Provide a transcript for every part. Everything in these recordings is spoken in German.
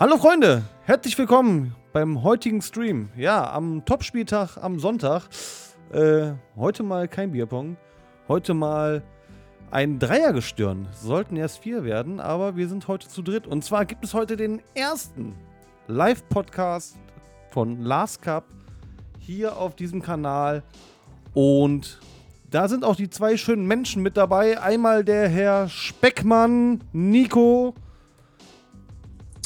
Hallo Freunde, herzlich willkommen beim heutigen Stream. Ja, am Topspieltag am Sonntag. Äh, heute mal kein Bierpong. Heute mal ein Dreiergestirn. Sollten erst vier werden, aber wir sind heute zu dritt. Und zwar gibt es heute den ersten Live-Podcast von Last Cup hier auf diesem Kanal. Und da sind auch die zwei schönen Menschen mit dabei. Einmal der Herr Speckmann, Nico.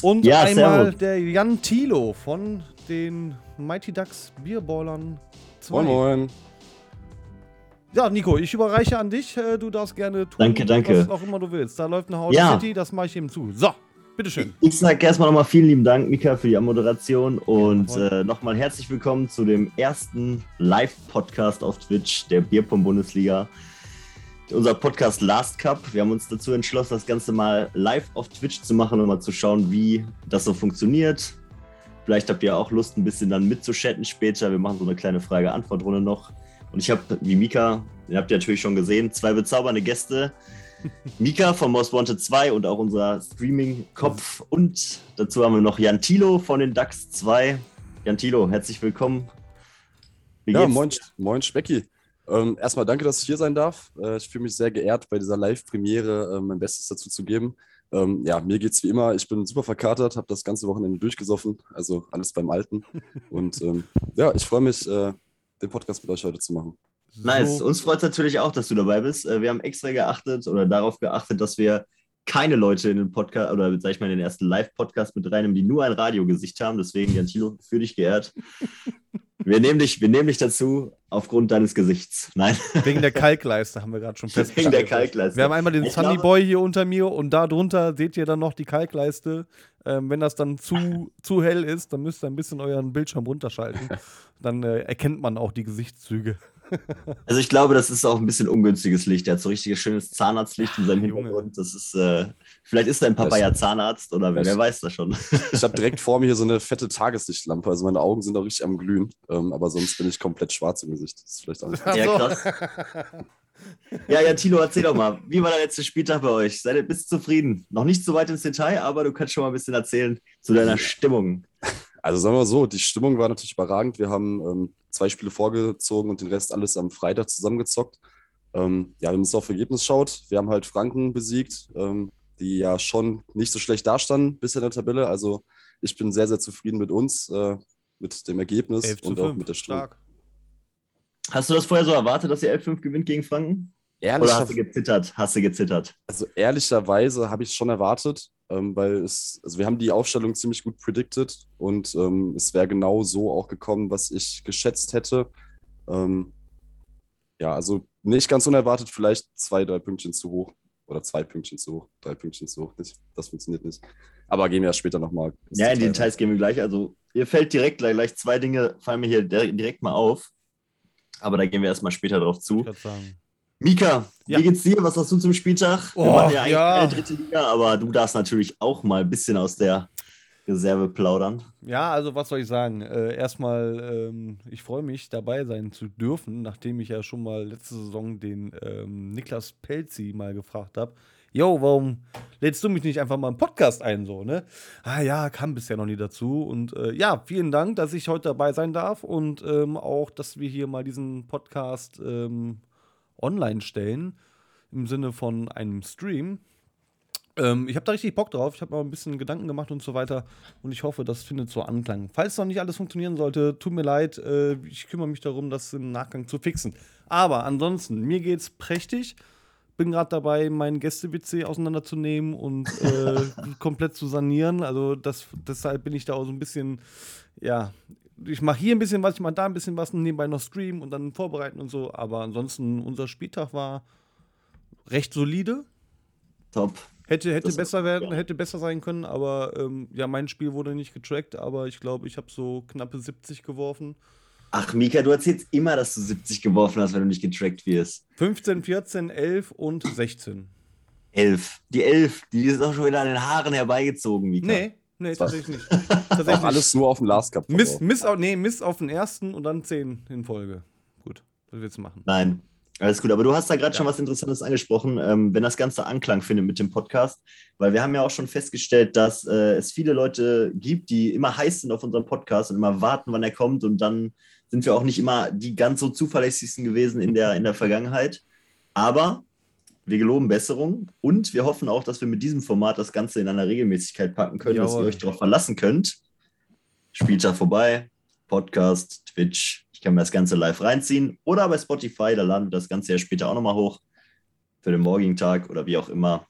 Und Ja, einmal servus. der Jan Thilo von den Mighty Ducks Bierballern 2. Moin Moin. Ja, Nico, ich überreiche an dich. Äh, Du darfst gerne tun, Danke, danke. was auch immer du willst. Da läuft eine Haus Ja. City, das mache ich eben zu. So, bitteschön. Ich sage erstmal nochmal vielen lieben Dank, Mika, für die Moderation und Jawohl. äh, nochmal herzlich willkommen zu dem ersten Live-Podcast auf Twitch der Bierpong-Bundesliga. Unser Podcast Last Cup. Wir haben uns dazu entschlossen, das Ganze mal live auf Twitch zu machen und mal zu schauen, wie das so funktioniert. Vielleicht habt ihr auch Lust, ein bisschen dann mitzuchatten später. Wir machen so eine kleine Frage-Antwort-Runde noch. Und ich habe, wie Mika, den habt ihr natürlich schon gesehen, zwei bezaubernde Gäste. Mika von Most Wanted 2 und auch unser Streaming-Kopf. Und dazu haben wir noch Jan Thilo von den DAX 2. Jan Thilo, herzlich willkommen. Wie Ja, geht's? moin, moin Specki. Ähm, erstmal danke, dass ich hier sein darf. Äh, ich fühle mich sehr geehrt, bei dieser Live-Premiere äh, mein Bestes dazu zu geben. Ähm, ja, mir geht's wie immer. Ich bin super verkatert, habe das ganze Wochenende durchgesoffen, also alles beim Alten. Und ähm, ja, ich freue mich, äh, den Podcast mit euch heute zu machen. Nice. Uns freut es natürlich auch, dass du dabei bist. Äh, Wir haben extra geachtet oder darauf geachtet, dass wir keine Leute in den Podcast oder sag ich mal in den ersten Live-Podcast mit reinnehmen, die nur ein Radiogesicht haben. Deswegen, Jan Thilo, für dich geehrt. Wir nehmen dich, wir nehmen dich dazu aufgrund deines Gesichts. Nein, wegen der Kalkleiste haben wir gerade schon wegen festgestellt. der Kalkleiste. Wir haben einmal den Ich Sunny glaube- Boy hier unter mir und da drunter seht ihr dann noch die Kalkleiste. Ähm, wenn das dann zu, zu hell ist, dann müsst ihr ein bisschen euren Bildschirm runterschalten. Dann äh, erkennt man auch die Gesichtszüge. Also ich glaube, das ist auch ein bisschen ungünstiges Licht. Er hat so richtiges schönes Zahnarztlicht in seinem. Hintergrund. Das ist, äh, vielleicht ist dein Papa ja Zahnarzt oder wer, wer weiß das schon. Ich habe direkt vor mir hier so eine fette Tageslichtlampe, also meine Augen sind auch richtig am Glühen, ähm, aber sonst bin ich komplett schwarz im Gesicht. Das ist vielleicht auch nicht. Ja, krass. Ja, ja, Tilo, erzähl doch mal, wie war der letzte Spieltag bei euch? Seid ihr bist du zufrieden? Noch nicht so weit ins Detail, aber du kannst schon mal ein bisschen erzählen zu deiner Stimmung. Also sagen wir mal so, die Stimmung war natürlich überragend. Wir haben ähm, zwei Spiele vorgezogen und den Rest alles am Freitag zusammengezockt. Ähm, ja, wenn man es auf Ergebnis schaut, wir haben halt Franken besiegt, ähm, die ja schon nicht so schlecht dastanden bisher in der Tabelle. Also ich bin sehr, sehr zufrieden mit uns, äh, mit dem Ergebnis 11 zu und auch 5. mit der Stimmung. Stark. Hast du das vorher so erwartet, dass ihr 11-5 gewinnt gegen Franken? Oder Ehrlicher, hast du gezittert? Hast du gezittert? also ehrlicherweise habe ich es schon erwartet, ähm, weil es, also wir haben die Aufstellung ziemlich gut predicted und ähm, es wäre genau so auch gekommen, was ich geschätzt hätte. Ähm, ja, also nicht ganz unerwartet, vielleicht zwei, drei Pünktchen zu hoch. Oder zwei Pünktchen zu hoch, drei Pünktchen zu hoch. Nicht, das funktioniert nicht. Aber gehen wir ja später nochmal. Ja, in die Details gehen wir gleich. Also, ihr fällt direkt gleich, gleich zwei Dinge, fallen mir hier direkt, mal auf. Aber da gehen wir erstmal später drauf zu. Mika, Ja. wie geht's dir? Was hast du zum Spieltag? Wir Oh, machen ja eigentlich ja. keine dritte Liga, aber du darfst natürlich auch mal ein bisschen aus der Reserve plaudern. Ja, also was soll ich sagen? Äh, erstmal, ähm, ich freue mich, dabei sein zu dürfen, nachdem ich ja schon mal letzte Saison den ähm, Niklas Pelzi mal gefragt habe. Yo, warum lädst du mich nicht einfach mal im Podcast ein, so, ne? Ah ja, kam bisher noch nie dazu. Und äh, ja, vielen Dank, dass ich heute dabei sein darf und ähm, auch, dass wir hier mal diesen Podcast ähm, online stellen, im Sinne von einem Stream. Ähm, ich habe da richtig Bock drauf. Ich habe mal ein bisschen Gedanken gemacht und so weiter. Und ich hoffe, das findet so Anklang. Falls noch nicht alles funktionieren sollte, tut mir leid. Äh, ich kümmere mich darum, das im Nachgang zu fixen. Aber ansonsten, mir geht's prächtig. Bin gerade dabei, meinen Gäste-WC auseinanderzunehmen und äh, komplett zu sanieren. Also das, deshalb bin ich da auch so ein bisschen, ja, ich mache hier ein bisschen was, ich mache da ein bisschen was nebenbei noch streamen und dann vorbereiten und so. Aber ansonsten, unser Spieltag war recht solide. Top. Hätte, hätte Das- besser werden, ja. hätte besser sein können, aber ähm, ja, mein Spiel wurde nicht getrackt, aber ich glaube, ich habe so knappe 70 geworfen. Ach, Mika, du erzählst immer, dass du 70 geworfen hast, wenn du nicht getrackt wirst. 15, 14, 11 und 16. Elf. Die Elf, die ist auch schon wieder an den Haaren herbeigezogen, Mika. Nee, nee, tatsächlich nicht. Auch Tatsächlich alles nur auf dem Last Cup. Miss, miss, nee, Miss auf den ersten und dann 10 in Folge. Gut, was willst du machen? Nein. Alles gut, aber du hast da gerade ja. schon was Interessantes angesprochen, ähm, wenn das Ganze Anklang findet mit dem Podcast, weil wir haben ja auch schon festgestellt, dass äh, es viele Leute gibt, die immer heiß sind auf unseren Podcast und immer warten, wann er kommt und dann sind wir auch nicht immer die ganz so zuverlässigsten gewesen in der, in der Vergangenheit. Aber wir geloben Besserung und wir hoffen auch, dass wir mit diesem Format das Ganze in einer Regelmäßigkeit packen können, Jawohl. dass ihr euch darauf verlassen könnt. Spieltag vorbei, Podcast, Twitch, kann mir das Ganze live reinziehen. Oder bei Spotify, da laden wir das Ganze ja später auch nochmal hoch für den morgigen Tag oder wie auch immer.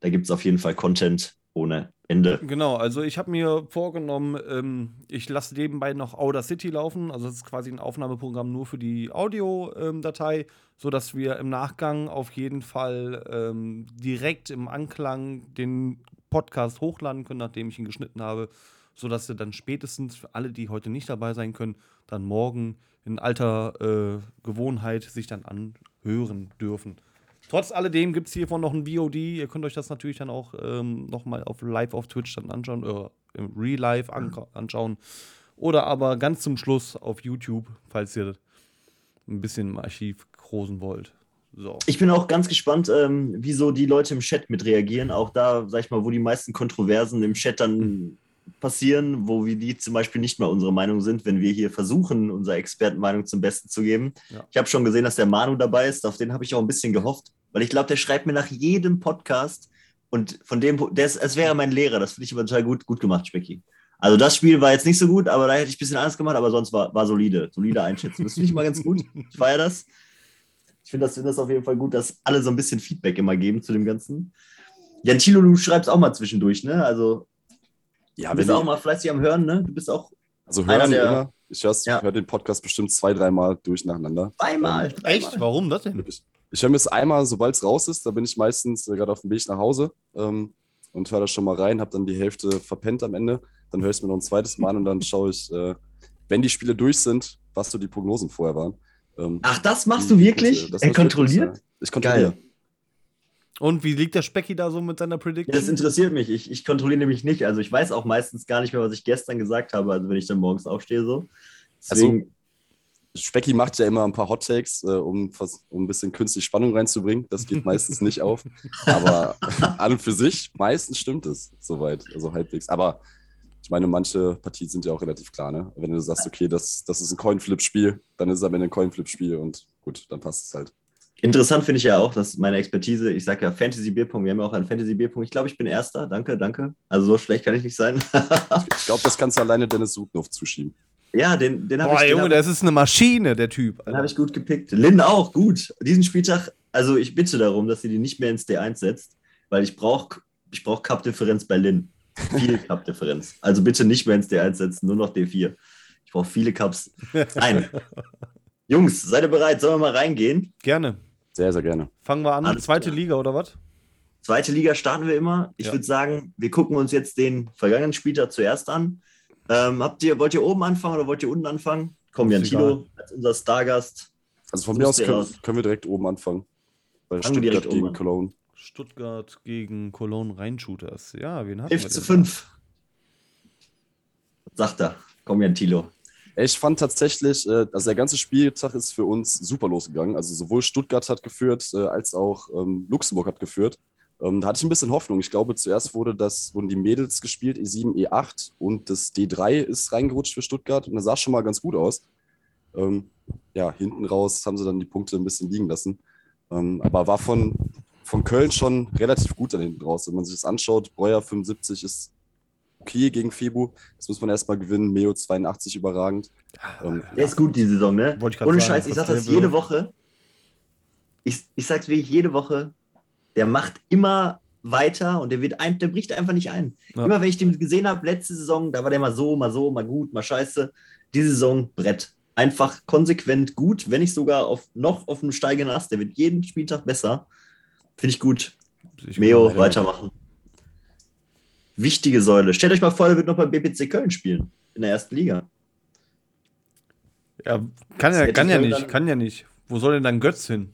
Da gibt es auf jeden Fall Content ohne Ende. Genau, also ich habe mir vorgenommen, ähm, ich lasse nebenbei noch Outer City laufen. Also das ist quasi ein Aufnahmeprogramm nur für die Audiodatei, ähm, sodass wir im Nachgang auf jeden Fall ähm, direkt im Anklang den Podcast hochladen können, nachdem ich ihn geschnitten habe, sodass wir dann spätestens für alle, die heute nicht dabei sein können, dann morgen in alter äh, Gewohnheit sich dann anhören dürfen. Trotz alledem gibt es hiervon noch ein VOD. Ihr könnt euch das natürlich dann auch ähm, nochmal auf live auf Twitch dann anschauen, oder im Real Life an anschauen. Oder aber ganz zum Schluss auf YouTube, falls ihr ein bisschen im Archiv großen wollt. So. Ich bin auch ganz gespannt, ähm, wie so die Leute im Chat mit reagieren. Auch da, sag ich mal, wo die meisten Kontroversen im Chat dann mhm. Passieren, wo wir die zum Beispiel nicht mal unsere Meinung sind, wenn wir hier versuchen, unsere Expertenmeinung zum Besten zu geben. Ja. Ich habe schon gesehen, dass der Manu dabei ist. Auf den habe ich auch ein bisschen gehofft. Weil ich glaube, der schreibt mir nach jedem Podcast und von dem, der ist, es wäre mein Lehrer. Das finde ich aber total gut, gut gemacht, Specki. Also das Spiel war jetzt nicht so gut, aber da hätte ich ein bisschen Angst gemacht, aber sonst war, war solide, solide Einschätzung. Das finde ich mal ganz gut. Ich feiere das. Ich finde das, find das auf jeden Fall gut, dass alle so ein bisschen Feedback immer geben zu dem Ganzen. Jan Thilo, du schreibst auch mal zwischendurch, ne? Also ja, du bist auch mal fleißig am Hören, ne? Du bist auch. Also hören der, immer. Ich, ja. höre den Podcast bestimmt zwei, dreimal durch nacheinander. Zweimal. Echt? Warum das denn? Ich höre mir es einmal, sobald es raus ist, da bin ich meistens äh, gerade auf dem Weg nach Hause ähm, und höre da schon mal rein, habe dann die Hälfte verpennt am Ende. Dann höre ich es mir noch ein zweites Mal an und dann schaue ich, äh, wenn die Spiele durch sind, was so die Prognosen vorher waren. Ähm, Ach, das machst du wirklich? Das er kontrolliert? Ich kontrolliere. Geil. Und wie liegt der Specki da so mit seiner Prediction? Das interessiert mich. Ich, ich kontrolliere nämlich nicht. Also ich weiß auch meistens gar nicht mehr, was ich gestern gesagt habe, also wenn ich dann morgens aufstehe so. Also Deswegen, also Specki macht ja immer ein paar Hot Takes, äh, um, um ein bisschen künstliche Spannung reinzubringen. Das geht meistens nicht auf. Aber an und für sich, meistens stimmt es soweit, also halbwegs. Aber ich meine, manche Partien sind ja auch relativ klar. Ne? Wenn du sagst, okay, das, das ist ein Coinflip-Spiel, dann ist es am Ende ein Coinflip-Spiel und gut, dann passt es halt. Interessant finde ich ja auch, dass meine Expertise, ich sage ja Fantasy Bierpunkt, wir haben ja auch einen Fantasy Bierpunkt. Ich glaube, ich bin Erster. Danke, danke. Also so schlecht kann ich nicht sein. ich glaube, das kannst du alleine Dennis Sudnow zuschieben. Ja, den, den habe ich. Boah, Junge, das ist eine Maschine, der Typ. Den habe ich gut gepickt. Lynn auch, gut. Diesen Spieltag, also ich bitte darum, dass sie die nicht mehr ins D1 setzt, weil ich brauche ich brauch Cup-Differenz bei Lynn. Viel Cup-Differenz. Also bitte nicht mehr ins D1 setzen, nur noch D4. Ich brauche viele Cups. Nein. Jungs, seid ihr bereit? Sollen wir mal reingehen? Gerne. Sehr, sehr gerne. Fangen wir an. Alles Zweite klar. Liga oder was? Zweite Liga starten wir immer. Ich ja. würde sagen, wir gucken uns jetzt den vergangenen Spieltag zuerst an. Ähm, habt ihr, wollt ihr oben anfangen oder wollt ihr unten anfangen? Komm, Jan Tilo, als unser Stargast. Also von mir aus können, können, wir direkt oben anfangen. Bei Fangen Stuttgart gegen oben. Cologne. Stuttgart gegen Cologne Rheinshooters. Ja, wen haben 11 wir zu 5. Sagt er. Komm, Jan Tilo. Ich fand tatsächlich, äh, also der ganze Spieltag ist für uns super losgegangen. Also sowohl Stuttgart hat geführt, äh, als auch ähm, Luxemburg hat geführt. Ähm, da hatte ich ein bisschen Hoffnung. Ich glaube, zuerst wurde das, wurden die Mädels gespielt, E7, E8 und das D3 ist reingerutscht für Stuttgart und das sah schon mal ganz gut aus. Ähm, ja, hinten raus haben sie dann die Punkte ein bisschen liegen lassen. Aber war von, von Köln schon relativ gut dann hinten raus. Wenn man sich das anschaut, Breuer 75 ist okay gegen Febu. Das muss man erstmal gewinnen. Meo 82 überragend. Ähm, Der ist gut die Saison, ne? Ohne sagen, Scheiß, ich sag das jede Woche. Ich, ich sag's wirklich jede Woche der macht immer weiter und der wird ein, der bricht einfach nicht ein. Ja. Immer wenn ich den gesehen habe, letzte Saison, da war der mal so, mal so, mal gut, mal scheiße. Diese Saison Brett. Einfach konsequent gut, wenn nicht sogar auf, noch auf dem steigenden Ast. Der wird jeden Spieltag besser. Finde ich gut. Ich Meo, weitermachen. Wichtige Säule. Stellt euch mal vor, er wird noch beim BPC Köln spielen. In der ersten Liga. Ja, kann, ja, kann ja nicht, kann ja nicht. Wo soll denn dann Götz hin?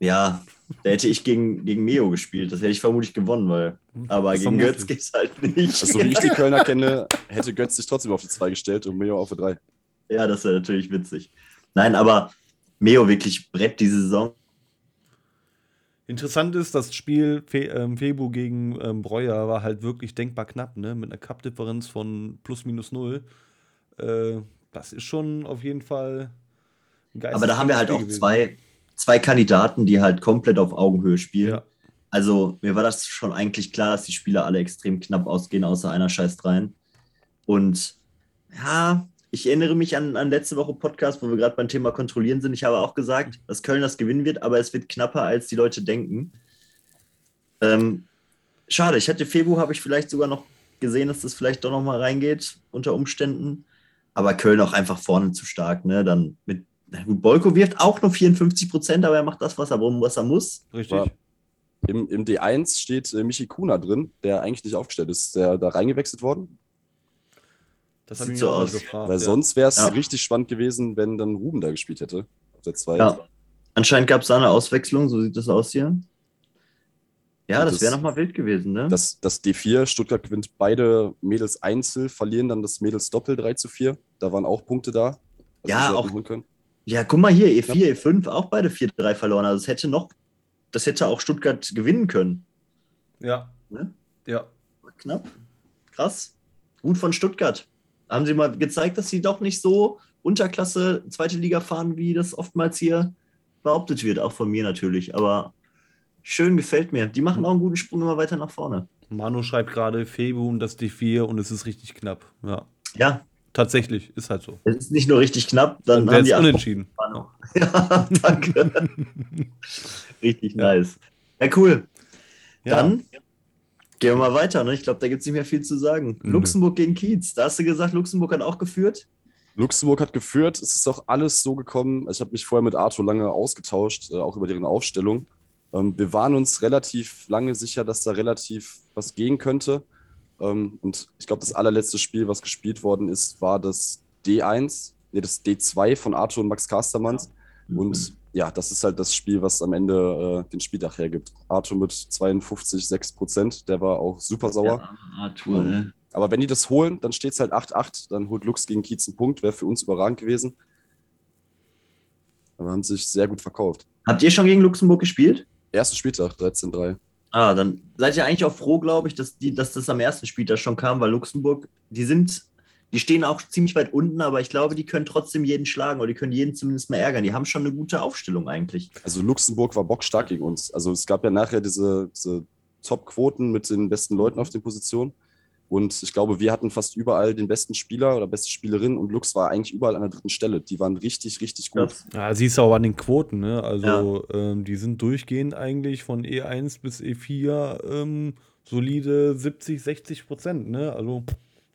Ja, da hätte ich gegen, gegen Meo gespielt. Das hätte ich vermutlich gewonnen, weil. Aber gegen Götz geht es halt nicht. Also, wie ich die Kölner kenne, hätte Götz sich trotzdem auf die 2 gestellt und Meo auf die 3. Ja, das wäre natürlich witzig. Nein, aber Meo wirklich Brett diese Saison. Interessant ist, das Spiel Fe ähm, Febu gegen ähm, Breuer war halt wirklich denkbar knapp, ne? Mit einer Cup-Differenz von plus minus null. Äh, das ist schon auf jeden Fall ein Aber da haben wir halt auch zwei, zwei Kandidaten, die halt komplett auf Augenhöhe spielen. Ja. Also mir war das schon eigentlich klar, dass die Spieler alle extrem knapp ausgehen, außer einer scheißt rein. Und ja, ich erinnere mich an, an letzte Woche Podcast, wo wir gerade beim Thema Kontrollieren sind. Ich habe auch gesagt, dass Köln das gewinnen wird, aber es wird knapper, als die Leute denken. Ähm, schade, ich hatte Febu, habe ich vielleicht sogar noch gesehen, dass das vielleicht doch noch mal reingeht unter Umständen. Aber Köln auch einfach vorne zu stark. Ne? Dann mit Bolko wirft auch nur 54 Prozent, aber er macht das, was er, was er muss. Richtig. Im, Im D1 steht äh, Michi Kuna drin, der eigentlich nicht aufgestellt ist. Der da reingewechselt worden. Das hat mich so aus. Gefragt, Weil ja. sonst wäre es ja. richtig spannend gewesen, wenn dann Ruben da gespielt hätte. Auf der 2. Ja. Anscheinend gab es da eine Auswechslung, so sieht das aus hier. Ja, das, das wäre nochmal wild gewesen, ne? Das, das D4, Stuttgart gewinnt beide Mädels einzeln, verlieren dann das Mädels Doppel 3 zu 4. Da waren auch Punkte da. Ja, auch. Ja, guck mal hier, E4, ja. E5, auch beide 4-3 verloren. Also es hätte noch, das hätte auch Stuttgart gewinnen können. Ja. Ne? Ja. Knapp. Krass. Gut von Stuttgart haben sie mal gezeigt, dass sie doch nicht so Unterklasse zweite Liga fahren, wie das oftmals hier behauptet wird, auch von mir natürlich. Aber schön gefällt mir. Die machen auch einen guten Sprung immer weiter nach vorne. Manu schreibt gerade Febu und das D4 und es ist richtig knapp. Ja. Ja. Tatsächlich, ist halt so. Es ist nicht nur richtig knapp, dann haben die unentschieden. Ja, danke. richtig ja. nice. Ja, cool. Ja. Dann Gehen wir mal weiter, ne? Ich glaube, da gibt es nicht mehr viel zu sagen. Mhm. Luxemburg gegen Kiez. Da hast du gesagt, Luxemburg hat auch geführt. Luxemburg hat geführt. Es ist auch alles so gekommen. Ich habe mich vorher mit Arthur lange ausgetauscht, äh, auch über deren Aufstellung. Ähm, wir waren uns relativ lange sicher, dass da relativ was gehen könnte. Ähm, und ich glaube, das allerletzte Spiel, was gespielt worden ist, war das D1, nee, das D2 von Arthur und Max Kastermanns. Ja. Und ja, das ist halt das Spiel, was am Ende äh, den Spieltag hergibt. Arthur mit 52, 6 Prozent, der war auch super sauer. Ja, Arthur, ähm, ne? Aber wenn die das holen, dann steht es halt 8-8, dann holt Lux gegen Kiez einen Punkt, wäre für uns überragend gewesen. Aber haben sich sehr gut verkauft. Habt ihr schon gegen Luxemburg gespielt? Erster Spieltag, 13-3. Ah, dann seid ihr eigentlich auch froh, glaube ich, dass, die, dass das am ersten Spieltag schon kam, weil Luxemburg, die sind die stehen auch ziemlich weit unten, aber ich glaube, die können trotzdem jeden schlagen oder die können jeden zumindest mal ärgern. Die haben schon eine gute Aufstellung eigentlich. Also Luxemburg war bockstark gegen uns. Also es gab ja nachher diese, diese Top-Quoten mit den besten Leuten auf den Positionen. Und ich glaube, wir hatten fast überall den besten Spieler oder beste Spielerin und Lux war eigentlich überall an der dritten Stelle. Die waren richtig, richtig gut. Ja, siehst du auch an den Quoten, ne? Also ja. ähm, die sind durchgehend eigentlich von E1 bis E4 ähm, solide 70, 60 Prozent, ne? Also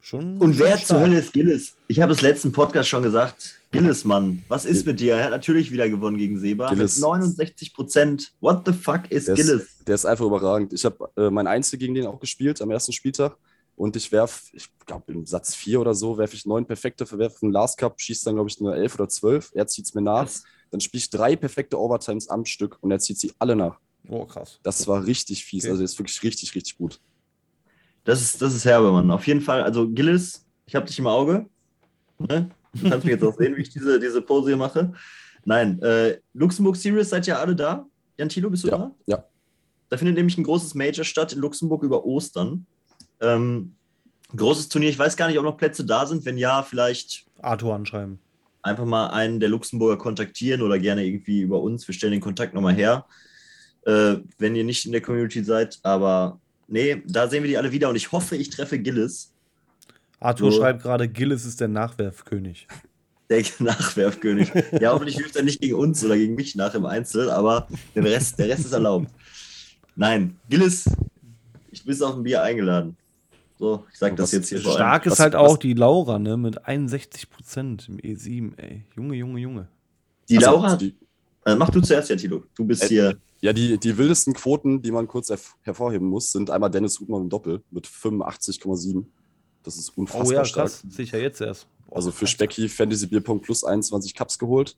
Schon Und wer zur Hölle ist Gillis? Ich habe es letzten Podcast schon gesagt. Gillis, Mann, was ist mit dir? Er hat natürlich wieder gewonnen gegen Seba. Gillis. Mit 69 Prozent. What the fuck ist der Gillis? Ist, der ist einfach überragend. Ich habe äh, mein Einzel gegen den auch gespielt am ersten Spieltag. Und ich werfe, ich glaube, im Satz 4 oder so, werfe ich neun perfekte, verwerfe einen Last Cup, schießt dann, glaube ich, nur 11 oder 12. Er zieht es mir nach. Was? Dann spiele ich drei perfekte Overtimes am Stück und er zieht sie alle nach. Oh, krass. Das war richtig fies. Okay. Also, der ist wirklich richtig, richtig gut. Das ist, das ist herbe, Mann. Auf jeden Fall, also Gillis, ich habe dich im Auge. Ne? Du kannst mich jetzt auch sehen, wie ich diese, diese Pose hier mache. Nein, äh, Luxemburg Series, seid ihr alle da? Jan Thilo, bist du ja, da? Ja. Da findet nämlich ein großes Major statt in Luxemburg über Ostern. Ähm, großes Turnier, ich weiß gar nicht, ob noch Plätze da sind. Wenn ja, vielleicht. Arthur anschreiben. Einfach mal einen der Luxemburger kontaktieren oder gerne irgendwie über uns. Wir stellen den Kontakt nochmal her, äh, wenn ihr nicht in der Community seid. Aber Nee, da sehen wir die alle wieder und ich hoffe, ich treffe Gillis. Arthur so. schreibt gerade, Gillis ist der Nachwerfkönig. Der Nachwerfkönig. ja, hoffentlich wirft er nicht gegen uns oder gegen mich nach im Einzel, aber den Rest, der Rest ist erlaubt. Nein, Gillis, ich bin auf ein Bier eingeladen. So, ich sag das jetzt hier schon. Stark ist was, halt auch die Laura, ne, mit 61 Prozent im E7, ey. Junge, Junge, Junge. Die also, Laura, äh, mach du zuerst, ja, Tilo. Du bist äh, hier. Ja, die, die wildesten Quoten, die man kurz hervorheben muss, sind einmal Dennis Rudmann im Doppel mit 85,7. Das ist unfassbar oh ja, stark. Krass. Sicher jetzt erst. Boah, also für Specki Fantasy Bierpunkt plus 21 Cups geholt.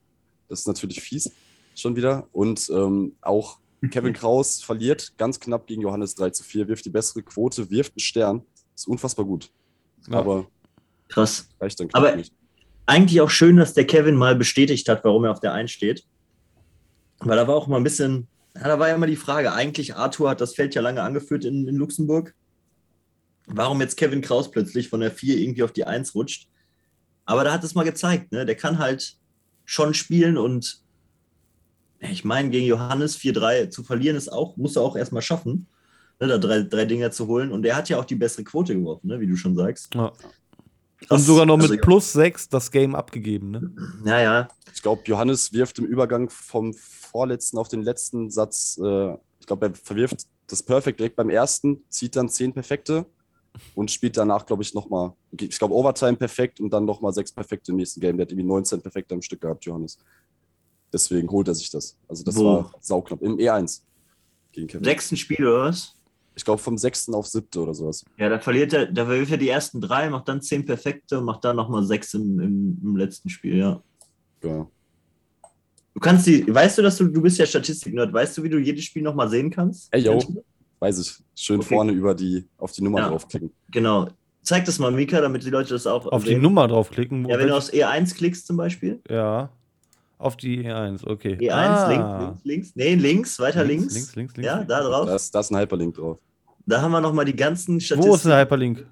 Das ist natürlich fies schon wieder. Und ähm, auch Kevin Kraus verliert ganz knapp gegen Johannes 3 zu 4, wirft die bessere Quote, wirft einen Stern. Ist unfassbar gut. Ja. Aber krass. Reicht dann Aber nicht. eigentlich auch schön, dass der Kevin mal bestätigt hat, warum er auf der 1 steht. Weil da war auch mal ein bisschen da war ja immer die Frage, eigentlich Arthur hat das Feld ja lange angeführt in, in Luxemburg. Warum jetzt Kevin Kraus plötzlich von der 4 irgendwie auf die 1 rutscht? Aber da hat es mal gezeigt, ne? der kann halt schon spielen und ich meine, gegen Johannes 4-3 zu verlieren ist auch, muss er auch erstmal schaffen, ne? da drei, drei Dinger zu holen. Und er hat ja auch die bessere Quote geworfen, ne? wie du schon sagst. Ja. Und sogar noch mit also, plus 6 das Game abgegeben. Ne? Ja, ja. Ich glaube, Johannes wirft im Übergang vom vorletzten auf den letzten Satz, äh, ich glaube, er verwirft das Perfekt direkt beim ersten, zieht dann 10 Perfekte und spielt danach, glaube ich, nochmal, ich glaube, Overtime perfekt und dann nochmal 6 Perfekte im nächsten Game. Der hat irgendwie 19 Perfekte am Stück gehabt, Johannes. Deswegen holt er sich das. Also, das Wo? war sauknapp. Im E1 gegen Kevin. Sechsten Spiel oder was? Ich glaube, vom sechsten auf siebte oder sowas. Ja, da verliert er, da verliert er die ersten drei, macht dann zehn Perfekte und macht dann nochmal sechs im, im, im letzten Spiel, ja. Ja. Du kannst die, weißt du, dass du, du bist ja Statistik-Nerd, weißt du, wie du jedes Spiel nochmal sehen kannst? Ey, yo, weiß ich. Schön okay. vorne über die, auf die Nummer ja, draufklicken. Genau. Zeig das mal, Mika, damit die Leute das auch Auf sehen. die Nummer draufklicken? Ja, wenn du aufs E1 klickst zum Beispiel. Ja. Auf die E1, okay. E1, ah. links, links, links. Nee, links, weiter links. Links, links, links. Ja, da drauf. Da ist, da ist ein Hyperlink drauf. Da haben wir nochmal die ganzen Statistiken. Wo ist der Hyperlink?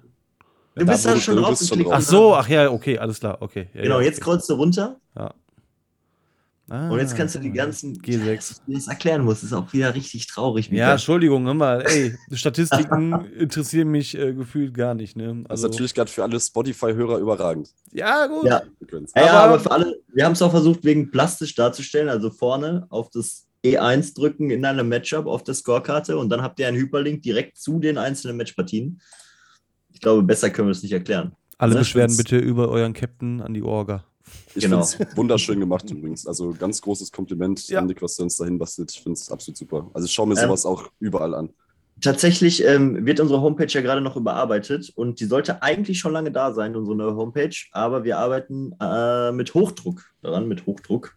Du bist da, schon drauf. Ach so, ach ja, okay, alles klar, okay. Ja, genau, ja, okay. jetzt scrollst du runter. Ja. Ah, und jetzt kannst du die ganzen G6. Wie das erklären musst, ist auch wieder richtig traurig. Ja, Entschuldigung, hör mal, ey, Statistiken interessieren mich äh, gefühlt gar nicht. Ne? Also, das ist natürlich gerade für alle Spotify-Hörer überragend. Ja, gut. Ja, ja aber, aber für alle, wir haben es auch versucht, wegen plastisch darzustellen, also vorne auf das E1 drücken in einem Matchup auf der Scorekarte und dann habt ihr einen Hyperlink direkt zu den einzelnen Matchpartien. Ich glaube, besser können wir es nicht erklären. Alle ne? Beschwerden bitte über euren Captain an die Orga. Ich genau. finde es wunderschön gemacht übrigens. Also ganz großes Kompliment ja. an Nick, was du uns dahin bastelt. Ich finde es absolut super. Also ich schaue mir ähm, sowas ähm, auch überall an. Tatsächlich ähm, wird unsere Homepage ja gerade noch überarbeitet und die sollte eigentlich schon lange da sein, unsere neue Homepage. Aber wir arbeiten äh, mit Hochdruck daran, mit Hochdruck.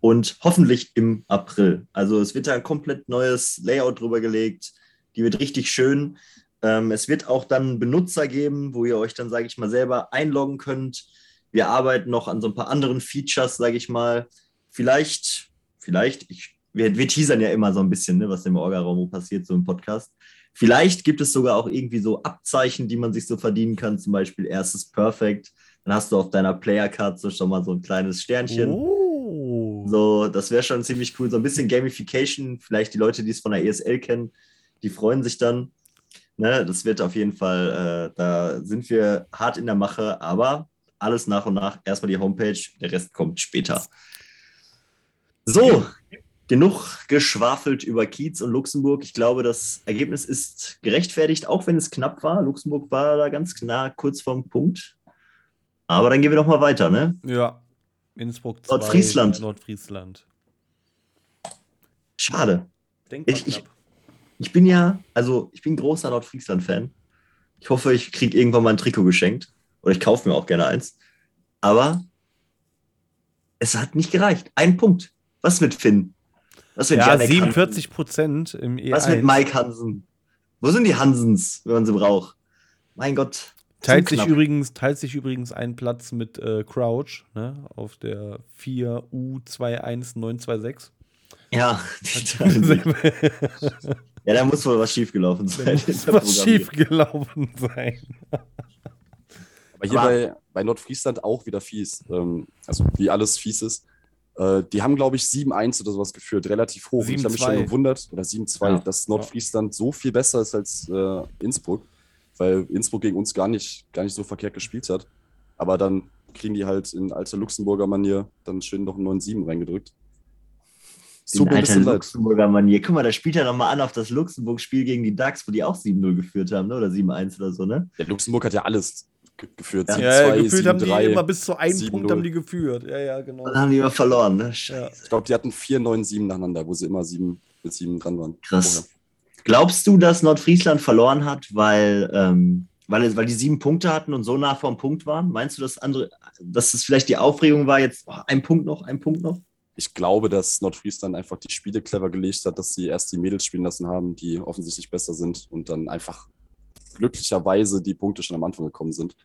Und hoffentlich im April. Also es wird da ein komplett neues Layout drüber gelegt. Die wird richtig schön. Ähm, es wird auch dann Benutzer geben, wo ihr euch dann, sage ich mal, selber einloggen könnt wir arbeiten noch an so ein paar anderen Features, sage ich mal. Vielleicht, vielleicht, ich, wir, wir teasern ja immer so ein bisschen, ne, was im Orga-Raum passiert, so im Podcast. Vielleicht gibt es sogar auch irgendwie so Abzeichen, die man sich so verdienen kann, zum Beispiel erstes Perfect. Dann hast du auf deiner Player-Card so schon mal so ein kleines Sternchen. Oh. So, das wäre schon ziemlich cool. So ein bisschen Gamification. Vielleicht die Leute, die es von der ESL kennen, die freuen sich dann. Ne, das wird auf jeden Fall, äh, da sind wir hart in der Mache, aber alles nach und nach. Erstmal die Homepage, der Rest kommt später. So, genug geschwafelt über Kiez und Luxemburg. Ich glaube, das Ergebnis ist gerechtfertigt, auch wenn es knapp war. Luxemburg war da ganz nah kurz vorm Punkt. Aber dann gehen wir doch mal weiter, ne? Ja. Innsbruck 2, Nordfriesland. Nordfriesland. Schade. Ich, ich, ich, bin ja, also ich bin großer Nordfriesland-Fan. Ich hoffe, ich kriege irgendwann mal ein Trikot geschenkt. Oder ich kaufe mir auch gerne eins. Aber es hat nicht gereicht. Ein Punkt. Was mit Finn? Was mit ja, Janek 47 Prozent im E1. Was mit Mike Hansen? Wo sind die Hansens, wenn man sie braucht? Mein Gott. Teilt sich, übrigens, teilt sich übrigens ein Platz mit äh, Crouch ne, auf der 4U21926. Ja, ja, da muss wohl was schiefgelaufen sein. Da muss was schiefgelaufen sein. Aber hier bei, bei Nordfriesland auch wieder fies. Ähm, also wie alles fies ist. Äh, die haben, glaube ich, 7-1 oder sowas geführt, relativ hoch. ich habe mich schon gewundert, oder 7-2, ja. dass Nordfriesland so viel besser ist als äh, Innsbruck, weil Innsbruck gegen uns gar nicht, gar nicht so verkehrt gespielt hat. Aber dann kriegen die halt in alter Luxemburger Manier dann schön noch einen 9-7 reingedrückt. So in alter Luxemburger Manier. Guck mal, da spielt er nochmal an auf das Luxemburg-Spiel gegen die Ducks, wo die auch 7-0 geführt haben, ne? oder 7-1 oder so, ne? Der Luxemburg hat ja alles geführt. Ja, 7, ja, 2, geführt 7, haben die 3, immer bis zu einem Punkt haben die geführt. Ja, ja, genau. Dann haben die immer verloren, ne? Ja. Ich glaube, die hatten 4, 9, 7 nacheinander, wo sie immer 7 mit 7 dran waren. Krass. Vorher. Glaubst du, dass Nordfriesland verloren hat, weil, ähm, weil, weil die sieben Punkte hatten und so nah vom Punkt waren? Meinst du, dass andere, dass es vielleicht die Aufregung war, jetzt oh, ein Punkt noch, ein Punkt noch? Ich glaube, dass Nordfriesland einfach die Spiele clever gelegt hat, dass sie erst die Mädels spielen lassen haben, die offensichtlich besser sind und dann einfach glücklicherweise die Punkte schon am Anfang gekommen sind.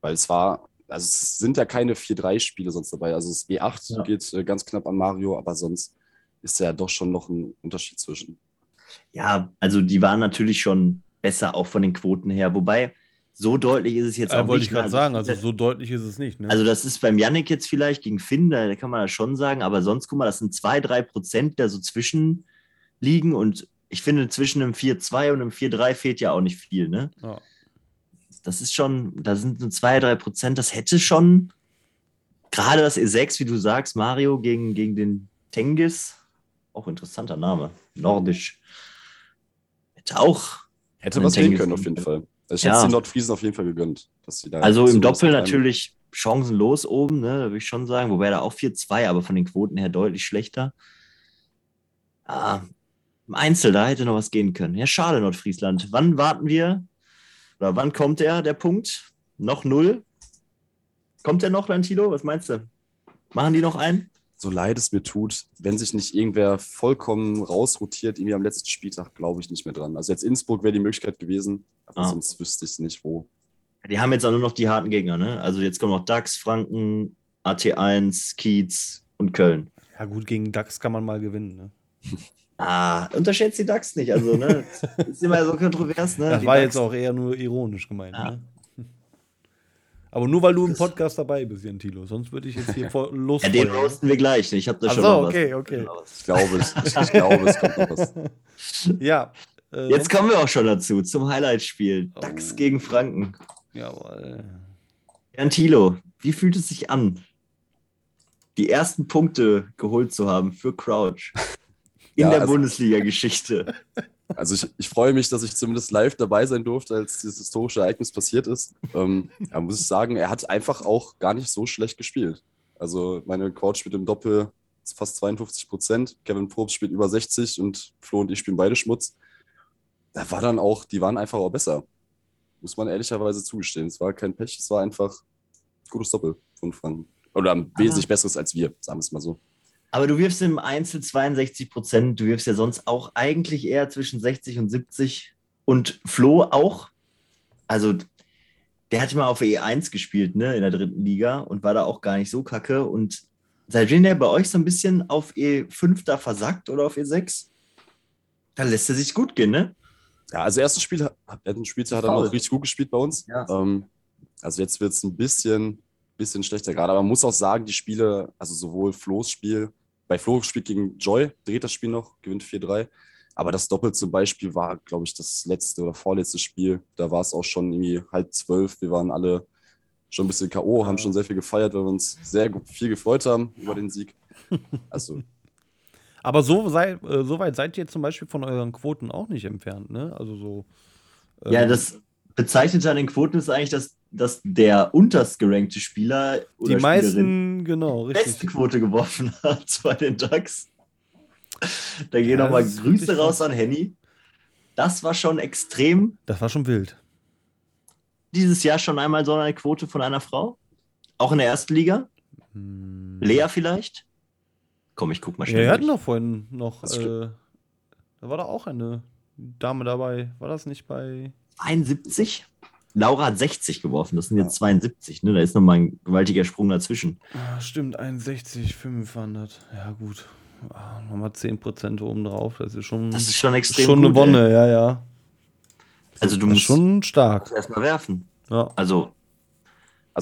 Weil es war, also es sind ja keine 4-3-Spiele sonst dabei. Also das G8 ja. geht äh, ganz knapp an Mario, aber sonst ist ja doch schon noch ein Unterschied zwischen. Ja, also die waren natürlich schon besser, auch von den Quoten her. Wobei, so deutlich ist es jetzt Ja, auch wollte nicht. ich gerade sagen, also so deutlich ist es nicht. Ne? Also das ist beim Yannick jetzt vielleicht gegen Finn, da kann man das schon sagen, aber sonst, guck mal, das sind zwei, drei Prozent, der so zwischen liegen und ich finde, zwischen einem 4-2 und einem 4-3 fehlt ja auch nicht viel, ne? ja. Das ist schon, da sind nur zwei, drei Prozent, das hätte schon, gerade das E6, wie du sagst, Mario gegen, gegen den Tengis, auch interessanter Name, nordisch, hätte auch, Hätte was gehen können, auf jeden Fall. Ich Ja. hätte es den Nordfriesen auf jeden Fall gegönnt. Dass sie da also im Doppel natürlich chancenlos oben, ne, da würde ich schon sagen, wobei da auch 4-2, aber von den Quoten her deutlich schlechter. Ah, Im Einzel, da hätte noch was gehen können. Ja, schade, Nordfriesland. Wann warten wir? Oder wann kommt der, der Punkt? Noch null? Kommt der noch, Lantilo? Was meinst du? Machen die noch einen? So leid es mir tut, wenn sich nicht irgendwer vollkommen rausrotiert, irgendwie am letzten Spieltag, glaube ich nicht mehr dran. Also jetzt Innsbruck wäre die Möglichkeit gewesen, aber Ah. sonst wüsste ich es nicht, wo. Die haben jetzt auch nur noch die harten Gegner, ne? Also jetzt kommen noch DAX, Franken, AT1, Kiez und Köln. ja, gut, gegen DAX kann man mal gewinnen. Ne? Ah, unterschätzt die DAX nicht. Also, ne? Ist immer so kontrovers, ne? Das Die war DAX. jetzt auch eher nur ironisch gemeint. Ja. Ne? Aber nur weil du im Podcast dabei bist, Jentilo. Sonst würde ich jetzt hier voll los. Ja, den roasten wir gleich. Ich habe da Ach schon so, was. okay, okay. Ich glaube, es, ich, ich glaube, es kommt noch was. Ja. Äh, Jetzt kommen wir auch schon dazu, zum Highlight-Spiel. Oh. DAX gegen Franken. Jawohl. Jan Thilo, wie fühlt es sich an, die ersten Punkte geholt zu haben für Crouch in Ja, der also- Bundesliga-Geschichte? Also ich, ich freue mich, dass ich zumindest live dabei sein durfte, als dieses historische Ereignis passiert ist. Ähm, ja, muss ich sagen, er hat einfach auch gar nicht so schlecht gespielt. Also meine Coach spielt im Doppel fast 52 Prozent, Kevin Probst spielt über 60 und Flo und ich spielen beide Schmutz. Da war dann auch, die waren einfach auch besser. Muss man ehrlicherweise zugestehen. Es war kein Pech, es war einfach gutes Doppel von Franken. Oder ein wesentlich besseres als wir, sagen wir es mal so. Aber du wirfst im Einzel 62 Prozent. Du wirfst ja sonst auch eigentlich eher zwischen 60 und 70. Und Flo auch. Also, der hat mal auf E1 gespielt, ne, in der dritten Liga und war da auch gar nicht so kacke. Und seitdem der bei euch so ein bisschen auf E5 da versackt oder auf E6, dann lässt er sich gut gehen, ne? Ja, also erstes Spiel, hat- ersten Spieltag hat er noch richtig gut gespielt bei uns. Ja. Ähm, also jetzt wird es ein bisschen, bisschen schlechter gerade. Aber man muss auch sagen, die Spiele, also sowohl Flo's Spiel, bei Flo spielt gegen Joy, dreht das Spiel noch, gewinnt 4-3. Aber das Doppel zum Beispiel war, glaube ich, das letzte oder vorletzte Spiel. Da war es auch schon irgendwie halb zwölf. Wir waren alle schon ein bisschen K.O., haben schon sehr viel gefeiert, weil wir uns sehr viel gefreut haben über den Sieg. Also, Aber so, sei, äh, so weit seid ihr zum Beispiel von euren Quoten auch nicht entfernt, ne? Also so. ähm, Ja, das Bezeichnete an den Quoten ist eigentlich, dass, dass der unterst gerankte Spieler oder Die Spielerin meisten, genau, die beste richtig. Quote geworfen hat bei den Ducks. Da gehen Ja, nochmal Grüße raus an Henny. Das war schon extrem. Das war schon wild. Dieses Jahr schon einmal so eine Quote von einer Frau. Auch in der ersten Liga. Hm. Lea vielleicht. Komm, ich guck mal Ja, schnell. wir hatten doch vorhin noch. Äh, da war da auch eine Dame dabei. War das nicht bei. 71. Laura hat 60 geworfen. Das sind jetzt 72. Ne? Da ist nochmal ein gewaltiger Sprung dazwischen. Ah, stimmt, 61, 500. Ja, gut. Ah, nochmal 10% oben drauf. Das ist schon, Das ist schon extrem schon eine gut, ey. Wonne, ja, ja. Also du musst schon stark. erstmal werfen. Ja. Also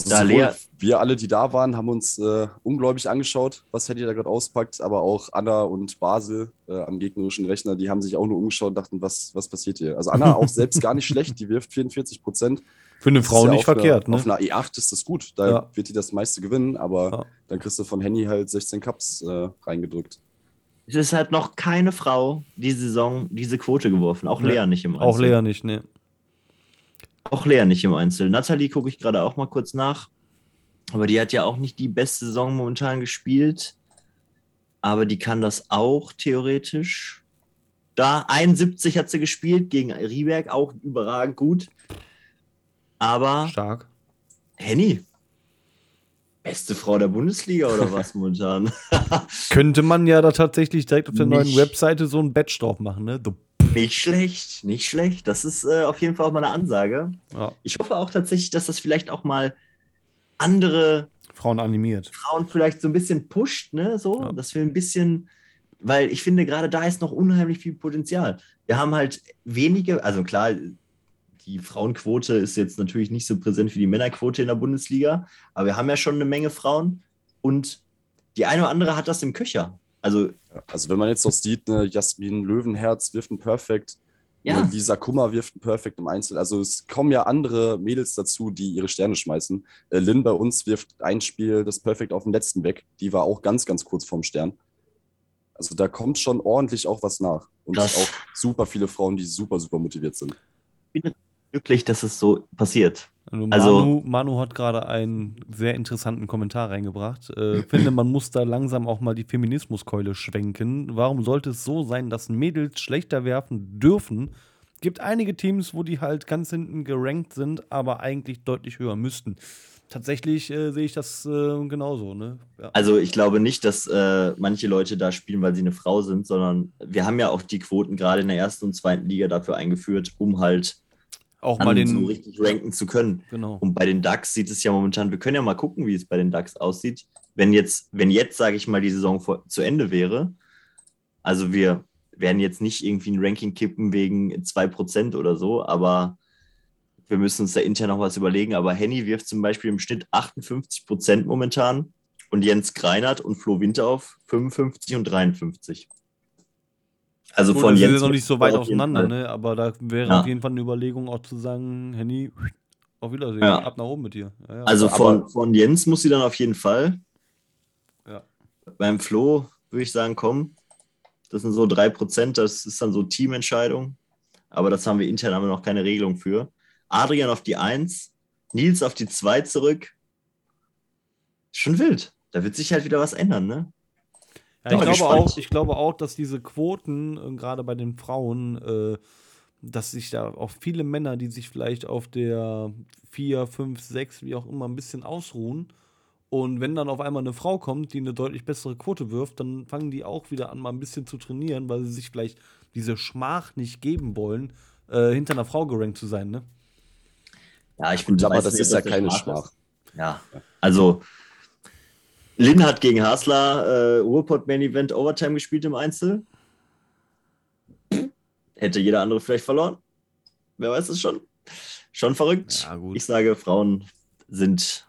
also Da sowohl wir alle, die da waren, haben uns äh, ungläubig angeschaut, was Henny da gerade auspackt. Aber auch Anna und Basel äh, am gegnerischen Rechner, die haben sich auch nur umgeschaut und dachten, was, was passiert hier? Also Anna auch selbst gar nicht schlecht, die wirft 44 Prozent. Für eine Frau ja nicht auf verkehrt, einer, ne? Auf einer E8 ist das gut, da Ja. wird die das meiste gewinnen, aber Ja. dann kriegst du von Henny halt 16 Cups äh, reingedrückt. es ist halt noch keine Frau diese Saison diese Quote geworfen. Auch Nee. Lea nicht im Einzel. Auch Lea nicht, ne? Auch Lea nicht im Einzel. Natalie gucke ich gerade auch mal kurz nach. Aber die hat ja auch nicht die beste Saison momentan gespielt. Aber die kann das auch theoretisch. Da 71 hat sie gespielt gegen Rieberg, auch überragend gut. Aber Stark. Henny, beste Frau der Bundesliga oder was momentan? Könnte man ja da tatsächlich direkt auf der neuen Nicht. Webseite so ein Badge drauf machen, ne? Du- nicht schlecht, nicht schlecht. Das ist äh, auf jeden Fall auch mal eine Ansage. Ja, Ich hoffe auch tatsächlich, dass das vielleicht auch mal andere Frauen animiert. Frauen vielleicht so ein bisschen pusht, ne? So, Ja. dass wir ein bisschen weil ich finde, gerade da ist noch unheimlich viel Potenzial. Wir haben halt wenige, also klar, die Frauenquote ist jetzt natürlich nicht so präsent wie die Männerquote in der Bundesliga, aber wir haben ja schon eine Menge Frauen und die eine oder andere hat das im Köcher. Also, also wenn man jetzt noch sieht, ne, Jasmin Löwenherz wirft ein Perfekt, ja. Ne, Lisa Kummer wirft ein Perfekt im Einzel. Also es kommen ja andere Mädels dazu, die ihre Sterne schmeißen. Äh, Lynn bei uns wirft ein Spiel das Perfekt auf den letzten weg. Die war auch ganz, ganz kurz vorm Stern. Also da kommt schon ordentlich auch was nach. Und Krass. auch super viele Frauen, die super, super motiviert sind. Ich bin glücklich, dass es so passiert. Also, also Manu, Manu hat gerade einen sehr interessanten Kommentar reingebracht. Äh, finde, man muss da langsam auch mal die Feminismuskeule schwenken. Warum sollte es so sein, dass Mädels schlechter werfen dürfen? Gibt einige Teams, wo die halt ganz hinten gerankt sind, aber eigentlich deutlich höher müssten. Tatsächlich äh, sehe ich das äh, genauso. Ne? Ja. Also ich glaube nicht, dass äh, manche Leute da spielen, weil sie eine Frau sind, sondern wir haben ja auch die Quoten gerade in der ersten und zweiten Liga dafür eingeführt, um halt auch mal den, so richtig ranken zu können. Genau. Und bei den Ducks sieht es ja momentan, wir können ja mal gucken, wie es bei den Ducks aussieht. Wenn jetzt, wenn jetzt, sage ich mal, die Saison vor, zu Ende wäre, also wir werden jetzt nicht irgendwie ein Ranking kippen wegen 2% oder so, aber wir müssen uns da intern noch was überlegen. Aber Henny wirft zum Beispiel im Schnitt 58% momentan und Jens Greinert und Flo Winterhoff 55 und 53. Also Gut, von Jens. Wir sind noch nicht so weit auseinander, ne? aber da wäre ja. auf jeden Fall eine Überlegung auch zu sagen, Henny, auf Wiedersehen, ja. ab nach oben mit dir. Ja, also von, von Jens muss sie dann auf jeden Fall. Ja. Beim Flo würde ich sagen, komm, das sind so 3%, das ist dann so Teamentscheidung. Aber das haben wir intern haben wir noch keine Regelung für. Adrian auf die 1, Nils auf die 2 zurück. Schon wild. Da wird sich halt wieder was ändern, ne? Ja, ich, glaube auch, ich glaube auch, dass diese Quoten, äh, gerade bei den Frauen, äh, dass sich da auch viele Männer, die sich vielleicht auf der 4, 5, 6, wie auch immer, ein bisschen ausruhen. Und wenn dann auf einmal eine Frau kommt, die eine deutlich bessere Quote wirft, dann fangen die auch wieder an, mal ein bisschen zu trainieren, weil sie sich vielleicht diese Schmach nicht geben wollen, äh, hinter einer Frau gerankt zu sein, ne? Ja, ich bin aber das ist ja keine Schmach. Ja, also Lin hat gegen Hasler äh, Ruhrpott Main Event Overtime gespielt im Einzel. Hätte jeder andere vielleicht verloren. Wer weiß es schon. Schon verrückt. Ja, ich sage, Frauen sind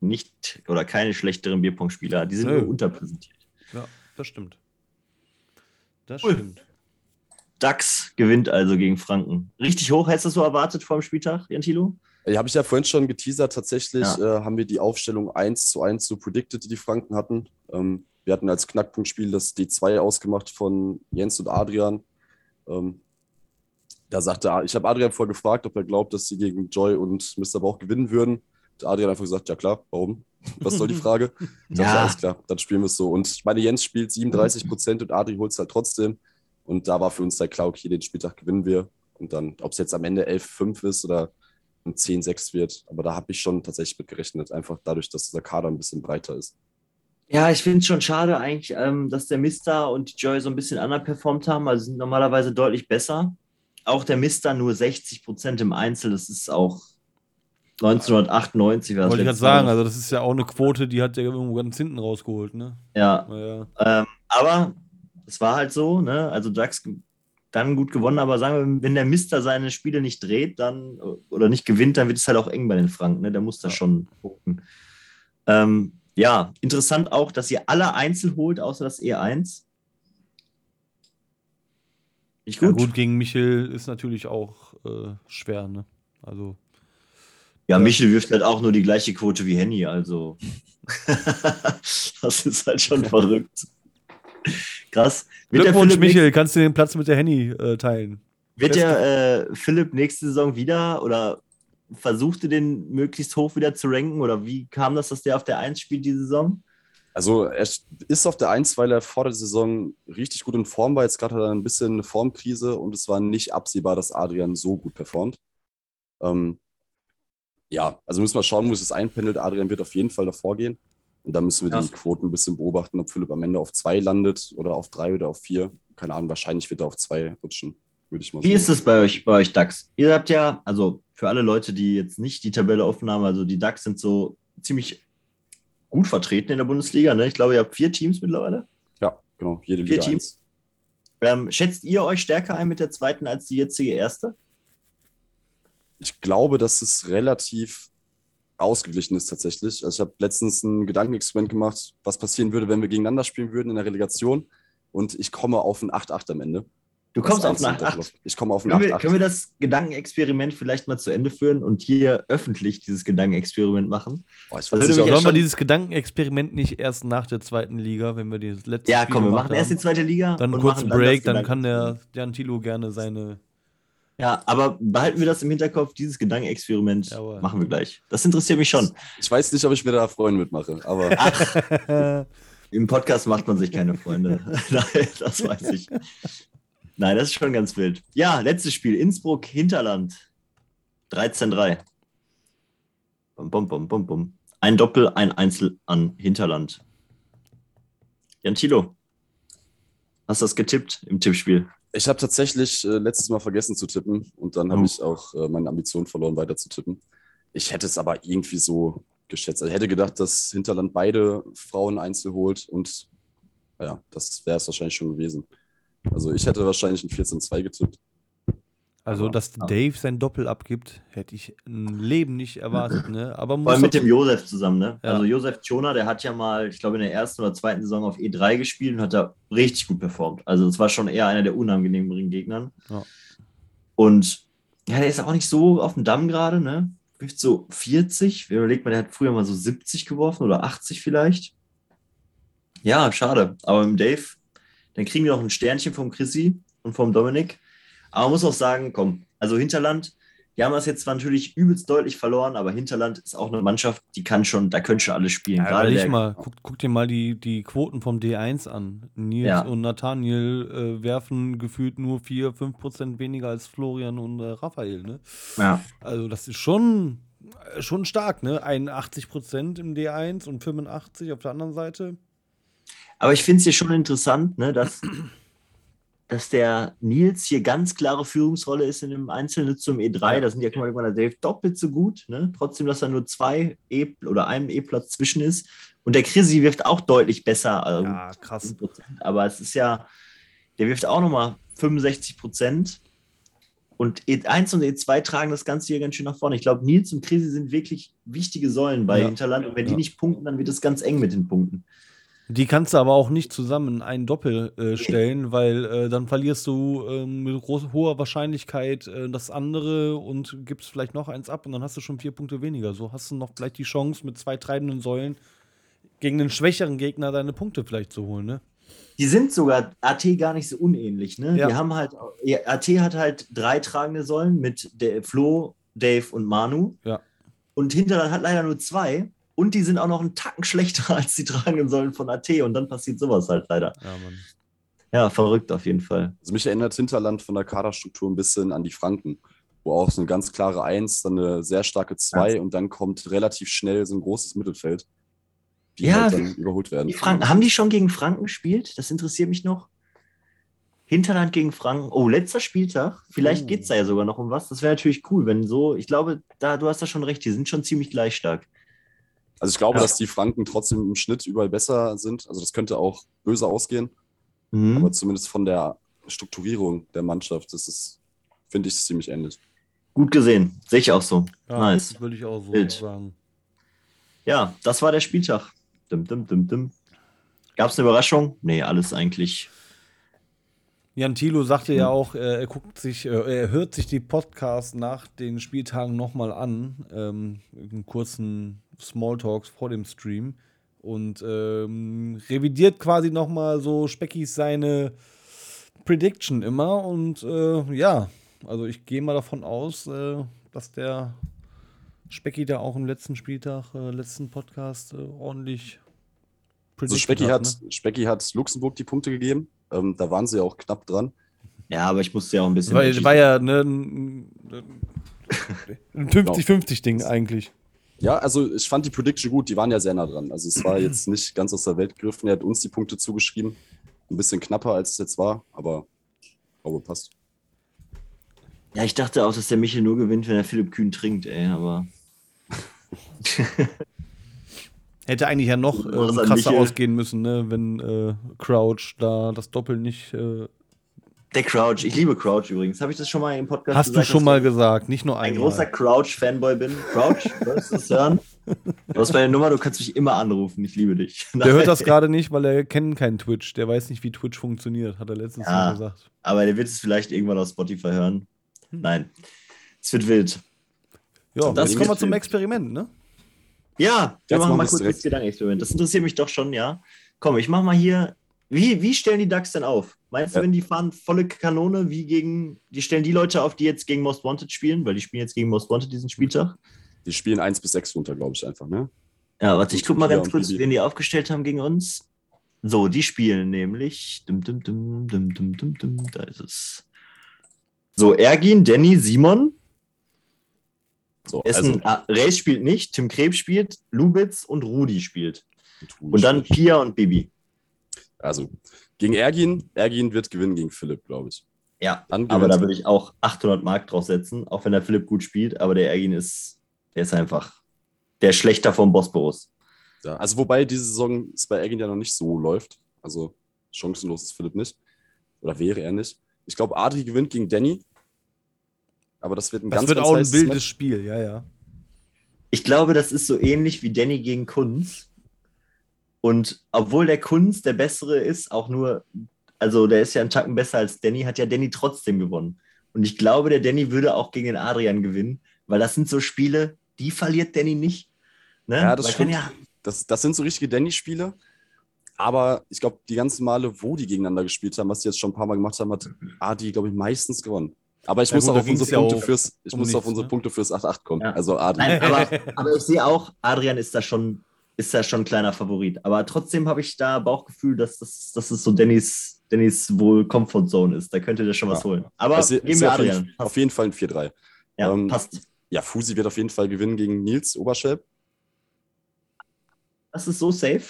nicht oder keine schlechteren Bierpong-Spieler. Die sind Nö. nur unterpräsentiert. Ja, das stimmt. Das cool. stimmt. DAX gewinnt also gegen Franken. Richtig hoch, hättest du so erwartet vor dem Spieltag, Jan Thilo? Ja, habe ich ja vorhin schon geteasert. Tatsächlich ja. äh, haben wir die Aufstellung 1 zu 1 so predicted, die die Franken hatten. Ähm, wir hatten als Knackpunktspiel das D2 ausgemacht von Jens und Adrian. Ähm, da sagte ich habe Adrian vorher gefragt, ob er glaubt, dass sie gegen Joy und Mr. Bauch gewinnen würden. Der Adrian einfach gesagt, ja klar, warum? Was soll die Frage? Ich ja. dachte, alles klar, dann spielen wir es so. Und ich meine, Jens spielt 37 Prozent und Adri holt es halt trotzdem. Und da war für uns halt klar, okay, den Spieltag gewinnen wir. Und dann, ob es jetzt am Ende 11-5 ist oder 10-6 wird. Aber da habe ich schon tatsächlich mit gerechnet, einfach dadurch, dass der Kader ein bisschen breiter ist. Ja, ich finde es schon schade eigentlich, ähm, dass der Mister und die Joy so ein bisschen underperformt haben. Also sind normalerweise deutlich besser. Auch der Mister nur 60 Prozent im Einzel. Das ist auch 1998. Wollte ich gerade sagen, also das ist ja auch eine Quote, die hat ja irgendwo ganz hinten rausgeholt, ne? Ja. ja. Ähm, aber es war halt so, ne? Also Jax dann gut gewonnen, aber sagen wir, wenn der Mister seine Spiele nicht dreht, dann oder nicht gewinnt, dann wird es halt auch eng bei den Franken. Ne? Der muss da schon gucken. Ähm, ja, interessant auch, dass ihr alle Einzel holt, außer das E1. Ich gut. Ja, gut, gegen Michel ist natürlich auch äh, schwer, ne? Also. Ja, Michel wirft halt auch nur die gleiche Quote wie Henny, also. das ist halt schon verrückt. Krass. Wird Glückwunsch, Michael, kannst du den Platz mit der Henny äh, teilen? Wird der äh, Philipp nächste Saison wieder oder versuchte den möglichst hoch wieder zu ranken oder wie kam das, dass der auf der 1 spielt diese Saison? Also er ist auf der 1, weil er vor der Saison richtig gut in Form war. Jetzt gerade hat er ein bisschen eine Formkrise und es war nicht absehbar, dass Adrian so gut performt. Ähm, ja, also müssen wir schauen, wo es einpendelt. Adrian wird auf jeden Fall davor gehen. Und da müssen wir ja. die Quoten ein bisschen beobachten, ob Philipp am Ende auf zwei landet oder auf drei oder auf vier. Keine Ahnung, wahrscheinlich wird er auf zwei rutschen, würde ich mal sagen. Wie ist es bei euch, bei euch DAX? Ihr habt ja, also für alle Leute, die jetzt nicht die Tabelle offen haben, also die DAX sind so ziemlich gut vertreten in der Bundesliga. Ne? Ich glaube, ihr habt vier Teams mittlerweile. Ja. Genau, jede Vier Liga Teams? eins. Ähm, schätzt ihr euch stärker ein mit der zweiten als die jetzige erste? Ich glaube, dass es relativ ausgeglichen ist tatsächlich. Also ich habe letztens ein Gedankenexperiment gemacht, was passieren würde, wenn wir gegeneinander spielen würden in der Relegation. Und ich komme auf ein 8-8 am Ende. Du kommst auf einzige 8-8. Ich komme auf ein Können wir, 8-8. können wir das Gedankenexperiment vielleicht mal zu Ende führen und hier öffentlich dieses Gedankenexperiment machen? Boah, ich würde weiß nicht, Sollen wir dieses Gedankenexperiment nicht erst nach der zweiten Liga, wenn wir das letzte Ja, Spiel komm, wir machen erst die zweite Liga. Dann und kurz machen einen Break, das dann kann der Jan Tilo gerne seine. Ja, aber behalten wir das im Hinterkopf, dieses Gedankenexperiment Jawohl. machen wir gleich. Das interessiert mich schon. ich weiß nicht, ob ich mir da Freunde mitmache, aber Ach, im Podcast macht man sich keine Freunde. Nein, das weiß ich. Nein, das ist schon ganz wild. Ja, letztes Spiel. Innsbruck, Hinterland. 13-3. Bum, bum, bum, bum, bum. Ein Doppel, ein Einzel an Hinterland. Jan Thilo, hast du das getippt im Tippspiel? Ich habe tatsächlich äh, letztes Mal vergessen zu tippen und dann Oh. habe ich auch äh, meine Ambition verloren, weiter zu tippen. Ich hätte es aber irgendwie so geschätzt. Also ich hätte gedacht, dass Hinterland beide Frauen einzeln holt und ja, das wäre es wahrscheinlich schon gewesen. Also ich hätte wahrscheinlich ein 14-2 getippt. Also, Aber- dass Dave sein Doppel abgibt, hätte ich im Leben nicht erwartet. Ne? Aber Vor allem mit dem Josef zusammen, ne? Ja. Also Josef Tschona, der hat ja mal, ich glaube, in der ersten oder zweiten Saison auf E3 gespielt und hat da richtig gut performt. Also es war schon eher einer der unangenehmeren Gegnern. Ja. Und ja, der ist auch nicht so auf dem Damm gerade, ne? Wirft so 40. Überlegt man, der hat früher mal so 70 geworfen oder 80 vielleicht. Ja, schade. Aber im Dave, dann kriegen wir noch ein Sternchen vom Chrissy und vom Dominik. Aber man muss auch sagen, komm, also Hinterland, die haben das jetzt zwar natürlich übelst deutlich verloren, aber Hinterland ist auch eine Mannschaft, die kann schon, da können schon alle spielen. Ja, Gerade der, mal, guck, guck dir mal die, die Quoten vom D1 an. Nils Ja. und Nathaniel äh, werfen gefühlt nur 4, 5% weniger als Florian und äh, Raphael. Ne? ja. Also, das ist schon, äh, schon stark, ne? 81% im D1 und 85% auf der anderen Seite. Aber ich finde es hier schon interessant, ne, dass, dass der Nils hier ganz klare Führungsrolle ist in dem Einzelnen zum E3. Ja. Da sind ja, guck mal, der Dave doppelt so gut, ne? Trotzdem, dass da nur zwei E oder einem E-Platz zwischen ist. Und der Chrissy wirft auch deutlich besser. Also Ja, krass. 10%. Aber es ist ja, der wirft auch nochmal 65 Prozent. Und E1 und E2 tragen das Ganze hier ganz schön nach vorne. Ich glaube, Nils und Chrissy sind wirklich wichtige Säulen bei Ja. Hinterland. Und wenn die Ja. nicht punkten, dann wird es ganz eng mit den Punkten. Die kannst du aber auch nicht zusammen in einen Doppel äh, stellen, weil äh, dann verlierst du ähm, mit groß, hoher Wahrscheinlichkeit äh, das andere und gibst vielleicht noch eins ab und dann hast du schon vier Punkte weniger. So hast du noch vielleicht die Chance, mit zwei treibenden Säulen gegen einen schwächeren Gegner deine Punkte vielleicht zu holen. Ne? Die sind sogar AT gar nicht so unähnlich. Ne? Ja. Die haben halt, AT hat halt drei tragende Säulen mit der Flo, Dave und Manu. Ja. Und Hinterland hat leider nur zwei. Und die sind auch noch einen Tacken schlechter als die tragenden Säulen von AT. Und dann passiert sowas halt leider. Ja, Mann. Ja, verrückt auf jeden Fall. Also mich erinnert Hinterland von der Kaderstruktur ein bisschen an die Franken, wo auch so eine ganz klare Eins, dann eine sehr starke Zwei und dann kommt relativ schnell so ein großes Mittelfeld, die Ja, halt dann überholt werden. Die Franken, haben die schon gegen Franken gespielt? Das interessiert mich noch. Hinterland gegen Franken. Oh, letzter Spieltag. Vielleicht Oh. geht es da ja sogar noch um was. Das wäre natürlich cool, wenn so. Ich glaube, da, du hast da schon recht. Die sind schon ziemlich gleich stark. Also ich glaube, Ja. dass die Franken trotzdem im Schnitt überall besser sind. Also das könnte auch böse ausgehen, Mhm. aber zumindest von der Strukturierung der Mannschaft, das ist, finde ich, ziemlich ähnlich. Gut gesehen. Sehe ich auch so. Ja, nice. Würde ich auch so Wild. sagen. Ja, das war der Spieltag. Dim, dim, dim, dim. Gab es eine Überraschung? Nee, alles eigentlich. Jan Thilo sagte ja Hm. auch, äh, er guckt sich, äh, er hört sich die Podcasts nach den Spieltagen nochmal an, ähm, in kurzen Smalltalks vor dem Stream und ähm, revidiert quasi nochmal so Speckis seine Prediction immer und äh, ja, also ich gehe mal davon aus, äh, dass der Specki da auch im letzten Spieltag, äh, letzten Podcast äh, ordentlich Also Specki hat, ne? Specki hat Luxemburg die Punkte gegeben. Ähm, da waren sie auch knapp dran. Ja, aber ich musste ja auch ein bisschen. Edgy war ja ne, ein ein 50-50-Ding eigentlich. Ja, also ich fand die Prediction gut, die waren ja sehr nah dran. Also es war jetzt nicht ganz aus der Welt gegriffen. Er hat uns die Punkte zugeschrieben. Ein bisschen knapper, als es jetzt war, aber ich glaube, passt. Ja, ich dachte auch, dass der Michel nur gewinnt, wenn er Philipp Kühn trinkt, ey, aber. Hätte eigentlich ja noch an krasser ausgehen müssen, ne? wenn äh, Crouch da das Doppel nicht. Äh, Der Crouch, ich liebe Crouch übrigens. Habe ich das schon mal im Podcast hast du gesagt? schon mal ich gesagt, nicht nur ein einmal. großer Crouch-Fanboy bin. Crouch, wirst du es hören? Du hast meine Nummer, du kannst mich immer anrufen. Ich liebe dich. Der hört das gerade nicht, weil er kennt keinen Twitch. Der weiß nicht, wie Twitch funktioniert, hat er letztens Ja. mal gesagt. Aber der wird es vielleicht irgendwann auf Spotify hören. Hm. Nein. Es wird wild. Ja, Das jetzt kommen wir zum. Experiment, ne? Ja, wir Jetzt machen mal kurz das Gedankenexperiment. Das interessiert mich doch schon, ja. Komm, ich mach mal hier. Wie, wie stellen die Ducks denn auf? Meinst du, wenn die fahren volle Kanone, wie gegen. Die stellen die Leute auf, die jetzt gegen Most Wanted spielen, weil die spielen jetzt gegen Most Wanted diesen Spieltag? Die spielen 1 bis 6 runter, glaube ich, einfach, ne? Ja, warte, ich guck mal ganz und kurz, wen die aufgestellt haben gegen uns. So, die spielen nämlich. Dum, dum, dum, dum, dum, dum, dum, da ist es. So, Ergin, Danny, Simon. So, Essen, ah, Reis spielt nicht, Tim Krebs spielt, Lubitz und Rudi spielt. Rudi Und dann. Pia und Bibi. Also, gegen Ergin, Ergin wird gewinnen gegen Philipp, glaube ich. Ja, Dann aber da würde ich auch 800 Mark drauf setzen, auch wenn der Philipp gut spielt, aber der Ergin ist, der ist einfach der Schlechter vom Bosporus. Ja, also wobei diese Saison es bei Ergin ja noch nicht so läuft. Also chancenlos ist Philipp nicht. Oder wäre er nicht. Ich glaube, Adri gewinnt gegen Danny. Aber das wird ein Das ganz, wird ganz auch ein wildes Match. Spiel, ja, ja. Ich glaube, das ist so ähnlich wie Danny gegen Kunz. Und obwohl der Kunz der Bessere ist, auch nur, also der ist ja einen Tacken besser als Danny, hat ja Danny trotzdem gewonnen. Und ich glaube, der Danny würde auch gegen den Adrian gewinnen, weil das sind so Spiele, die verliert Danny nicht. Ne? Ja, das Weil stimmt. Danny- Das, das sind so richtige Danny-Spiele. Aber ich glaube, die ganzen Male, wo die gegeneinander gespielt haben, was die jetzt schon ein paar Mal gemacht haben, hat Adi, glaube ich, meistens gewonnen. Aber ich Ja muss gut, auch auf unsere ja Punkte auch fürs, ich um muss auf nichts, unsere ne? Punkte fürs 8-8 kommen. Ja. Also Adi. Nein, aber, aber ich sehe auch, Adrian ist da schon, ist da schon ein kleiner Favorit. Aber trotzdem habe ich da Bauchgefühl, dass das, dass es so Dannys, Dannys wohl Comfort Zone ist. Da könnte der schon was Ja. holen. Aber ich geben wir auf, jeden, Adrian. auf jeden Fall ein 4-3. Ja, ähm, passt. Ja, Fusi wird auf jeden Fall gewinnen gegen Nils Oberschelp. Das ist so safe.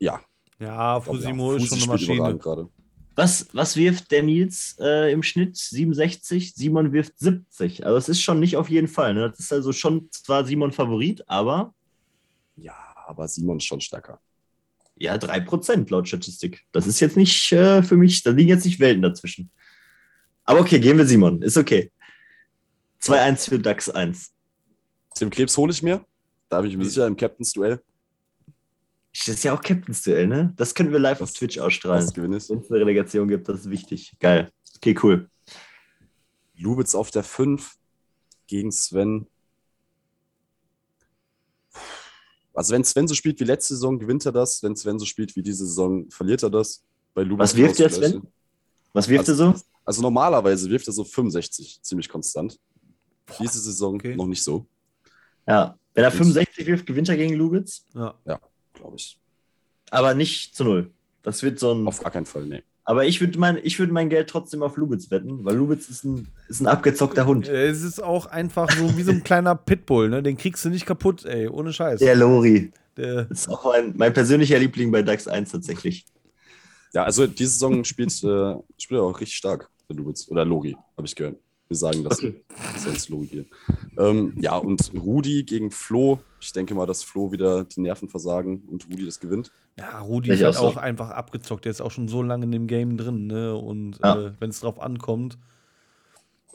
Ja, Ja, Fusimo ja. ist schon eine spielt Maschine. gerade. Was, was wirft der Nils äh, im Schnitt? 67, Simon wirft 70. Also es ist schon nicht auf jeden Fall. Ne? Das ist also schon zwar Simon Favorit, aber Ja, aber Simon ist schon stärker. ja, 3% laut Statistik. Das ist jetzt nicht äh, für mich, da liegen jetzt nicht Welten dazwischen. Aber okay, gehen wir Simon. Ist okay. 2-1 für DAX 1. Tim Krebs hole ich mir. Da bin ich mir sicher im Captains Duell. Das ist ja auch Captain's Duell, ne? Das können wir live auf Das- Twitch ausstrahlen. Wenn es eine Relegation gibt, das ist wichtig. Geil. Okay, cool. Lubitz auf der 5 gegen Sven. Also wenn Sven so spielt wie letzte Saison, gewinnt er das. Wenn Sven so spielt wie diese Saison, verliert er das. Bei Lubitz Was wirft der Sven? Was wirft Also- er so? Also normalerweise wirft er so 65, ziemlich konstant. Diese Saison okay. noch nicht so, Ja. Wenn er Ich- 65 wirft, gewinnt er gegen Lubitz. Ja. glaube ich. Aber nicht zu null. Das wird so ein. Auf gar keinen Fall, nee. Aber ich würde mein, ich würd mein Geld trotzdem auf Lubitz wetten, weil Lubitz ist ein, ist ein abgezockter Hund. Äh, Es ist auch einfach so wie so ein kleiner Pitbull, ne? Den kriegst du nicht kaputt, ey, ohne Scheiß. Der Lori. Der, Das ist auch mein, mein persönlicher Liebling bei DAX 1 tatsächlich. Ja, also diese Saison spielt, äh, spielt er auch richtig stark, der Lubitz. Oder Logi, habe ich gehört. Wir sagen das. Okay. Sonst Logi hier. Ähm, ja, und Rudi gegen Flo. Ich denke mal, dass Flo wieder die Nerven versagen und Rudi das gewinnt. ja, Rudi Ich ist halt auch auch einfach abgezockt. Der ist auch schon so lange in dem Game drin, ne? Und Ja. äh, wenn es drauf ankommt,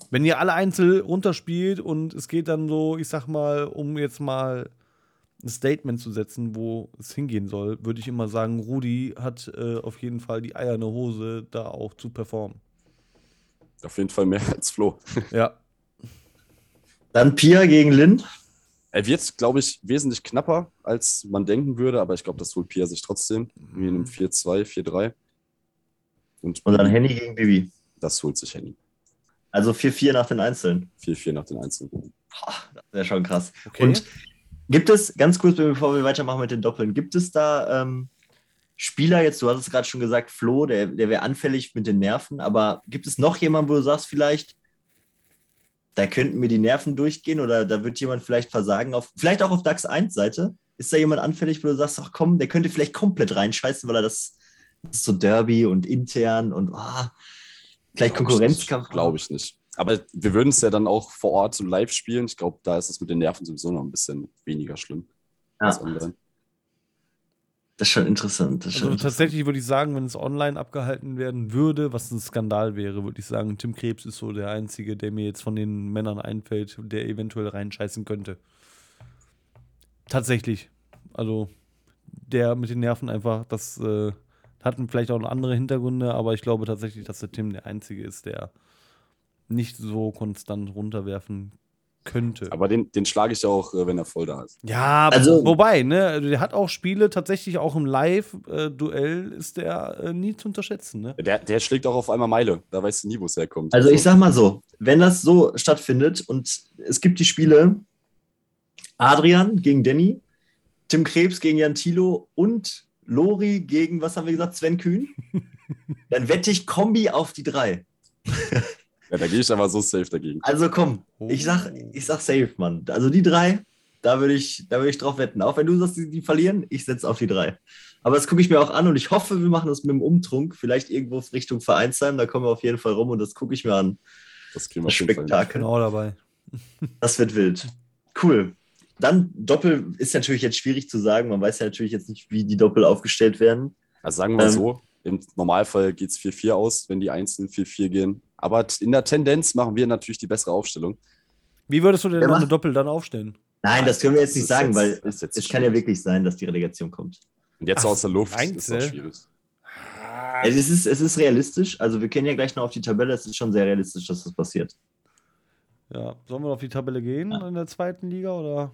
wenn ihr alle einzeln runterspielt und es geht dann so, ich sag mal, um jetzt mal ein Statement zu setzen, wo es hingehen soll, würde ich immer sagen, Rudi hat äh, auf jeden Fall die Eier in der Hose, da auch zu performen. Auf jeden Fall mehr als Flo. Ja. Dann Pia gegen Lin. Er wird, glaube ich, wesentlich knapper, als man denken würde, aber ich glaube, das holt Pia sich trotzdem. Wie in einem 4-2, 4-3. Und, Und dann Henny gegen Bibi. das holt sich Henny. Also 4-4 nach den Einzelnen. 4-4 nach den Einzelnen. Boah, das wäre schon krass. Okay. Und gibt es, ganz kurz, bevor wir weitermachen mit den Doppeln, gibt es da ähm, Spieler, jetzt, du hast es gerade schon gesagt, Flo, der, der wäre anfällig mit den Nerven, aber gibt es noch jemanden, wo du sagst, vielleicht, da könnten mir die Nerven durchgehen oder da wird jemand vielleicht versagen, auf, vielleicht auch auf DAX 1 Seite? Ist da jemand anfällig, wo du sagst, ach komm, der könnte vielleicht komplett reinscheißen, weil er das, das ist so Derby und intern und ah, vielleicht Konkurrenzkampf. Glaube ich nicht. Aber wir würden es ja dann auch vor Ort so live spielen. Ich glaube, da ist es mit den Nerven sowieso noch ein bisschen weniger schlimm als Ja. online. Das ist schon interessant. Ist Also schon tatsächlich würde ich sagen, wenn es online abgehalten werden würde, was ein Skandal wäre, würde ich sagen, Tim Krebs ist so der Einzige, der mir jetzt von den Männern einfällt, der eventuell reinscheißen könnte. Tatsächlich. Also der mit den Nerven einfach, das äh, hat vielleicht auch noch andere Hintergründe, aber ich glaube tatsächlich, dass der Tim der Einzige ist, der nicht so konstant runterwerfen könnte. Aber den, den schlage ich auch, äh, wenn er voll da ist. Ja, Also- wobei, ne, also der hat auch Spiele, tatsächlich auch im Live-Duell ist der äh, nie zu unterschätzen, ne? Der, der schlägt auch auf einmal Meile. Da weißt du nie, wo es herkommt. Also ich sag mal so, wenn das so stattfindet und es gibt die Spiele Adrian gegen Danny, Tim Krebs gegen Jan Thilo und Lori gegen, was haben wir gesagt, Sven Kühn, dann wette ich Kombi auf die drei. Ja, da gehe ich aber so safe dagegen. Also komm, ich sag, ich sag safe, Mann. Also die drei, da würde ich, da würde ich drauf wetten. Auch wenn du sagst, die, die verlieren, ich setze auf die drei. Aber das gucke ich mir auch an und ich hoffe, wir machen das mit dem Umtrunk, vielleicht irgendwo Richtung Vereinsheim, da kommen wir auf jeden Fall rum und das gucke ich mir an. Das kriegen wir Das. Spektakel. Genau dabei. Das wird wild. Cool. Dann Doppel ist natürlich jetzt schwierig zu sagen. Man weiß ja natürlich jetzt nicht, wie die Doppel aufgestellt werden. Also sagen wir mal Ähm, so, im Normalfall geht es 4-4 aus, wenn die einzelnen 4-4 gehen. Aber in der Tendenz machen wir natürlich die bessere Aufstellung. Wie würdest du denn eine Doppel dann aufstellen? Nein, das können wir jetzt nicht sagen, jetzt- weil jetzt es kann ja wirklich sein, dass die Relegation kommt. Und jetzt Ach, aus der Luft meinst ist das schwierig. Es ist, es ist realistisch. Also wir kennen ja gleich noch auf die Tabelle. Es ist schon sehr realistisch, dass das passiert. Ja, sollen wir auf die Tabelle gehen in der zweiten Liga oder?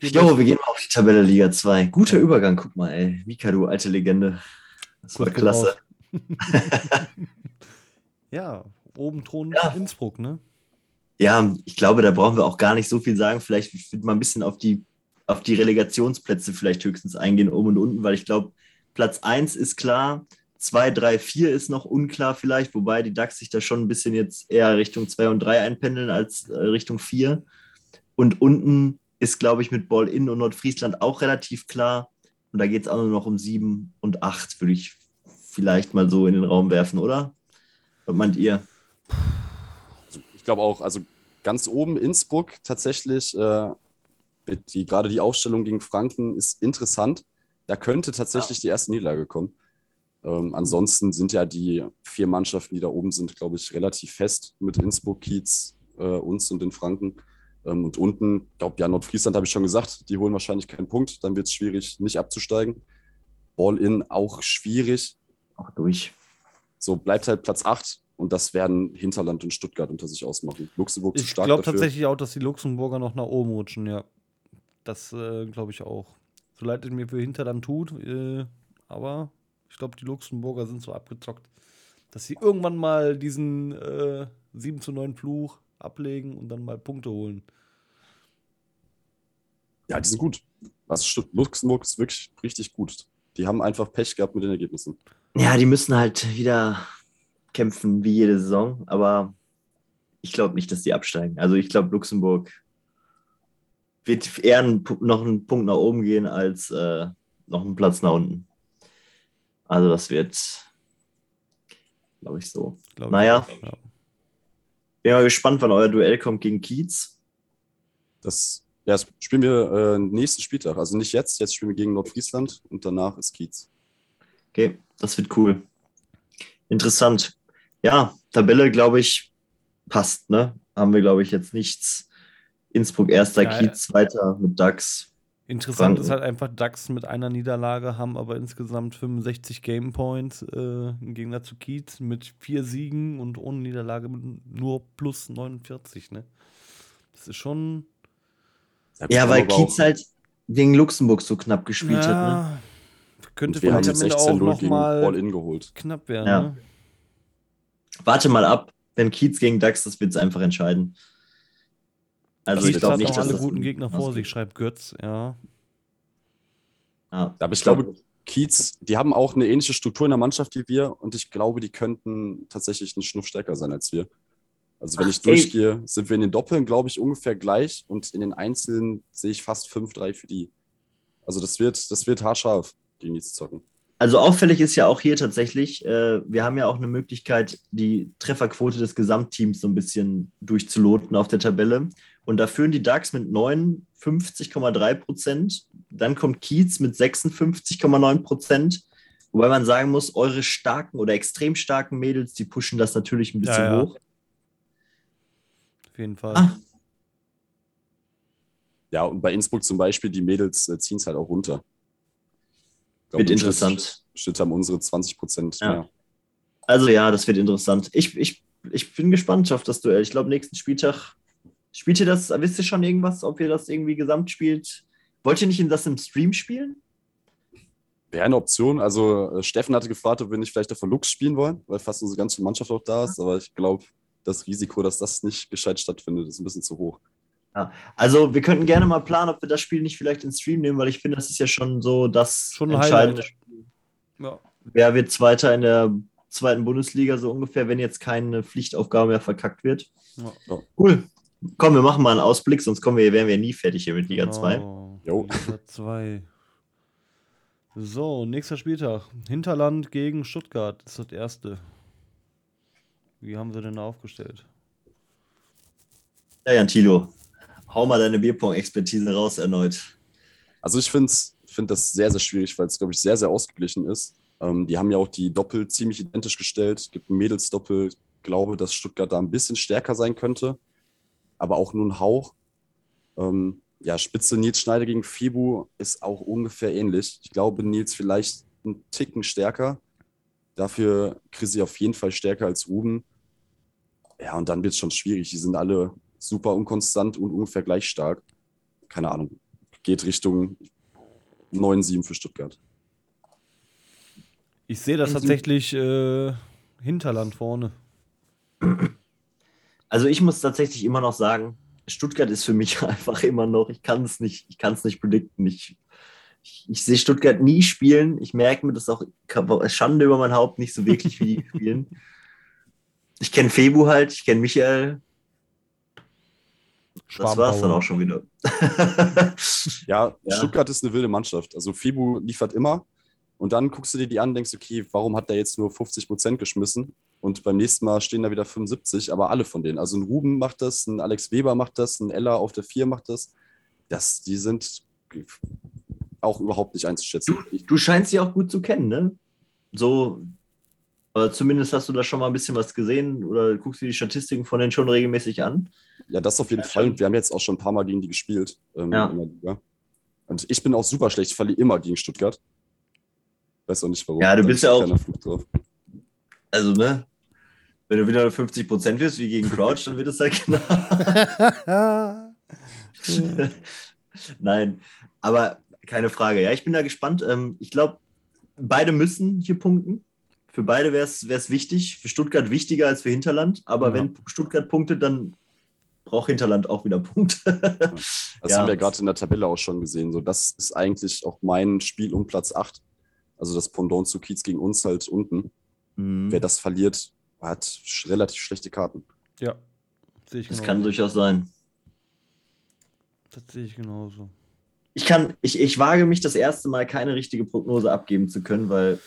Jo, wir gehen mal auf die Tabelle Liga 2. Guter Übergang. Guck mal, ey. Mika, du alte Legende. Das war klasse. Ja, oben Thron Ja. Innsbruck, ne? Ja, ich glaube, da brauchen wir auch gar nicht so viel sagen. Vielleicht wird mal ein bisschen auf die, auf die Relegationsplätze vielleicht höchstens eingehen, oben und unten, weil ich glaube, Platz 1 ist klar, 2, 3, 4 ist noch unklar vielleicht, wobei die DAX sich da schon ein bisschen jetzt eher Richtung 2 und 3 einpendeln als äh, Richtung 4. Und unten ist, glaube ich, mit Ball-In und Nordfriesland auch relativ klar. Und da geht es auch nur noch um 7 und 8, würde ich vielleicht mal so in den Raum werfen, oder? Was meint ihr? Ich glaube auch, also ganz oben Innsbruck tatsächlich, äh, die, gerade die Aufstellung gegen Franken ist interessant. Da könnte tatsächlich die erste Niederlage kommen. Ähm, ansonsten sind ja die vier Mannschaften, die da oben sind, glaube ich, relativ fest mit Innsbruck, Kiez, äh, uns und den Franken. Ähm, und unten, ich glaube, ja, Nordfriesland habe ich schon gesagt, die holen wahrscheinlich keinen Punkt. Dann wird es schwierig, nicht abzusteigen. Ball-In auch schwierig. Auch durch. So bleibt halt Platz 8 und das werden Hinterland und Stuttgart unter sich ausmachen. Luxemburg zu Ich stark glaube dafür. tatsächlich auch, dass die Luxemburger noch nach oben rutschen, ja. Das äh, glaube ich auch. So leid es mir für Hinterland tut, äh, aber ich glaube, die Luxemburger sind so abgezockt, dass sie irgendwann mal diesen äh, 7 zu 9 Fluch ablegen und dann mal Punkte holen. Ja, die sind gut. Was stimmt. Luxemburg ist wirklich richtig gut. Die haben einfach Pech gehabt mit den Ergebnissen. Ja, die müssen halt wieder kämpfen wie jede Saison, aber ich glaube nicht, dass die absteigen. Also ich glaube, Luxemburg wird eher Pu- noch einen Punkt nach oben gehen als äh, noch einen Platz nach unten. Also das wird, glaube ich, so. glaub Naja. ich. Bin mal gespannt, wann euer Duell kommt gegen Kiez. Das, ja, das spielen wir äh, nächsten Spieltag. Also nicht jetzt, jetzt spielen wir gegen Nordfriesland und danach ist Kiez. Okay, das wird cool. Interessant. Ja, Tabelle, glaube ich, passt, ne? Haben wir, glaube ich, jetzt nichts. Innsbruck erster, Ja, Kiez zweiter mit DAX. Interessant Franken. ist halt einfach, DAX mit einer Niederlage haben aber insgesamt 65 Game Points äh, im Gegensatz zu Kiez mit vier Siegen und ohne Niederlage nur plus 49, ne? Das ist schon. Ja, weil Kiez auch- halt gegen Luxemburg so knapp gespielt hat, ne? ja, könnte vielleicht am Ende 16 auch 0 noch gegen mal All-In geholt. knapp werden. Ja. Ne? Warte mal ab, wenn Kiez gegen DAX, das wird es einfach entscheiden. Also Das ich glaube hat nicht, dass alle das guten Gegner vor sich, schreibt Götz, ja. Ja, Aber ich glaube, Kiez, die haben auch eine ähnliche Struktur in der Mannschaft wie wir und ich glaube, die könnten tatsächlich einen Schnuff stärker sein als wir. Also wenn Ach, ich ey. durchgehe, sind wir in den Doppeln, glaube ich, ungefähr gleich und in den Einzelnen sehe ich fast 5-3 für die. Also das wird, das wird haarscharf, gegen die zu zocken. Also auffällig ist ja auch hier tatsächlich, äh, wir haben ja auch eine Möglichkeit, die Trefferquote des Gesamtteams so ein bisschen durchzuloten auf der Tabelle. Und da führen die DAX mit 59,3 Prozent Dann kommt Kiez mit 56,9 Prozent. Wobei man sagen muss, eure starken oder extrem starken Mädels, die pushen das natürlich ein bisschen Ja, ja. hoch. Auf jeden Fall. Ah, Ja, und bei Innsbruck zum Beispiel, die Mädels äh, ziehen es halt auch runter. Wird interessant. Schnitt haben unsere 20 Prozent Ja. Also ja, das wird interessant. Ich, ich, ich bin gespannt auf das Duell. Ich glaube, nächsten Spieltag spielt ihr das, wisst ihr schon irgendwas, ob ihr das irgendwie gesamt spielt? Wollt ihr nicht in das im Stream spielen? Wäre eine Option. Also äh, Steffen hatte gefragt, ob wir nicht vielleicht der Lux spielen wollen, weil fast unsere ganze Mannschaft auch da ist. Aber ich glaube, das Risiko, dass das nicht gescheit stattfindet, ist ein bisschen zu hoch. Also, wir könnten gerne mal planen, ob wir das Spiel nicht vielleicht in Stream nehmen, weil ich finde, das ist ja schon so das Schon entscheidende Highlight. Spiel. Ja. Wer wird Zweiter in der zweiten Bundesliga, so ungefähr, wenn jetzt keine Pflichtaufgabe mehr verkackt wird? Ja. Cool. Komm, wir machen mal einen Ausblick, sonst kommen wir, wären wir nie fertig hier mit Liga 2. Genau. Jo. Liga 2. So, nächster Spieltag. Hinterland gegen Stuttgart. Das ist das erste. Wie haben sie denn da aufgestellt? Ja, Jan Thilo, hau mal deine Bierpong-Expertise raus erneut. Also ich finde find das sehr, sehr schwierig, weil es, glaube ich, sehr, sehr ausgeglichen ist. Ähm, die haben ja auch die Doppel ziemlich identisch gestellt. Es gibt ein Mädelsdoppel. Ich glaube, dass Stuttgart da ein bisschen stärker sein könnte, aber auch nur ein Hauch. Ähm, ja, Spitze Nils Schneider gegen Fibu ist auch ungefähr ähnlich. Ich glaube, Nils vielleicht einen Ticken stärker. Dafür Chrissy auf jeden Fall stärker als Ruben. Ja, und dann wird es schon schwierig. Die sind alle super unkonstant und ungefähr gleich stark. Keine Ahnung. Geht Richtung 9-7 für Stuttgart. Ich sehe das tatsächlich äh, Hinterland vorne. Also ich muss tatsächlich immer noch sagen, Stuttgart ist für mich einfach immer noch, ich kann es nicht, ich kann es nicht predikten. Ich, ich, ich sehe Stuttgart nie spielen. Ich merke mir das auch, Schande über mein Haupt, nicht so wirklich, wie die spielen. Ich kenne Febu halt, ich kenne Michael. Das war es dann auch schon wieder. Ja, Ja. Stuttgart ist eine wilde Mannschaft. Also Fibu liefert immer. Und dann guckst du dir die an und denkst, okay, warum hat der jetzt nur 50 Prozent geschmissen? Und beim nächsten Mal stehen da wieder 75, aber alle von denen. Also ein Ruben macht das, ein Alex Weber macht das, ein Ella auf der 4 macht das. das die sind auch überhaupt nicht einzuschätzen. Ich, Du scheinst sie auch gut zu kennen, ne? So, oder zumindest hast du da schon mal ein bisschen was gesehen oder guckst dir die Statistiken von denen schon regelmäßig an. ja, das auf jeden Ja, Fall. schon. Und wir haben jetzt auch schon ein paar Mal gegen die gespielt. Ähm, Ja. Liga. Und ich bin auch super schlecht. Ich verliere immer gegen Stuttgart. Weiß auch nicht warum. Ja, du Da bist ist ja auch- keiner Flug drauf. Also, ne? Wenn du wieder 50 Prozent wirst, wie gegen Crouch, dann wird es halt genau. Nein, aber keine Frage. Ja, ich bin da gespannt. Ähm, ich glaube, beide müssen hier punkten. Für beide wäre es wichtig. Für Stuttgart wichtiger als für Hinterland. Aber Ja. wenn Stuttgart punktet, dann braucht Hinterland auch wieder Punkte. Das Ja. haben wir gerade in der Tabelle auch schon gesehen. So, das ist eigentlich auch mein Spiel um Platz 8. Also das Pendant zu Kiez gegen uns halt unten. Mhm. Wer das verliert, hat sch relativ schlechte Karten. Ja, sehe ich Das genauso. kann durchaus sein. Das sehe ich genauso. Ich kann, ich, ich wage mich das erste Mal keine richtige Prognose abgeben zu können, weil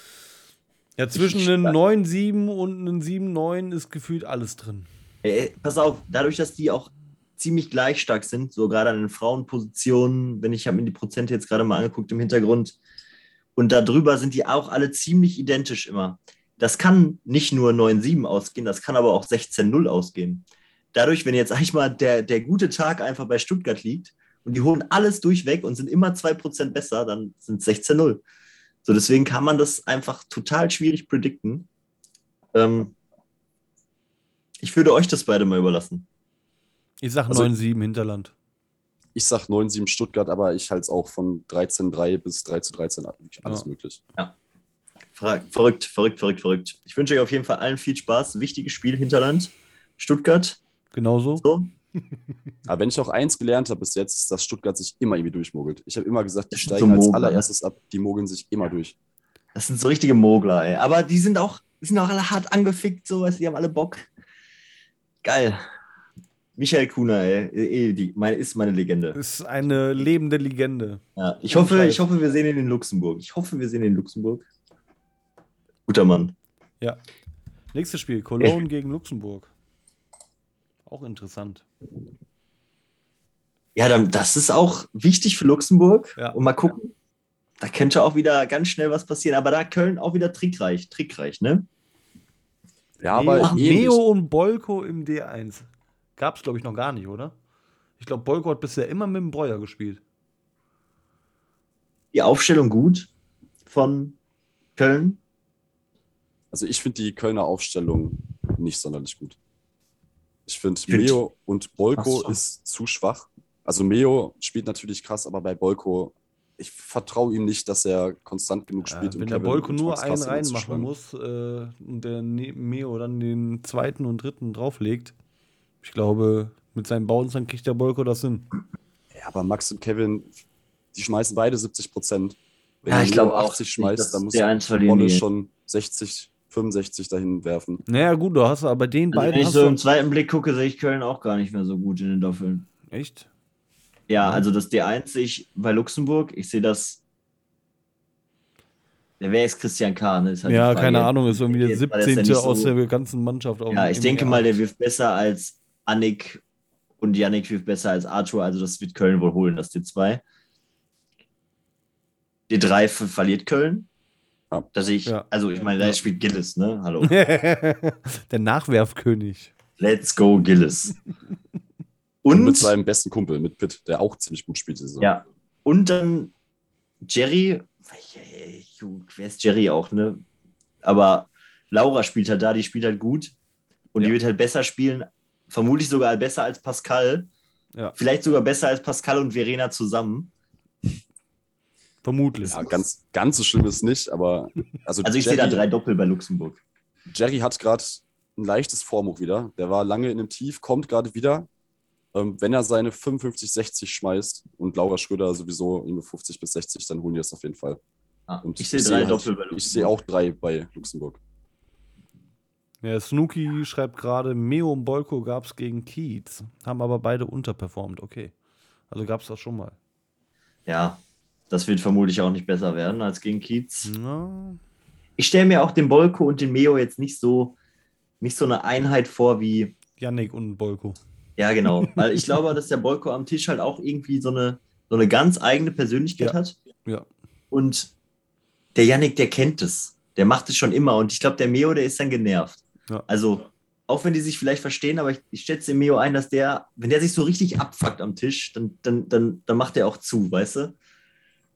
Ja, zwischen Ich- einem 9-7 und einem 7-9 ist gefühlt alles drin. Ey, pass auf, dadurch, dass die auch ziemlich gleich stark sind, so gerade an den Frauenpositionen, wenn ich habe mir die Prozente jetzt gerade mal angeguckt im Hintergrund, und darüber sind die auch alle ziemlich identisch immer. Das kann nicht nur 9-7 ausgehen, das kann aber auch 16-0 ausgehen. Dadurch, wenn jetzt eigentlich mal der, der gute Tag einfach bei Stuttgart liegt und die holen alles durchweg und sind immer 2% besser, dann sind es 16-0. So, deswegen kann man das einfach total schwierig predikten. Ähm, ich würde euch das beide mal überlassen. Ich sag Also- 9-7 Hinterland. Ich sag 9-7 Stuttgart, aber ich halte es auch von 13-3 bis 3-13 ab. Wirklich Alles Ja. möglich. Fra verrückt, verrückt, verrückt, verrückt. Ich wünsche euch auf jeden Fall allen viel Spaß. Wichtiges Spiel, Hinterland, Stuttgart. Genauso. So. Aber wenn ich auch eins gelernt habe bis jetzt, ist, dass Stuttgart sich immer irgendwie durchmogelt. Ich habe immer gesagt, die steigen so als Mogler, ne? allererstes ab. Die mogeln sich immer durch. Das sind so richtige Mogler, ey. Aber die sind auch, die sind auch alle hart angefickt, so, weißt du, die haben alle Bock. Geil. Michael Kuhner, ey, eh, die, meine, ist meine Legende. Ist eine lebende Legende. Ja, ich, hoffe, ich hoffe, wir sehen ihn in Luxemburg. Ich hoffe, wir sehen ihn in Luxemburg. Guter Mann. Ja. Nächstes Spiel: Cologne gegen Luxemburg. Auch interessant. Ja, dann, das ist auch wichtig für Luxemburg. Ja. Und mal gucken. Da könnte auch wieder ganz schnell was passieren. Aber da Köln auch wieder trickreich, trickreich, ne? Ja, aber. Meo und Bolko im D1. Gab es, glaube ich, noch gar nicht, oder? Ich glaube, Bolko hat bisher immer mit dem Breuer gespielt. Die Aufstellung gut von Köln. Also ich finde die Kölner Aufstellung nicht sonderlich gut. Ich finde, Find- Meo und Bolko so. ist zu schwach. Also Meo spielt natürlich krass, aber bei Bolko, ich vertraue ihm nicht, dass er konstant genug Ja, spielt. um wenn der Bolko nur einen reinmachen muss äh, und der Ne- Meo dann den zweiten und dritten drauflegt, ich glaube, mit seinen Bounce dann kriegt der Bolko das hin. Ja, aber Max und Kevin, die schmeißen beide 70 Prozent. Wenn Ja, ich glaube auch 80 nicht, schmeißt, dann muss der geht. schon 60, 65 dahin werfen. Naja, gut, du hast aber den Also beiden wenn ich so im zweiten Blick gucke, sehe ich Köln auch gar nicht mehr so gut in den Doffeln. Echt? Ja, also das D1 sehe ich bei Luxemburg. Ich sehe das. Der wäre jetzt Christian K. Ne? Ist halt Ja, keine Ahnung, ist irgendwie der Jetzt war das ja 17. nicht so- aus der ganzen Mannschaft. Ja, ich denke MER. mal, der wirft besser als Annik und Yannick wirft besser als Arthur. Also das wird Köln wohl holen, das D2. D3 ver- verliert Köln. Ja. Da sehe ich, Ja. also ich meine, da spielt Gillis, ne? Hallo. der Nachwerfkönig. Let's go, Gillis. Und, mit Und, seinem besten Kumpel, mit Pitt, der auch ziemlich gut spielt. diese Saison. ja, und dann Jerry, wer ist Jerry auch, ne? Aber Laura spielt halt da, die spielt halt gut. Und die Ja. wird halt besser spielen, vermutlich sogar besser als Pascal. Ja. Vielleicht sogar besser als Pascal und Verena zusammen. Vermutlich. Ja, ganz, ganz so schlimm ist nicht, aber also, Also ich sehe da Jerry, drei Doppel bei Luxemburg. Jerry hat gerade ein leichtes Formhoch wieder. Der war lange in einem Tief, kommt gerade wieder. Ähm, wenn er seine 55, 60 schmeißt und Laura Schröder sowieso irgendwie 50 bis 60, dann holen die das auf jeden Fall. Ah, Und ich sehe drei sehe Doppel bei Luxemburg. Ich sehe auch drei bei Luxemburg. Ja, Snooki schreibt gerade, Meo und Bolko gab es gegen Kiez, haben aber beide unterperformt. Okay. Also gab es das schon mal. Ja, das wird vermutlich auch nicht besser werden als gegen Kiez. Ja, Ich stelle mir auch den Bolko und den Meo jetzt nicht so, nicht so eine Einheit vor wie, Yannick und Bolko. ja genau, weil ich glaube, dass der Bolko am Tisch halt auch irgendwie so eine, so eine ganz eigene Persönlichkeit Ja. hat. Ja. Und der Yannick, der kennt es. Der macht es schon immer. Und ich glaube, der Meo, der ist dann genervt. Ja. Also, auch wenn die sich vielleicht verstehen, aber ich, ich schätze dem Meo ein, dass der, wenn der sich so richtig abfuckt am Tisch, dann, dann, dann, dann macht er auch zu, weißt du?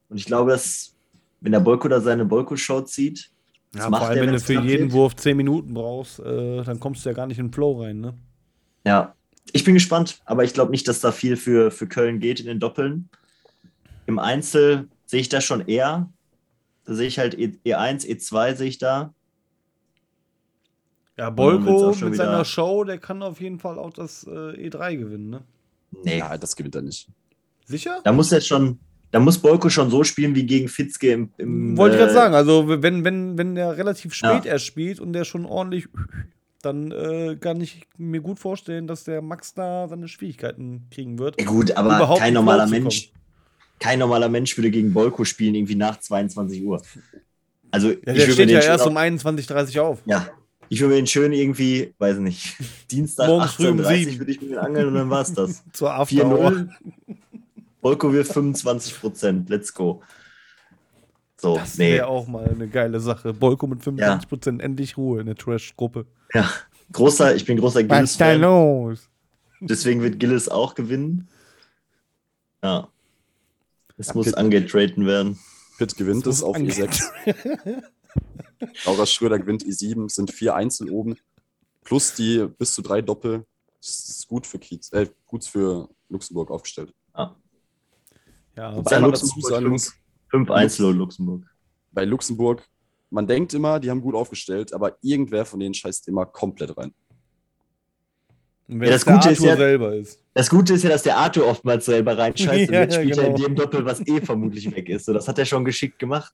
Und ich glaube, dass, wenn der Bolko da seine Bolko-Show zieht, das Ja, macht vor allem, er, wenn du für jeden wird. Wurf 10 Minuten brauchst, äh, dann kommst du ja gar nicht in den Flow rein, ne? Ja, ich bin gespannt, aber ich glaube nicht, dass da viel für, für Köln geht in den Doppeln. Im Einzel sehe ich das schon eher. Da sehe ich halt E- E1, E2 sehe ich da. Ja, Bolko mit seiner Show, der kann auf jeden Fall auch das äh, E3 gewinnen, ne? Nee, Ja, das gewinnt er nicht. Sicher? da muss jetzt schon, da muss Bolko schon so spielen wie gegen Fitzke im, im Wollte ich gerade äh, sagen, also wenn, wenn, wenn der relativ spät Ja. erst spielt und der schon ordentlich, dann äh, kann ich mir gut vorstellen, dass der Max da seine Schwierigkeiten kriegen wird. Ja, gut, aber Überhaupt kein in normaler Mensch, kein normaler Mensch würde gegen Bolko spielen, irgendwie nach 22 Uhr. Also Ja, ich der mir steht ja erst auf- um 21.30 Uhr auf. Ja, ich würde mir den schön irgendwie, weiß nicht, Dienstag Morgens früh um 18.30 Uhr würde ich mir den angeln und dann war's das. Zur Afterhour. 4-0. Bolko wirft 25 Prozent. Let's go. So, Das nee. wäre auch mal eine geile Sache. Bolko mit 25% endlich Ruhe in der Trash-Gruppe. Ja, großer, ich bin großer Was ist da los? Deswegen wird Gillis auch gewinnen. Ja. Es Ja, muss angetraten werden. Pitt gewinnt Das es auf ange- E6. Laura Schröder gewinnt E7, es sind vier Einzel oben. Plus die bis zu drei Doppel. Das ist gut für Kiez, äh, gut für Luxemburg aufgestellt. Ja, man Luxemburg dazu sagen fünf. muss, Fünf Einzel Luxemburg. bei Luxemburg, man denkt immer, die haben gut aufgestellt, aber irgendwer von denen scheißt immer komplett rein. Und wenn Ja, das der Gute ist ja- selber ist. Das Gute ist ja, dass der Arthur oftmals selber reinscheißt Ja, und jetzt spielt er in genau. dem Doppel, was eh vermutlich weg ist. So, das hat er schon geschickt gemacht.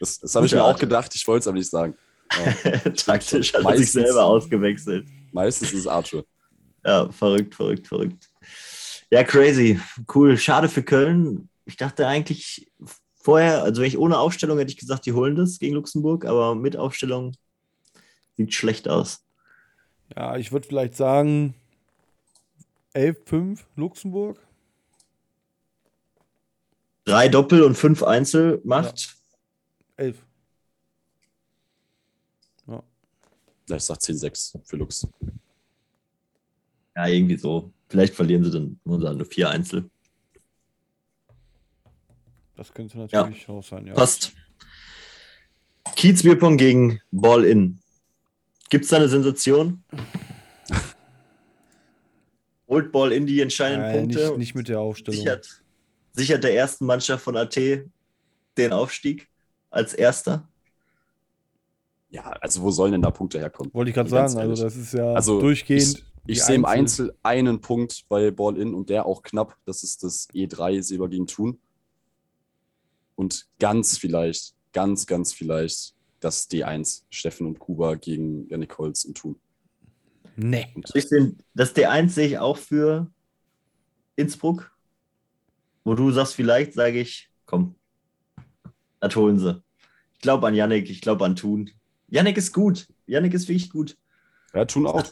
Das, das habe ich mir auch Arthur. gedacht, ich wollte es aber nicht sagen. Taktisch hat er Meistens- sich selber ausgewechselt. meistens ist es Arthur. Ja, verrückt, verrückt, verrückt. Ja, crazy. Cool. Schade für Köln. Ich dachte eigentlich vorher, also wenn ich ohne Aufstellung hätte ich gesagt, die holen das gegen Luxemburg, aber mit Aufstellung sieht schlecht aus. Ja, ich würde vielleicht sagen 11-5 Luxemburg. drei Doppel und fünf Einzel macht. Elf. Ja, ich sag 10-6 für Lux. Ja. irgendwie so. Vielleicht verlieren sie dann nur, nur vier Einzel. Das könnte natürlich auch sein, ja. Passt. Kiez Bierpong gegen Ball In. Gibt es da eine Sensation? Holt Ball In die entscheidenden Nein, Punkte? nicht, nicht mit der Aufstellung. sichert, sichert der ersten Mannschaft von AT den Aufstieg als erster? Ja, also wo sollen denn da Punkte herkommen? Wollte ich gerade Ganz sagen, also das ist ja Also durchgehend. Ich sehe im Einzel einen Punkt bei Ball-In und der auch knapp. Das ist das E3 Silber gegen Thun. Und ganz vielleicht, ganz, ganz vielleicht das D1 Steffen und Kuba gegen Yannick Holz und Thun. Nee. Und das D1 sehe ich auch für Innsbruck. Wo du sagst, vielleicht sage ich, komm, das holen sie. Ich glaube an Yannick, ich glaube an Thun. Yannick ist gut. Yannick ist wirklich gut. ja, Thun auch.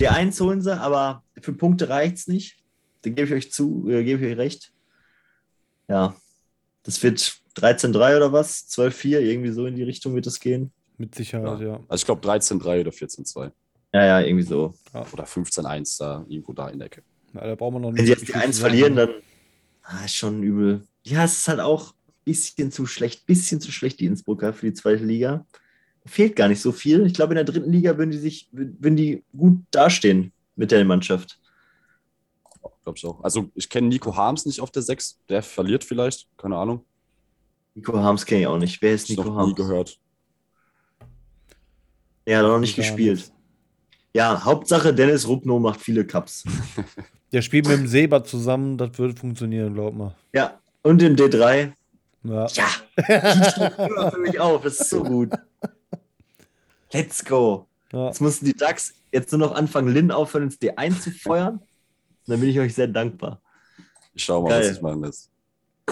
D1 holen sie, aber für Punkte reicht es nicht. Da gebe ich euch zu, äh, gebe ich euch recht. Ja, das wird 13-3 oder was? 12-4, irgendwie so in die Richtung wird es gehen. Mit Sicherheit, ja. Also ich glaube 13-3 oder 14-2. Ja, ja, irgendwie so. Oder 15-1 da, irgendwo da in der Ecke. Na, da brauchen wir noch Wenn sie jetzt die viel 1 zu sagen. verlieren, dann ah, ist schon übel. Ja, es ist halt auch ein bisschen zu schlecht, bisschen zu schlecht, die Innsbrucker für die zweite Liga. Fehlt gar nicht so viel. Ich glaube, in der dritten Liga würden die sich, würden die gut dastehen mit der Mannschaft. Glaube ich auch. Also ich kenne Nico Harms nicht auf der 6. Der verliert vielleicht. Keine Ahnung. Nico Harms kenne ich auch nicht. Wer ist Ich Nico noch nie Harms? gehört. Er hat noch nicht Gar gespielt. Ja, Hauptsache Dennis Rupno macht viele Cups. Der spielt mit dem Seba zusammen, das würde funktionieren, glaub mal. Ja, und im D3. Ja. Ja, die steht immer für mich auf. Das ist so gut. Let's go. ja. Jetzt mussten die Ducks jetzt nur noch anfangen, Lin aufhören, ins D1 zu feuern. Dann bin ich euch sehr dankbar. Ich schau mal, Geil. was ich machen lässt.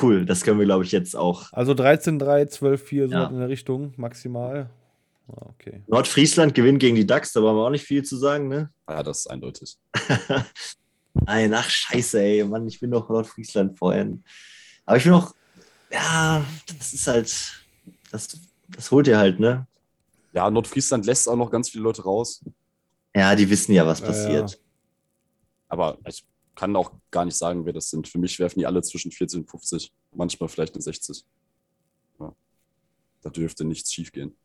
Cool, das können wir, glaube ich, jetzt auch. Also 13-3, 12-4, so Ja. in der Richtung, maximal. Ah, okay. Nordfriesland gewinnt gegen die Ducks, da brauchen wir auch nicht viel zu sagen, ne? Ja, das ist eindeutig. Nein, ach, scheiße, ey. Mann, ich bin doch Nordfriesland vorhin. Aber ich bin auch, ja, das ist halt, das, das holt ihr halt, ne? Ja, Nordfriesland lässt auch noch ganz viele Leute raus. Ja, die wissen ja, was Ja, ja. passiert. Aber ich kann auch gar nicht sagen, wer das sind. Für mich werfen die alle zwischen 14 und 50. Manchmal vielleicht eine 60. Ja. Da dürfte nichts schief gehen.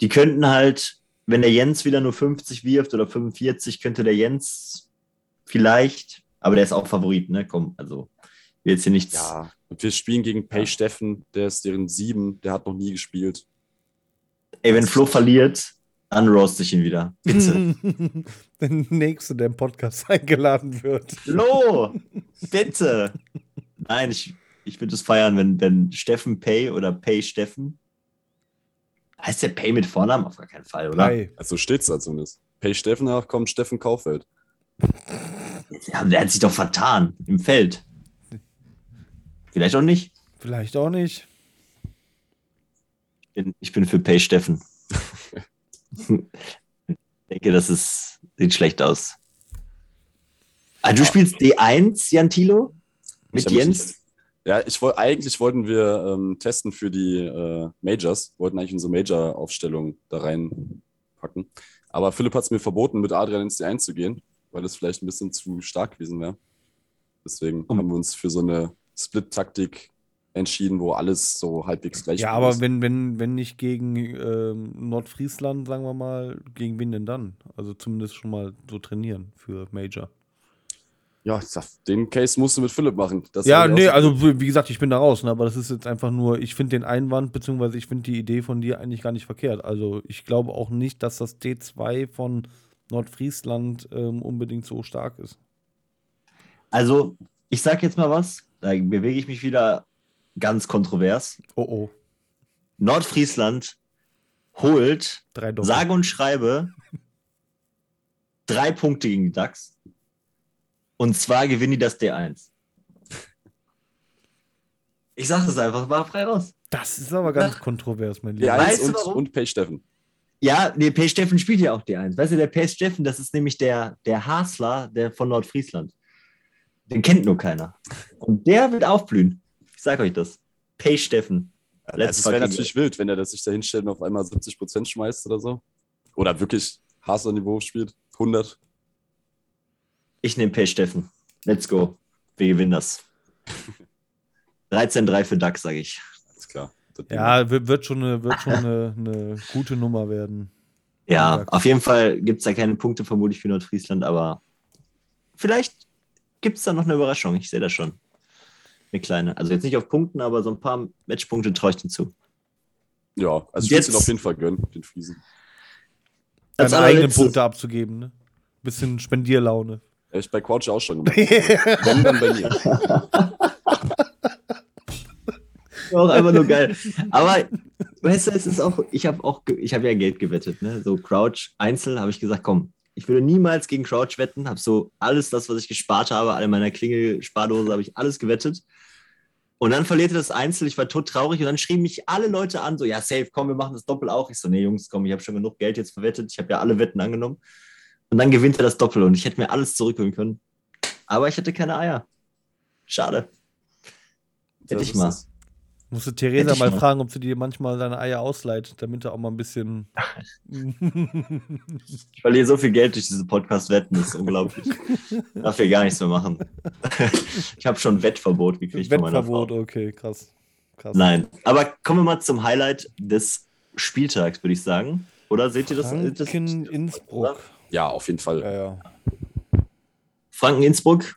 Die könnten halt, wenn der Jens wieder nur 50 wirft oder 45, könnte der Jens vielleicht, aber der ist auch Favorit, ne? Komm, also, will jetzt hier nichts. Ja, und wir spielen gegen Pay Ja. Steffen, der ist deren 7, der hat noch nie gespielt. Ey, wenn Flo verliert, dann roast ich ihn wieder. Bitte. der Nächste, der im Podcast eingeladen wird. Flo, bitte. Nein, ich, ich würde es feiern, wenn, wenn Steffen Pay oder Pay Steffen. Heißt der Pay mit Vornamen? Auf gar keinen Fall, oder? Drei. Also steht's da zumindest. Pay Steffen, danach kommt Steffen Kaufeld. Ja, der hat sich doch vertan im Feld. Vielleicht auch nicht. Vielleicht auch nicht. Ich bin, ich bin für Pay Steffen. ich denke, das ist, sieht schlecht aus. Ah, du Ja. spielst D1, Jan Thilo? Mit Jens? Ja, ich wollte eigentlich wollten wir ähm, testen für die äh, Majors, wollten eigentlich unsere Major-Aufstellung da reinpacken. Aber Philipp hat es mir verboten, mit Adrian ins D1 zu gehen, weil das vielleicht ein bisschen zu stark gewesen wäre. Deswegen Um- haben wir uns für so eine Split-Taktik entschieden, wo alles so halbwegs gleich Ja, ist. aber wenn, wenn, wenn nicht gegen ähm, Nordfriesland, sagen wir mal, gegen wen denn dann? Also zumindest schon mal so trainieren für Major. Ja, sag, den Case musst du mit Philipp machen. Das ja, nee, also wie wie gesagt, ich bin da raus, ne, aber das ist jetzt einfach nur, ich finde den Einwand, beziehungsweise ich finde die Idee von dir eigentlich gar nicht verkehrt. Also ich glaube auch nicht, dass das T2 von Nordfriesland ähm, unbedingt so stark ist. Also, ich sag jetzt mal was. Da bewege ich mich wieder ganz kontrovers. Oh oh, Nordfriesland holt sage und schreibe drei Punkte gegen die DAX. Und zwar gewinnen die das D1. Ich sag das einfach, war frei raus. Das ist aber ganz Na. kontrovers, mein D1 Lieber. Weißt du und, warum? und Pay Steffen. Ja, nee, P. Steffen spielt ja auch D1. Weißt du, der P. Steffen, das ist nämlich der, der Hasler der von Nordfriesland. Den kennt nur keiner. Und der wird aufblühen. Ich sag euch das. Pay Steffen. Let's also es wäre natürlich wild, wenn er das sich da hinstellt und auf einmal 70% schmeißt oder so. Oder wirklich Haser-Niveau spielt. 100. Ich nehme Pay Steffen. Let's go. Wir gewinnen das. 13-3 für DAX, sage ich. Alles klar. Das Ja, wird, schon, eine, wird schon eine, eine gute Nummer werden. Ja, auf jeden Fall gibt es da keine Punkte vermutlich für Nordfriesland, aber vielleicht gibt es da noch eine Überraschung. Ich sehe das schon. Eine kleine. Also jetzt nicht auf Punkten, aber so ein paar Matchpunkte traue ich hinzu. Ja, also ich würde Jetzt- ihn auf jeden Fall gönnen, den Friesen. Als Deine eigenen Punkte abzugeben, ne? Bisschen Spendierlaune. Hätte ich bei Quatsch auch schon gemacht. Wenn, dann bei mir. auch einfach nur geil. Aber weißt du, es ist auch, ich habe auch, ich habe ja Geld gewettet, ne? So Crouch Einzel habe ich gesagt, komm, ich würde niemals gegen Crouch wetten, habe so alles das, was ich gespart habe, alle meiner Klingel-Spardose habe ich alles gewettet. Und dann verlierte das Einzel, ich war tot traurig und dann schrieben mich alle Leute an, so, ja, safe, komm, wir machen das Doppel auch. Ich so, nee, Jungs, komm, ich habe schon genug Geld jetzt verwettet, ich habe ja alle Wetten angenommen. Und dann gewinnt er das Doppel und ich hätte mir alles zurückholen können. Aber ich hatte keine Eier. Schade. Hätte Das ich mal. es. Musst du Theresa ich mal mal. fragen, ob sie dir manchmal deine Eier ausleiht, damit er auch mal ein bisschen. Ich verliere so viel Geld durch diese Podcast-Wetten, das ist unglaublich. Darf hier gar nichts mehr machen. Ich habe schon Wettverbot gekriegt von meiner Wettverbot, okay, krass. krass. Nein, aber kommen wir mal zum Highlight des Spieltags, würde ich sagen. Oder seht ihr das? das Franken Innsbruck. Ja, auf jeden Fall. Ja, ja. Franken Innsbruck.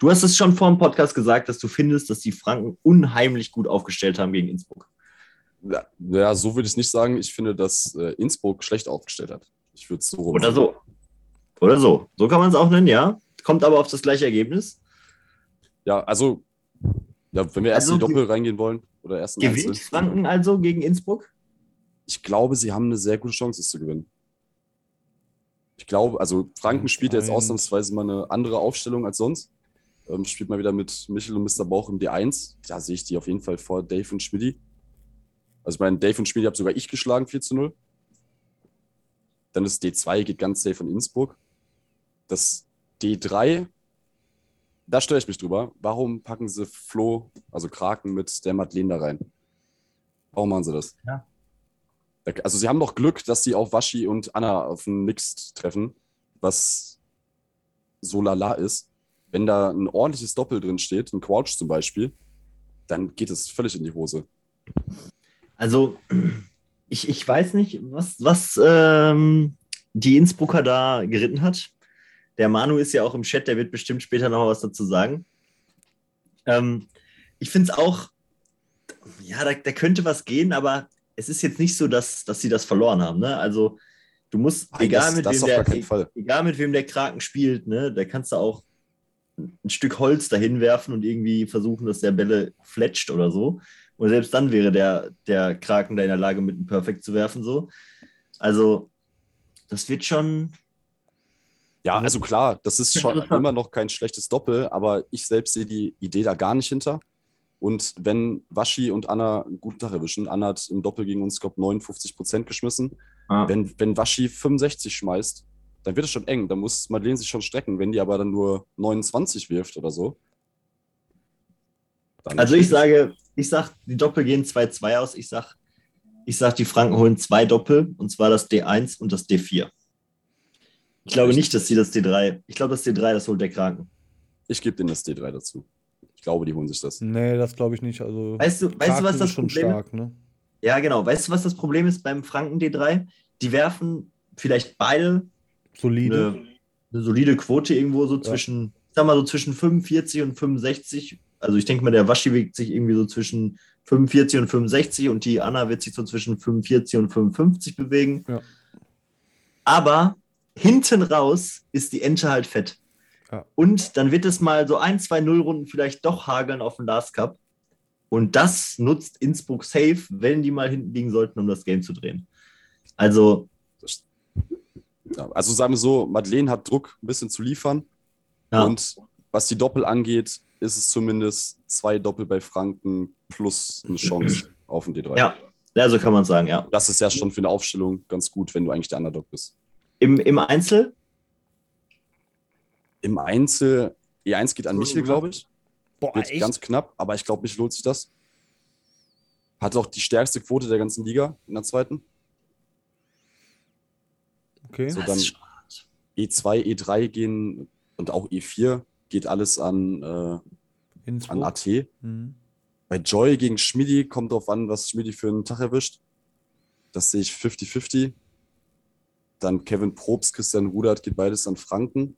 Du hast es schon vor dem Podcast gesagt, dass du findest, dass die Franken unheimlich gut aufgestellt haben gegen Innsbruck. Ja, ja, so würde ich es nicht sagen. Ich finde, dass äh, Innsbruck schlecht aufgestellt hat. Ich würde es so rum Oder so. Oder so. So kann man es auch nennen, ja. Kommt aber auf das gleiche Ergebnis. Ja, also, ja, wenn wir erst Also, in die Doppel reingehen wollen oder erst in Gewinnt Einzel. Franken also gegen Innsbruck? Ich glaube, sie haben eine sehr gute Chance, es zu gewinnen. Ich glaube, also Franken spielt jetzt ausnahmsweise mal eine andere Aufstellung als sonst. Ähm, spielt mal wieder mit Michel und Mr. Bauch im D1. Da sehe ich die auf jeden Fall vor Dave und Schmidti. Also ich meine, Dave und Schmidti habe sogar ich geschlagen, 4 zu 0. Dann ist D2, geht ganz safe von Innsbruck. Das D3, da störe ich mich drüber. Warum packen sie Flo, also Kraken, mit der Madeleine da rein? Warum machen sie das? Ja. Also sie haben noch Glück, dass sie auf Waschi und Anna auf den Mixed treffen, was so lala ist. Wenn da ein ordentliches Doppel drin steht, ein Quouch zum Beispiel, dann geht es völlig in die Hose. Also, ich, ich weiß nicht, was, was ähm, die Innsbrucker da geritten hat. Der Manu ist ja auch im Chat, der wird bestimmt später noch was dazu sagen. Ähm, ich finde es auch, ja, da, da könnte was gehen, aber es ist jetzt nicht so, dass, dass sie das verloren haben. Ne? Also, du musst, Nein, egal, das- mit das wem der, egal mit wem der Kraken spielt, ne, da kannst du auch ein Stück Holz dahin werfen und irgendwie versuchen, dass der Bälle fletscht oder so. Und selbst dann wäre der, der Kraken da in der Lage, mit einem Perfect zu werfen. So. Also, das wird schon. Ja, also klar, das ist schon immer noch kein schlechtes Doppel, aber ich selbst sehe die Idee da gar nicht hinter. Und wenn Waschi und Anna einen guten Tag erwischen, Anna hat im Doppel gegen uns, glaube 59 Prozent geschmissen. Wenn, wenn Waschi 65 schmeißt, dann wird es schon eng. Da muss Madeleine sich schon strecken. Wenn die aber dann nur 29 wirft oder so. dann Also, ich sage, ich sag, die Doppel gehen 2-2 aus. Ich sag, ich sag, die Franken holen zwei Doppel, und zwar das D1 und das D4. Ich glaube nicht, dass sie das D3. Ich glaube, das D3, das holt der Kraken. Ich gebe denen das D3 dazu. Ich glaube, die holen sich das. Nee, das glaube ich nicht. Also, Weißt du, weißt du was das schon Problem ist? stark, ne? Ja, genau. Weißt du, was das Problem ist beim Franken D3? Die werfen vielleicht beide Solide. eine, eine solide Quote irgendwo so zwischen, ich sag mal so zwischen 45 und 65. Also ich denke mal, der Waschi wiegt sich irgendwie so zwischen 45 und 65 und die Anna wird sich so zwischen 45 und 55 bewegen. Ja. Aber hinten raus ist die Ente halt fett. Ja. Und dann wird es mal so ein, zwei Nullrunden vielleicht doch hageln auf den Last Cup. Und das nutzt Innsbruck safe, wenn die mal hinten liegen sollten, um das Game zu drehen. Also, Ja, also sagen wir so, Madeleine hat Druck, ein bisschen zu liefern. ja. Und was die Doppel angeht, ist es zumindest zwei Doppel bei Franken plus eine Chance auf den D3. ja, ja, so kann man sagen, ja. Das ist ja schon für eine Aufstellung ganz gut, wenn du eigentlich der Underdog bist. Im, im Einzel, Im Einzel, E1 geht an Michel, glaube ich. Boah, Wird echt? ganz knapp, aber ich glaube, mich lohnt sich das. Hat auch die stärkste Quote der ganzen Liga in der zweiten. Okay. So, Das dann ist schon- E2, E3 gehen und auch E4 geht alles an, äh, an. AT. Mhm. Bei Joy gegen Schmidi kommt drauf an, was Schmidi für einen Tag erwischt. Das sehe ich 50-50. Dann Kevin Probst, Christian Rudert geht beides an Franken.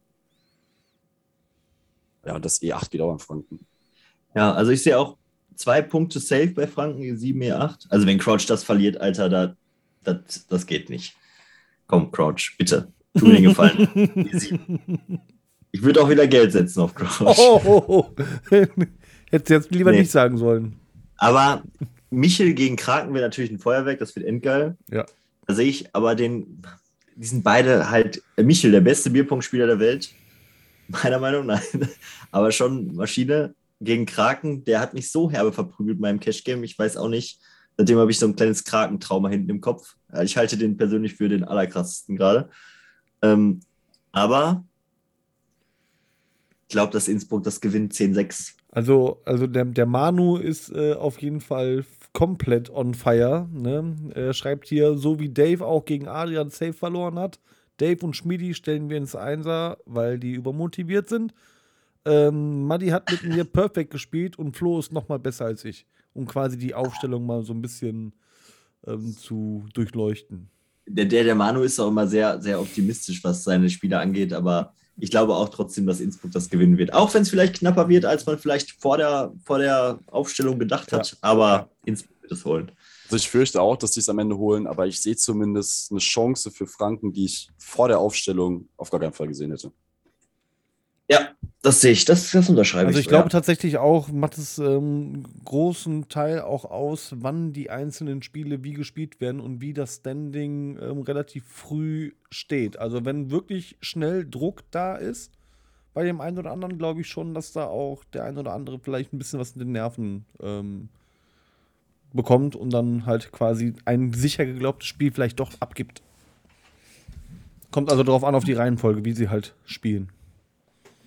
Ja, und das E8 geht auch an Franken. Ja, also ich sehe auch zwei Punkte safe bei Franken, E7, E8. Also wenn Crouch das verliert, Alter, da, das, das geht nicht. Komm, Crouch, bitte. Tu mir den Gefallen. E7. Ich würde auch wieder Geld setzen auf Crouch. Oh, oh, oh. Hättest du jetzt lieber Nee. nicht sagen sollen. Aber Michel gegen Kraken wäre natürlich ein Feuerwerk, das wird endgeil. Ja. Da sehe ich aber den, die sind beide halt, äh, Michel, der beste Bierpunktspieler der Welt. Meiner Meinung nach, nein. Aber schon Maschine gegen Kraken, der hat mich so herbe verprügelt in meinem Cash-Game. Ich weiß auch nicht. Seitdem habe ich so ein kleines Krakentrauma hinten im Kopf. Ich halte den persönlich für den allerkrassesten gerade. Ähm, aber ich glaube, dass Innsbruck das gewinnt 10-6. Also, also der, der Manu ist äh, auf jeden Fall komplett on fire. Ne? Er schreibt hier, so wie Dave auch gegen Adrian safe verloren hat. Dave und Schmidi stellen wir ins Einser, weil die übermotiviert sind. Ähm, Maddi hat mit mir perfekt gespielt und Flo ist noch mal besser als ich. Um quasi die Aufstellung mal so ein bisschen ähm, zu durchleuchten. der, der, der Manu ist auch immer sehr, sehr optimistisch, was seine Spiele angeht, aber ich glaube auch trotzdem, dass Innsbruck das gewinnen wird. Auch wenn es vielleicht knapper wird, als man vielleicht vor der, vor der Aufstellung gedacht hat, Ja. aber Innsbruck wird es holen. Also ich fürchte auch, dass die es am Ende holen, aber ich sehe zumindest eine Chance für Franken, die ich vor der Aufstellung auf gar keinen Fall gesehen hätte. Ja, das sehe ich, das, das unterschreibe Also ich. ich glaube ja. tatsächlich auch, macht es ähm, großen Teil auch aus, wann die einzelnen Spiele wie gespielt werden und wie das Standing ähm, relativ früh steht. Also wenn wirklich schnell Druck da ist, bei dem einen oder anderen glaube ich schon, dass da auch der ein oder andere vielleicht ein bisschen was in den Nerven ähm, bekommt und dann halt quasi ein sicher geglaubtes Spiel vielleicht doch abgibt. Kommt also darauf an, auf die Reihenfolge, wie sie halt spielen.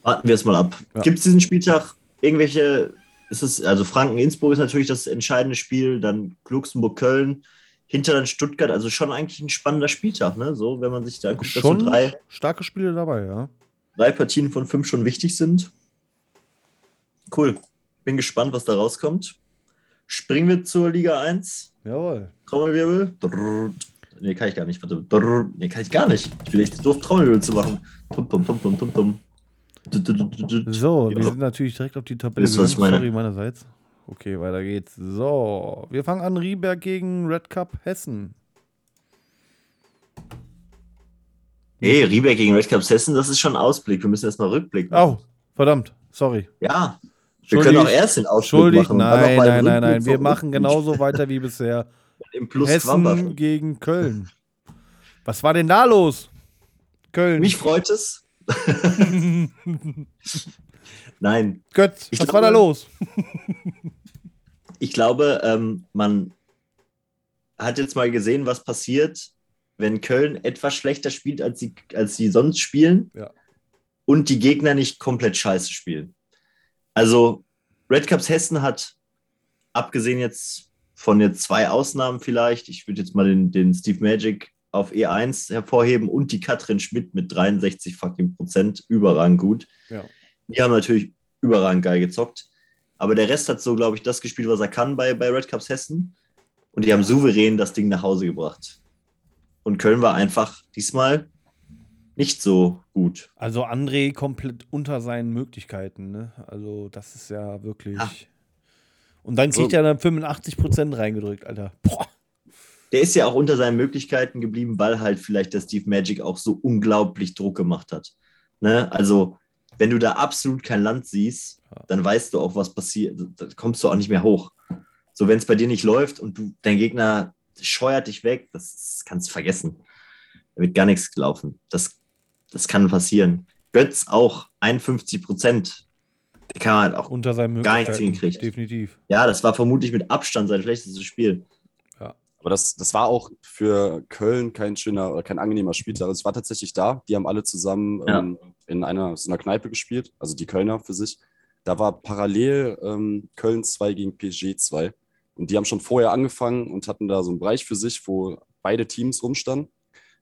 Warten wir es mal ab. Ja. Gibt es diesen Spieltag irgendwelche, ist es, also Franken-Innsbruck ist natürlich das entscheidende Spiel, dann Luxemburg-Köln, hinter dann Stuttgart, also schon eigentlich ein spannender Spieltag, ne? So, wenn man sich da anguckt, dass so Schon drei, starke Spiele dabei, ja. drei Partien von fünf schon wichtig sind. Cool. Bin gespannt, was da rauskommt. Springen wir zur Liga 1. Jawohl. Trommelwirbel. Nee, kann ich gar nicht. Warte. Nee, kann ich gar nicht. Ich will echt doof, Trommelwirbel zu machen. Tum, tum, tum, tum, tum, tum. So, wir sind natürlich direkt auf die Tabelle. Ihr, was ich meine? Sorry meinerseits. Okay, weiter geht's. So, wir fangen an. Rieberg gegen Red Cup Hessen. Hey, Rieberg gegen Red Cups Hessen, das ist schon ein Ausblick. Wir müssen erstmal Rückblick Oh, verdammt. Sorry. Ja. Wir können auch erst den Ausblick Schuldig. machen. Nein, nein, nein, nein. Wir machen genauso weiter wie bisher. Im Plus Hessen Quamper. gegen Köln. Was war denn da los? Köln. Mich freut es. Nein, Götz, Ich was war da glaube- los? ich glaube, ähm, man hat jetzt mal gesehen, was passiert, wenn Köln etwas schlechter spielt, als sie, als sie sonst spielen Ja. und die Gegner nicht komplett scheiße spielen. Also Red Cups Hessen hat, abgesehen jetzt von jetzt zwei Ausnahmen vielleicht, ich würde jetzt mal den, den Steve Magic auf E1 hervorheben und die Katrin Schmidt mit 63 fucking Prozent, überragend gut. Ja. Die haben natürlich überragend geil gezockt. Aber der Rest hat so, glaube ich, das gespielt, was er kann bei, bei Red Cups Hessen. Und die haben souverän das Ding nach Hause gebracht. Und Köln war einfach diesmal nicht so gut. Also André komplett unter seinen Möglichkeiten. Ne? Also das ist ja wirklich. Ja. Und dann kriegt So. er dann 85% reingedrückt, Alter. Boah. Der ist ja auch unter seinen Möglichkeiten geblieben, weil halt vielleicht der Steve Magic auch so unglaublich Druck gemacht hat. Ne? Also, wenn du da absolut kein Land siehst, dann weißt du auch, was passiert. Da kommst du auch nicht mehr hoch. So, wenn es bei dir nicht läuft und du, dein Gegner scheuert dich weg, das, kannst du vergessen. Da wird gar nichts gelaufen. Das, das kann passieren. Götz auch 51 Prozent. Der kann halt auch. Unter seinen Gar nichts hingekriegt. Definitiv. Ja, das war vermutlich mit Abstand sein schlechtestes Spiel. Aber das, das war auch für Köln kein schöner oder kein angenehmer Spieltag. Also es war tatsächlich da. Die haben alle zusammen Ja. ähm, in einer so einer Kneipe gespielt, also die Kölner für sich. da war parallel ähm, Köln 2 gegen PSG 2. Und die haben schon vorher angefangen und hatten da so einen Bereich für sich, wo beide Teams rumstanden.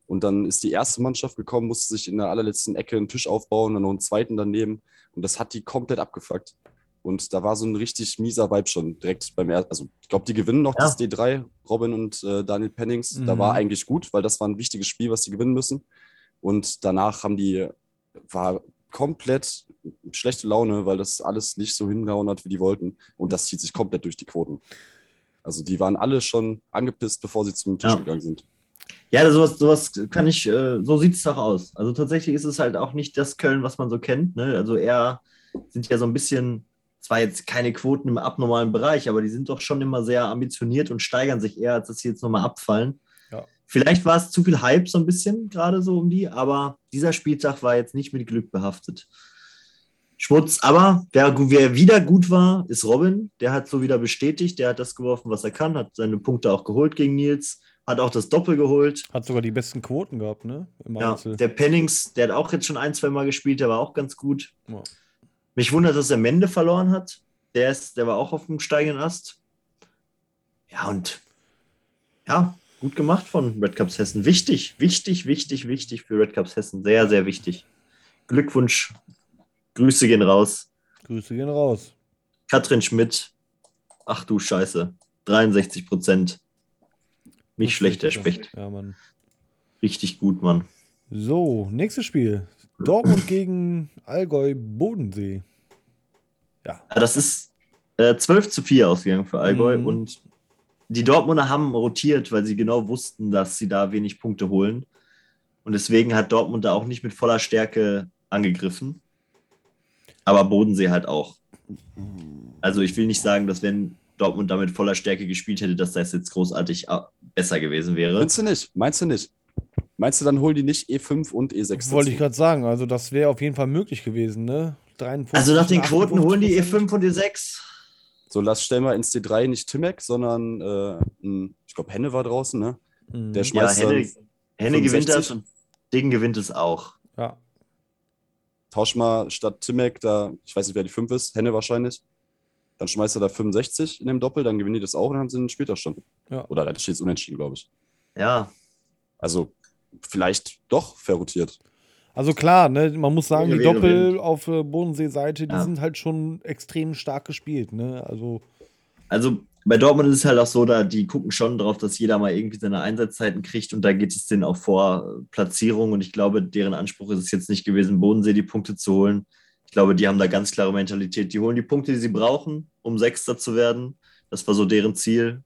Und dann ist die erste Mannschaft gekommen, musste sich in der allerletzten Ecke einen Tisch aufbauen und noch einen zweiten daneben. Und das hat die komplett abgefuckt. Und da war so ein richtig mieser Vibe schon direkt beim ersten. Also, ich glaube, die gewinnen noch Ja. das D3, Robin und äh, Daniel Pennings. Da Mhm. war eigentlich gut, weil das war ein wichtiges Spiel, was die gewinnen müssen. Und danach haben die, war komplett schlechte Laune, weil das alles nicht so hingehauen hat, wie die wollten. Und das zieht sich komplett durch die Quoten. Also, die waren alle schon angepisst, bevor sie zum Tisch Ja. gegangen sind. Ja, sowas, sowas kann ich, äh, so sieht es doch aus. Also tatsächlich ist es halt auch nicht das Köln, was man so kennt. Ne? Also eher sind ja so ein bisschen, zwar jetzt keine Quoten im abnormalen Bereich, aber die sind doch schon immer sehr ambitioniert und steigern sich eher, als dass sie jetzt nochmal abfallen. Ja. Vielleicht war es zu viel Hype so ein bisschen gerade so um die, aber dieser Spieltag war jetzt nicht mit Glück behaftet. Schmutz, aber wer, wer wieder gut war, ist Robin. Der hat so wieder bestätigt, der hat das geworfen, was er kann, hat seine Punkte auch geholt gegen Nils, hat auch das Doppel geholt. Hat sogar die besten Quoten gehabt, ne? Im Ja, Einzel. der Pennings, der hat auch jetzt schon ein, zwei Mal gespielt, der war auch ganz gut. Ja. Mich wundert, dass er Mende verloren hat. Der, ist, der war auch auf dem steigenden Ast. Ja, und ja, gut gemacht von Red Cups Hessen. Wichtig, wichtig, wichtig, wichtig für Red Cups Hessen. Sehr, sehr wichtig. Glückwunsch. Grüße gehen raus. Grüße gehen raus. Katrin Schmidt. Ach du Scheiße. 63 Prozent. Nicht schlecht, der Specht. Ja, Mann. Richtig gut, Mann. So, nächstes Spiel. Dortmund gegen Allgäu Bodensee. Ja. Das ist äh, 12 zu 4 ausgegangen für Allgäu Mhm. und die Dortmunder haben rotiert, weil sie genau wussten, dass sie da wenig Punkte holen. Und deswegen hat Dortmund da auch nicht mit voller Stärke angegriffen. Aber Bodensee halt auch. Also ich will nicht sagen, dass wenn Dortmund da mit voller Stärke gespielt hätte, dass das jetzt großartig äh, besser gewesen wäre. Meinst du nicht? Meinst du nicht? Meinst du, dann holen die nicht E5 und E6? Wollte ich gerade sagen. Also, das wäre auf jeden Fall möglich gewesen, ne? 53, Also nach den Quoten holen die 58%. E5 und E6. So, lass stellen wir ins D3 nicht Timek, sondern äh, ich glaube, Henne war draußen, ne? Mhm. Der Ja, schmeißt Henne, dann Henne gewinnt 65. das und Ding gewinnt es auch. Ja. tausch mal statt Timek da, ich weiß nicht, wer die 5 ist, Henne wahrscheinlich. Dann schmeißt er da 65 in dem Doppel, dann gewinnen die das auch und dann haben sie einen Spieltagsstand. Ja. Oder da steht es unentschieden, glaube ich. Ja, Also vielleicht doch verrotiert. Also klar, ne, man muss sagen, die Doppel auf äh, Bodensee-Seite, die Ja. sind halt schon extrem stark gespielt, ne? Also, Also bei Dortmund ist es halt auch so, da die gucken schon drauf, dass jeder mal irgendwie seine Einsatzzeiten kriegt und da geht es denen auch vor äh, Platzierung und ich glaube, deren Anspruch ist es jetzt nicht gewesen, Bodensee die Punkte zu holen. Ich glaube, die haben da ganz klare Mentalität. Die holen die Punkte, die sie brauchen, um Sechster zu werden. Das war so deren Ziel.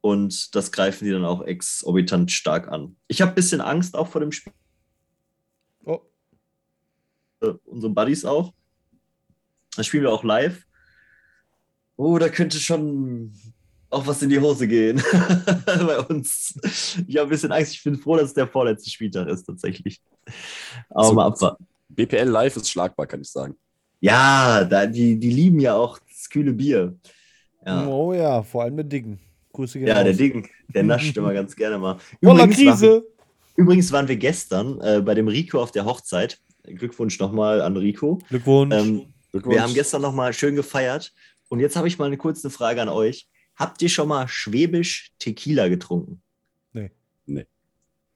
Und das greifen die dann auch exorbitant stark an. Ich habe ein bisschen Angst auch vor dem Spiel, oh, äh, unsere Buddies auch. Das spielen wir auch live. Oh, da könnte schon auch was in die Hose gehen bei uns. Ich habe ein bisschen Angst. Ich bin froh, dass es der vorletzte Spieltag ist, tatsächlich. Aber So. mal abwarten. BPL Live ist schlagbar, kann ich sagen. Ja, da, die, die lieben ja auch das kühle Bier. Ja, oh ja, vor allem mit Dicken. Grüße gehen ja der. Ding, der nascht immer ganz gerne mal. Übrigens waren wir- Krise. Übrigens waren wir gestern äh, bei dem Rico auf der Hochzeit. Glückwunsch nochmal an Rico. Glückwunsch. Ähm, Glückwunsch. Wir haben gestern noch mal schön gefeiert. Und jetzt habe ich mal eine kurze Frage an euch. Habt ihr schon mal Schwäbisch Tequila getrunken? Nee. Nee.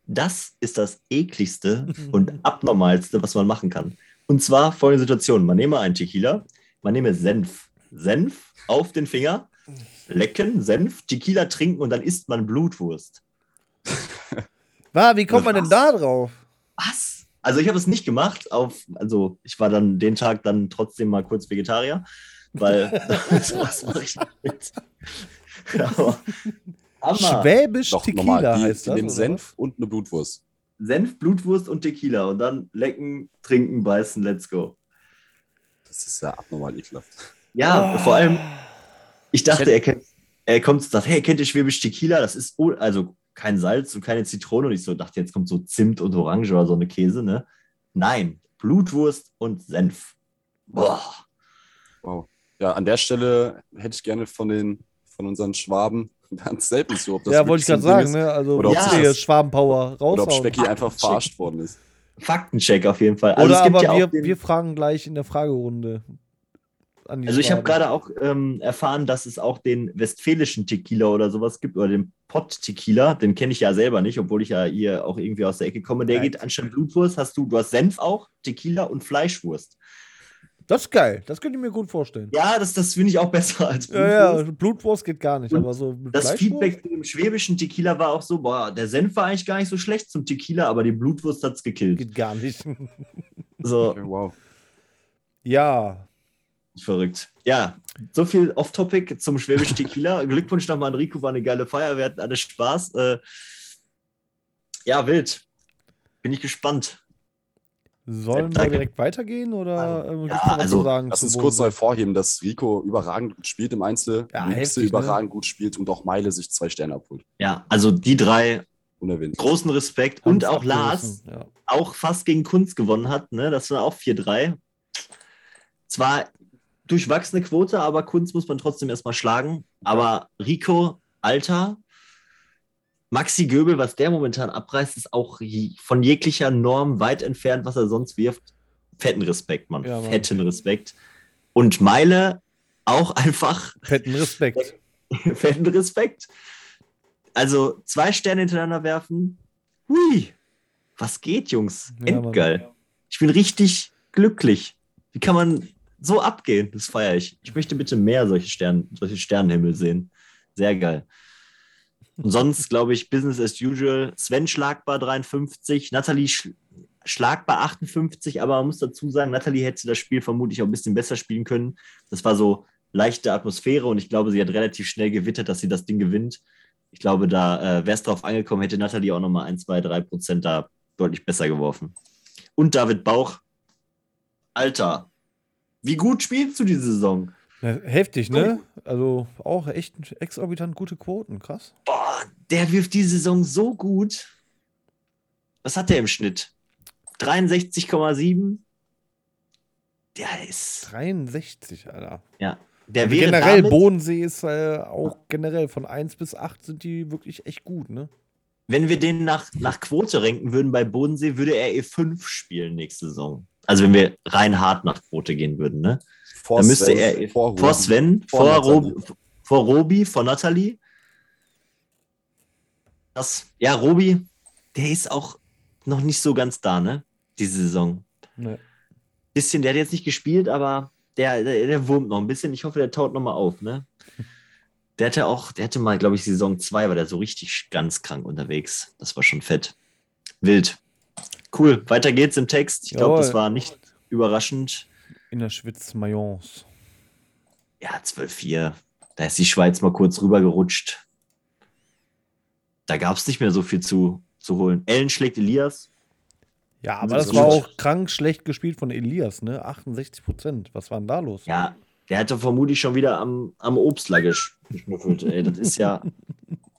Das ist das ekligste und abnormalste, was man machen kann. Und zwar folgende Situation. Man nehme einen Tequila, man nehme Senf. Senf auf den Finger, lecken, Senf, Tequila trinken und dann isst man Blutwurst. War, wie kommt man denn Was? da drauf? Was? Also ich habe es nicht gemacht. Auf, also ich war dann den Tag dann trotzdem mal kurz Vegetarier, weil was mache ich mit? Aber Hammer. Schwäbisch Doch, Tequila normal. Die, heißt das. nehmen oder Senf und eine Blutwurst. Senf, Blutwurst und Tequila und dann lecken, trinken, beißen, let's go. Das ist ja abnormal ekelhaft. Ja, Oh. vor allem, ich dachte, er, kennt, er kommt und sagt, hey, kennt ihr Schwäbisch Tequila? Das ist oh- also kein Salz und keine Zitrone. Und ich so dachte, jetzt kommt so Zimt und Orange oder so eine Käse, ne? Nein, Blutwurst und Senf. Boah. Wow. Ja, an der Stelle hätte ich gerne von den von unseren Schwaben ganz selten so, ob das Ja, wollte ich gerade sagen, ne? Also, Oder ob ja. das- Schwabenpower ist, Oder ob. Specki einfach verarscht worden ist. Faktencheck auf jeden Fall. Also Oder es gibt aber ja auch wir, den, wir fragen gleich in der Fragerunde. An die Also ich habe gerade auch ähm, erfahren, dass es auch den westfälischen Tequila oder sowas gibt oder den Pott Tequila. Den kenne ich ja selber nicht, obwohl ich ja hier auch irgendwie aus der Ecke komme. Der Nein. geht anstatt Blutwurst hast du, du hast Senf auch, Tequila und Fleischwurst. Das ist geil. Das könnte ich mir gut vorstellen. Ja, das, das finde ich auch besser als Blutwurst. Ja, ja, Blutwurst geht gar nicht, Und aber so Das? Feedback zu dem schwäbischen Tequila war auch so, boah, der Senf war eigentlich gar nicht so schlecht zum Tequila, aber die Blutwurst hat es gekillt. geht gar nicht. So, Okay, wow. ja, verrückt. Ja, so viel off-topic zum schwäbischen Tequila. Glückwunsch nochmal an Rico, war eine geile Feier, wir hatten alle Spaß. Äh, ja, wild. Bin ich gespannt. sollen wir direkt weitergehen oder ähm, ja, also, zu sagen? Lass uns kurz mal vorheben, dass Rico überragend gut spielt im Einzel, Ja, Lixe heftig, ne? überragend gut spielt und auch Meile sich zwei Sterne abholt. Ja, also die drei, Unerwähnt. großen Respekt. Und Haben's auch Lars, Ja. auch fast gegen Kunst gewonnen hat. Ne? Das war auch 4-3. Zwar durchwachsene Quote, aber Kunst muss man trotzdem erstmal schlagen. Aber Rico, Alter, Maxi Göbel, was der momentan abreißt, ist auch von jeglicher Norm weit entfernt, was er sonst wirft. Fetten Respekt, Mann. Ja, Mann. Fetten Respekt. Und Meile auch einfach Fetten Respekt. fetten Respekt. Also zwei Sterne hintereinander werfen. Hui, was geht, Jungs? Ja. Endgeil. Ich bin richtig glücklich. Wie kann man so abgehen? Das feiere ich. Ich möchte bitte mehr solche, Stern, solche Sternenhimmel sehen. Sehr geil. Und sonst glaube ich Business as usual. Sven schlagbar 53, Nathalie sch schlagbar 58, aber man muss dazu sagen, Nathalie hätte das Spiel vermutlich auch ein bisschen besser spielen können. Das war so leichte Atmosphäre und ich glaube, sie hat relativ schnell gewittert, dass sie das Ding gewinnt. Ich glaube, da äh, wäre es drauf angekommen, hätte Nathalie auch nochmal 1, 2, 3 Prozent da deutlich besser geworfen. Und David Bauch, Alter, wie gut spielst du diese Saison? Heftig, ne? Also auch echt exorbitant gute Quoten, krass. Boah, der wirft die Saison so gut. Was hat der im Schnitt? 63,7? Der ist. 63, Alter. Ja. Der Also wäre generell, damit, Bodensee ist äh, auch generell von 1 bis 8 sind die wirklich echt gut, ne? wenn wir den nach, nach Quote ranken würden bei Bodensee, würde er E5 spielen nächste Saison. Also wenn wir rein hart nach Quote gehen würden, ne? Vor Dann müsste Sven, er vor, vor. Sven, vor vor, Nathalie. Rob, vor Robi, vor Nathalie. Das, ja, Robi, der ist auch noch nicht so ganz da, ne? Diese Saison. ne. Bisschen, der hat jetzt nicht gespielt, aber der, der, der wurmt noch ein bisschen. Ich hoffe, der taut noch mal auf, ne? Der hatte auch, der hatte mal, glaube ich, Saison 2, war der so richtig ganz krank unterwegs. Das war schon fett. Wild. Cool, weiter geht's im Text. Ich glaube, das war nicht überraschend. In der Schwitz Mayence. Ja, 12-4. Da ist die Schweiz mal kurz rübergerutscht. Da gab es nicht mehr so viel zu, zu holen. Ellen schlägt Elias. Ja, aber Das das war auch krank schlecht gespielt von Elias, ne? 68 Prozent. Was war denn da los? Ja, der hatte vermutlich schon wieder am, am Obstler gesch- geschnuffelt. Ey, das ist ja.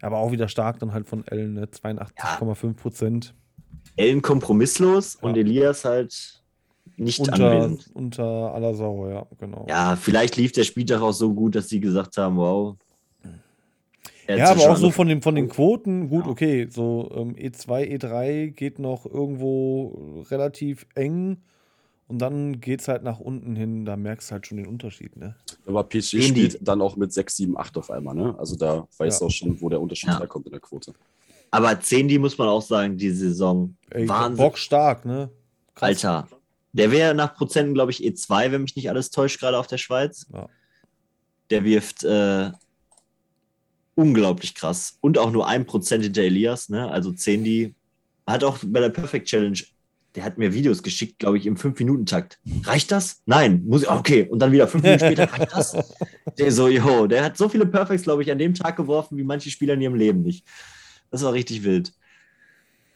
Aber auch wieder stark dann halt von Ellen, ne? 82,5 Prozent. Ellen kompromisslos und Ja. Elias halt nicht Unter, anwesend. unter aller Sau, ja, genau. Ja, vielleicht lief der Spieltag auch so gut, dass sie gesagt haben, wow. Ja, aber auch so von den, von den Quoten, gut, Ja. okay, so ähm, E2, E3 geht noch irgendwo relativ eng und dann geht es halt nach unten hin, da merkst du halt schon den Unterschied, ne? Aber PSG die- spielt dann auch mit 6, 7, 8 auf einmal, ne? Also da weißt Ja. du auch schon, wo der Unterschied Ja. herkommt in der Quote. Aber 10, die muss man auch sagen, die Saison. Ey, Wahnsinn. Bock stark, ne? Krass. Alter. Der wäre nach Prozenten, glaube ich, E2, wenn mich nicht alles täuscht, gerade auf der Schweiz. Ja. Der wirft äh, unglaublich krass. Und auch nur ein Prozent hinter Elias, ne? Also 10, die hat auch bei der Perfect Challenge, der hat mir Videos geschickt, glaube ich, im 5-Minuten-Takt. Reicht das? Nein. Muss ich, okay. Und dann wieder fünf Minuten später, reicht das? Der so, yo, der hat so viele Perfects, glaube ich, an dem Tag geworfen, wie manche Spieler in ihrem Leben nicht. Das war richtig wild.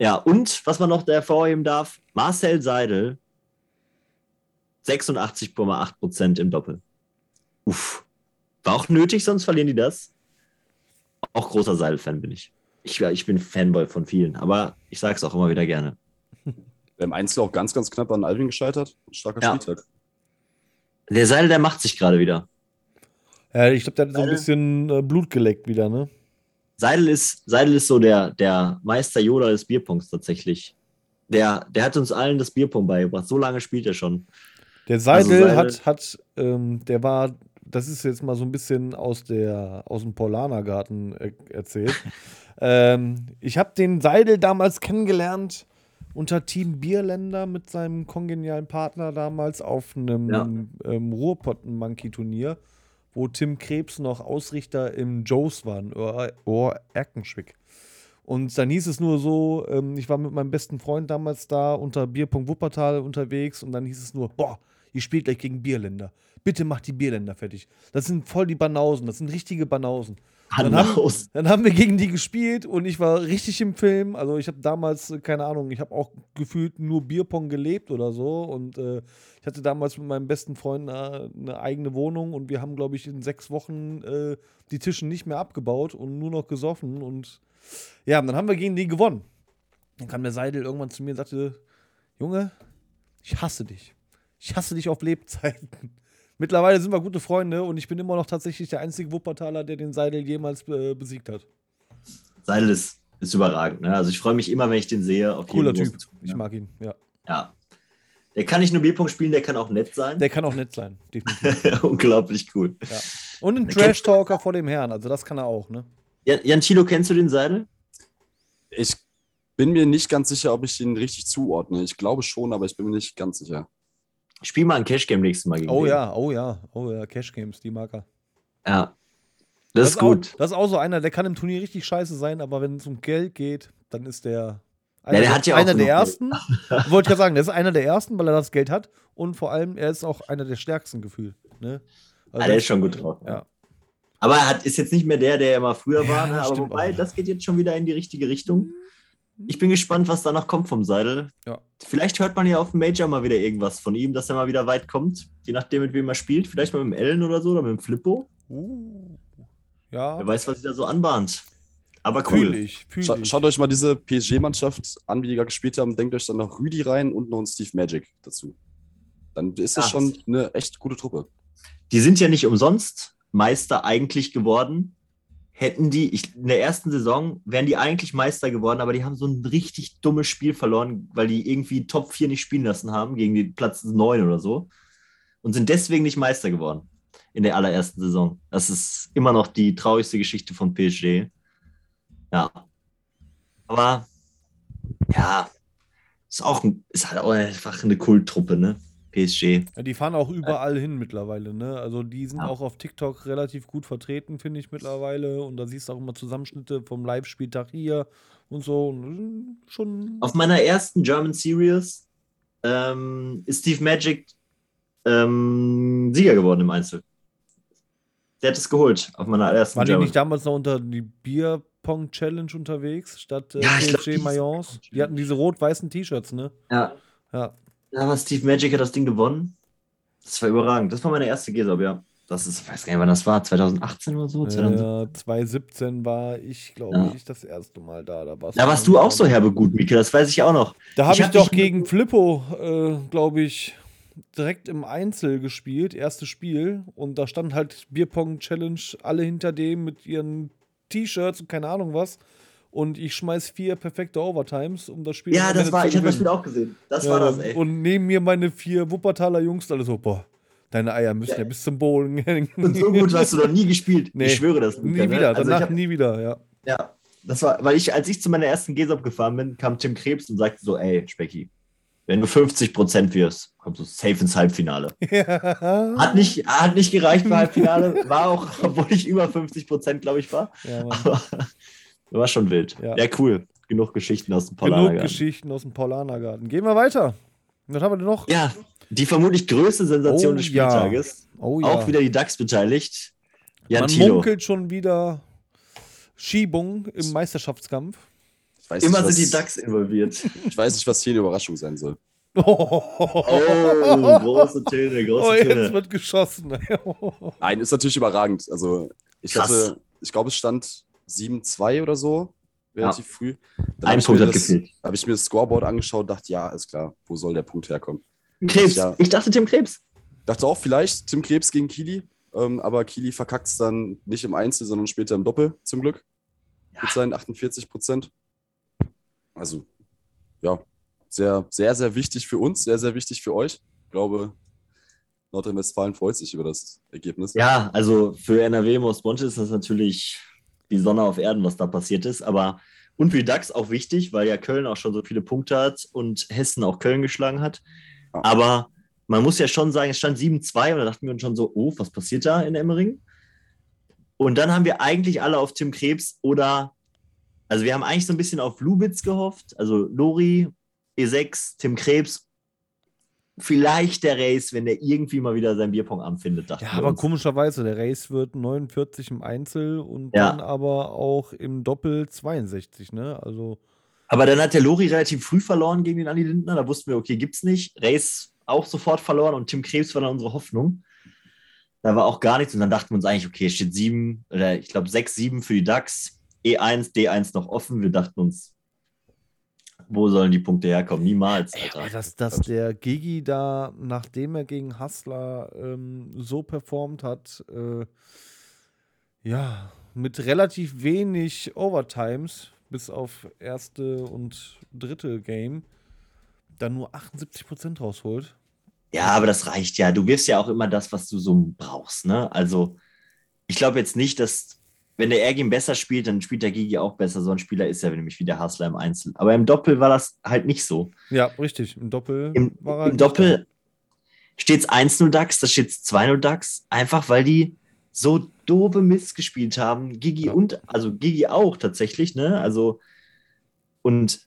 Ja, und was man noch hervorheben darf, Marcel Seidel, 86,8 Prozent im Doppel. Uff. War auch nötig, sonst verlieren die das. Auch großer Seidel-Fan bin ich. ich. Ich bin Fanboy von vielen, aber ich sage es auch immer wieder gerne. Der im Einzel auch ganz, ganz knapp an Alvin gescheitert. Starker Ja. Spieltag. Der Seidel, der macht sich gerade wieder. Ja, ich glaube, der hat so ein Seidel- bisschen äh, Blut geleckt wieder, ne? Seidel ist, Seidel ist so der, der Meister Yoda des Bierpunks tatsächlich. Der, der hat uns allen das Bierpong beigebracht. So lange spielt er schon. Der Seidel, Seidel- hat, hat ähm, der war, das ist jetzt mal so ein bisschen aus, der, aus dem Paulanergarten äh, erzählt. ähm, ich habe den Seidel damals kennengelernt unter Team Bierländer mit seinem kongenialen Partner damals auf einem Ja. ähm, Ruhrpotten-Monkey-Turnier, wo Tim Krebs noch Ausrichter im Joes war, in Ohr- Ohr-Erkenschwick. Und dann hieß es nur so, ähm, ich war mit meinem besten Freund damals da unter Bierpunkt Wuppertal unterwegs und dann hieß es nur, boah, ihr spielt gleich gegen Bierländer. Bitte macht die Bierländer fertig. Das sind voll die Banausen, das sind richtige Banausen. Dann haben, dann haben wir gegen die gespielt und ich war richtig im Film. Also ich habe damals, äh, keine Ahnung, ich habe auch gefühlt nur Bierpong gelebt oder so. Und äh, ich hatte damals mit meinem besten Freund eine, eine eigene Wohnung und wir haben, glaube ich, in sechs Wochen äh, die Tische nicht mehr abgebaut und nur noch gesoffen. Und ja, dann haben wir gegen die gewonnen. Dann kam der Seidel irgendwann zu mir und sagte, Junge, ich hasse dich. Ich hasse dich auf Lebzeiten. Mittlerweile sind wir gute Freunde und ich bin immer noch tatsächlich der einzige Wuppertaler, der den Seidel jemals äh, besiegt hat. Seidel ist, ist überragend. Ne? Also ich freue mich immer, wenn ich den sehe. Auf Cooler Typ. großen Ich Turnier. mag ihn, ja. Ja. Der kann nicht nur Bierpong spielen, der kann auch nett sein. Der kann auch nett sein, definitiv. Unglaublich cool. Und ein Trash-Talker vor dem Herrn, also das kann er auch, ne? Jan, Thilo, kennst du den Seidel? Ich bin mir nicht ganz sicher, ob ich ihn richtig zuordne. Ich glaube schon, aber ich bin mir nicht ganz sicher. Spiel mal ein Cash Game nächstes Mal gegen Oh den. ja, oh ja, oh ja, Cash Games, die mag er. Ja. Das, ist gut. Auch, das ist auch so einer, der kann im Turnier richtig scheiße sein, aber wenn es um Geld geht, dann ist der einer, der der, hat ja einer der ersten. Wollte ich gerade sagen, der ist einer der ersten, weil er das Geld hat und vor allem, er ist auch einer der stärksten gefühlt. Ne? Also Ah, der ist schon gut drauf. Ja. Aber er hat, ist jetzt nicht mehr der, der immer früher war. Ja, Ne? Aber stimmt wobei, auch. das geht jetzt schon wieder in die richtige Richtung. Ich bin gespannt, was da noch kommt vom Seidel. Ja. Vielleicht hört man ja auf dem Major mal wieder irgendwas von ihm, dass er mal wieder weit kommt. Je nachdem, mit wem er spielt. Vielleicht mal mit dem Ellen oder so oder mit dem Flippo. Uh, ja, Wer weiß, was sich da so anbahnt. Aber cool. ich, fühle Scha schaut euch mal diese PSG-Mannschaft an, wie die da gespielt haben. Denkt euch dann noch Rüdi rein und noch einen Steve Magic dazu. Dann ist das Ja. schon eine echt gute Truppe. Die sind ja nicht umsonst Meister eigentlich geworden. Hätten die, ich, in der ersten Saison wären die eigentlich Meister geworden, aber die haben so ein richtig dummes Spiel verloren, weil die irgendwie Top 4 nicht spielen lassen haben, gegen den Platz 9 oder so. Und sind deswegen nicht Meister geworden in der allerersten Saison. Das ist immer noch die traurigste Geschichte von PSG. Ja. Aber ja, ist auch ist halt auch einfach eine Kulttruppe, ne? PSG. Ja, die fahren auch überall hin mittlerweile, ne? Also die sind Ja. auch auf TikTok relativ gut vertreten, finde ich mittlerweile. Und da siehst du auch immer Zusammenschnitte vom Live-Spieltag hier und so. Schon. Auf meiner ersten German Series ähm, ist Steve Magic ähm, Sieger geworden im Einzel. Der hat es geholt auf meiner ersten die German. nicht damals noch unter die Bierpong-Challenge unterwegs, statt äh, Ja, PSG die- Mayence? Die hatten diese rot-weißen T-Shirts, ne? ja. Ja. Ja, aber Steve Magic hat das Ding gewonnen. Das war überragend. Das war meine erste GESOB, ja. Das ist, ich weiß gar nicht, wann das war, 2018 oder so? 2017? Äh, 2017 war ich, glaube Ja. ich, das erste Mal da. Da warst, Da warst du auch so herbe gut, Mika, das weiß ich auch noch. Da habe Ich ich, doch gegen Flippo, äh, glaube ich, direkt im Einzel gespielt, erstes Spiel. Und da stand halt Bierpong Challenge, alle hinter dem mit ihren T-Shirts und keine Ahnung was. Und ich schmeiß vier perfekte Overtimes, um das Spiel Ja, das war, ich habe das. Spiel auch gesehen. Das Ja, war das, ey. Und neben mir meine vier Wuppertaler Jungs, alle so, boah, deine Eier müssen ja, Ja. bis zum Bowlen hängen. Und so gut hast du noch nie gespielt. Nee. Ich schwöre das. nie ne? wieder, Also ich danach hab, nie wieder, ja. Ja, das war, weil ich, als ich zu meiner ersten GESOP gefahren bin, kam Tim Krebs und sagte so, ey, Specki, wenn du 50% wirst, kommst du safe ins Halbfinale. Hat nicht, hat nicht gereicht für Halbfinale, war auch, obwohl ich über 50%, glaube ich, war. ja. Aber war schon wild. Ja. Ja, cool. Genug Geschichten aus dem Genug Paulanergarten. Geschichten aus dem Paulanergarten. Gehen wir weiter. Was haben wir denn noch? Ja, die vermutlich größte Sensation Oh, des ja. Spieltages. Oh ja. Auch wieder die DAX beteiligt. Jan Man Thilo. munkelt schon wieder Schiebung im Meisterschaftskampf. Ich weiß Immer nicht, sind was, die DAX involviert. Ich weiß nicht, was hier eine Überraschung sein soll. Oh, große Töne, große Oh, jetzt Töne. wird geschossen. Nein, ist natürlich überragend. Also, ich Krass. hatte, ich glaube, es stand 7-2 oder so, relativ früh. Dann Ein Punkt hat gefehlt. Habe ich mir das Scoreboard angeschaut, dachte, ja, ist klar, wo soll der Punkt herkommen? Krebs. Ja. Ich dachte Tim Krebs. Dachte auch vielleicht Tim Krebs gegen Kili, ähm, aber Kili verkackt es dann nicht im Einzel, sondern später im Doppel, zum Glück. Mit seinen 48 Prozent. Also, ja, sehr, sehr, sehr wichtig für uns, sehr, sehr wichtig für euch. Ich glaube, Nordrhein-Westfalen freut sich über das Ergebnis. Ja, also für NRW Most Wanted ist das natürlich die Sonne auf Erden, was da passiert ist. Aber und für die DAX auch wichtig, weil ja Köln auch schon so viele Punkte hat und Hessen auch Köln geschlagen hat. Aber man muss ja schon sagen, es stand 7-2 und da dachten wir uns schon so, oh, was passiert da in Emmering? Und dann haben wir eigentlich alle auf Tim Krebs oder, also wir haben eigentlich so ein bisschen auf Lubitz gehofft, also Lori, E6, Tim Krebs, vielleicht der Race, wenn der irgendwie mal wieder sein Bierpong-Arm findet, dachten Ja, aber uns. komischerweise, der Race wird 49 im Einzel und Ja. dann aber auch im Doppel 62, ne? Also, Aber dann hat der Lori relativ früh verloren gegen den Andi Lindner. Da wussten wir, okay, gibt's nicht. Race auch sofort verloren und Tim Krebs war dann unsere Hoffnung. Da war auch gar nichts und dann dachten wir uns eigentlich, okay, steht sieben oder ich glaube sechs, sieben für die DAX. E1, D1 noch offen. Wir dachten uns, wo sollen die Punkte herkommen? Niemals, Alter. aber dass, dass der Gigi da, nachdem er gegen Hustler ähm, so performt hat, äh, ja, mit relativ wenig Overtimes, bis auf erste und dritte Game, dann nur 78% rausholt. Ja, aber das reicht ja. Du wirst ja auch immer das, was du so brauchst. Ne? Also, ich glaube jetzt nicht, dass, wenn der Ergin besser spielt, dann spielt der Gigi auch besser. So ein Spieler ist er nämlich wie der Hassler im Einzel. Aber im Doppel war das halt nicht so. Ja, richtig. Im Doppel Im, war er im nicht Doppel steht es 1-0 DAX, da steht es 2-0 DAX. Einfach weil die so doofe Mist gespielt haben. Gigi Ja. und, also Gigi auch tatsächlich, ne? Also, und